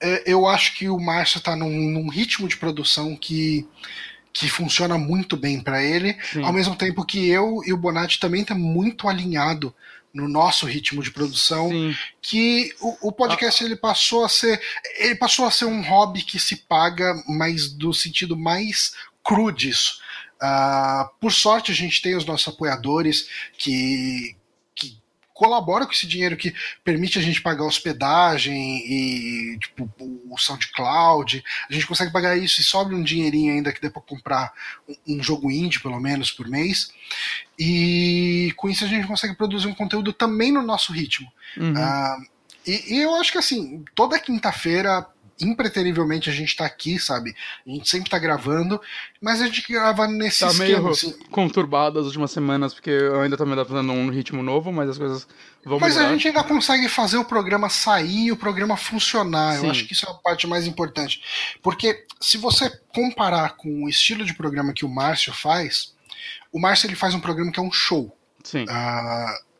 É, Eu acho que o Márcio tá num, num ritmo de produção que, que funciona muito bem para ele, Sim. ao mesmo tempo que eu e o Bonatti também tá muito alinhado no nosso ritmo de produção, Sim. que o, o podcast ele passou a ser ele passou a ser um hobby que se paga, mas do sentido mais cru disso. Ah, por sorte a gente tem os nossos apoiadores que, que colaboram com esse dinheiro que permite a gente pagar hospedagem e tipo o SoundCloud. A gente consegue pagar isso e sobra um dinheirinho ainda que dê para comprar um, um jogo indie pelo menos por mês. E com isso a gente consegue produzir um conteúdo também no nosso ritmo. Uhum. Ah, e, e eu acho que assim, toda quinta-feira, impreterivelmente, a gente tá aqui, sabe? A gente sempre tá gravando, mas a gente grava nesse Tá esquema. meio assim. conturbado as últimas semanas, porque eu ainda tô me adaptando a um ritmo novo, mas as coisas vão Mas mudar. a gente ainda consegue fazer o programa sair e o programa funcionar. Sim. Eu acho que isso é a parte mais importante. Porque se você comparar com o estilo de programa que o Márcio faz, o Márcio ele faz um programa que é um show. Sim.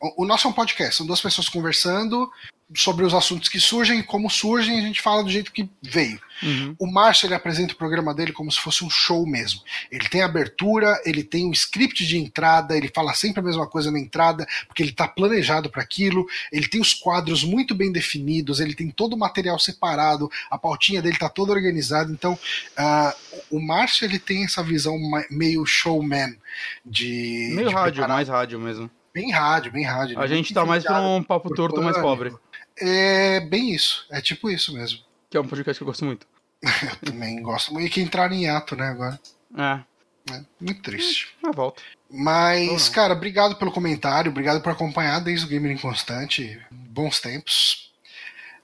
O o nosso é um podcast, são duas pessoas conversando, sobre os assuntos que surgem, como surgem, a gente fala do jeito que veio. Uhum. O Márcio ele apresenta o programa dele como se fosse um show mesmo. Ele tem abertura, ele tem um script de entrada, ele fala sempre a mesma coisa na entrada, porque ele está planejado para aquilo. Ele tem os quadros muito bem definidos, ele tem todo o material separado, a pautinha dele está toda organizada. Então, ah, o Márcio ele tem essa visão meio showman de Meio de rádio, preparar- mais rádio mesmo. bem rádio, bem rádio. A Ele é gente tá mais pra um papo torto mais pobre. É bem isso, é tipo isso mesmo. Que é um podcast que eu gosto muito. <laughs> Eu também gosto muito. E que entraram em ato, né, agora. É, né? Muito triste. na volta. Mas, cara, obrigado pelo comentário, obrigado por acompanhar desde o Gamer Inconstante. Bons tempos.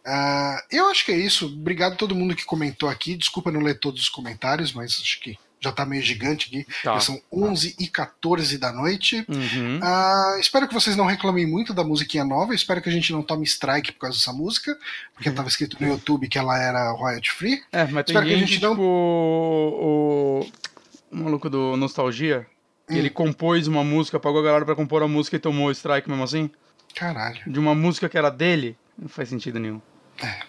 Ah, eu acho que é isso. Obrigado a todo mundo que comentou aqui. Desculpa não ler todos os comentários, mas acho que já tá meio gigante aqui. Tá. São 11 e 14 da noite. Uhum. Ah, espero que vocês não reclamem muito da musiquinha nova. Espero que a gente não tome strike por causa dessa música, porque Uhum. estava escrito no YouTube que ela era royalty free. É, mas tem Espero que a gente, não- tipo, o, o maluco do Nostalgia, que Hum. ele compôs uma música, pagou a galera pra compor a música e tomou strike mesmo assim, Caralho. de uma música que era dele, não faz sentido nenhum. É,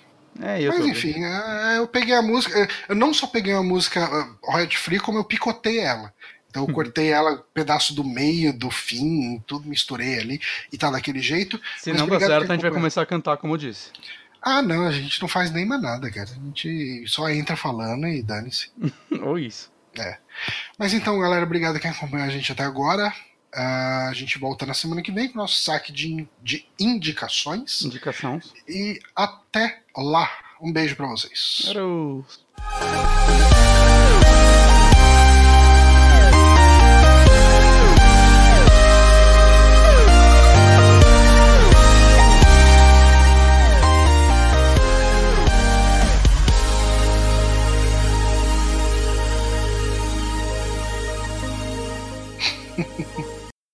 eu Mas enfim, é, eu peguei a música. é, Eu não só peguei a música uh, royalty free, como eu picotei ela. Então eu cortei ela, pedaço do meio, do fim, tudo misturei ali e tá daquele jeito. Se não obrigado certo, a gente vai começar a cantar, como eu disse. Ah, não, a gente não faz nem mais nada, cara. A gente só entra falando e dane-se. <laughs> Ou isso. Mas então, galera, obrigado quem acompanhou a gente até agora. A gente volta na semana que vem com o nosso saque de, de indicações. Indicações. E até lá. Um beijo para vocês. Adeus. <laughs>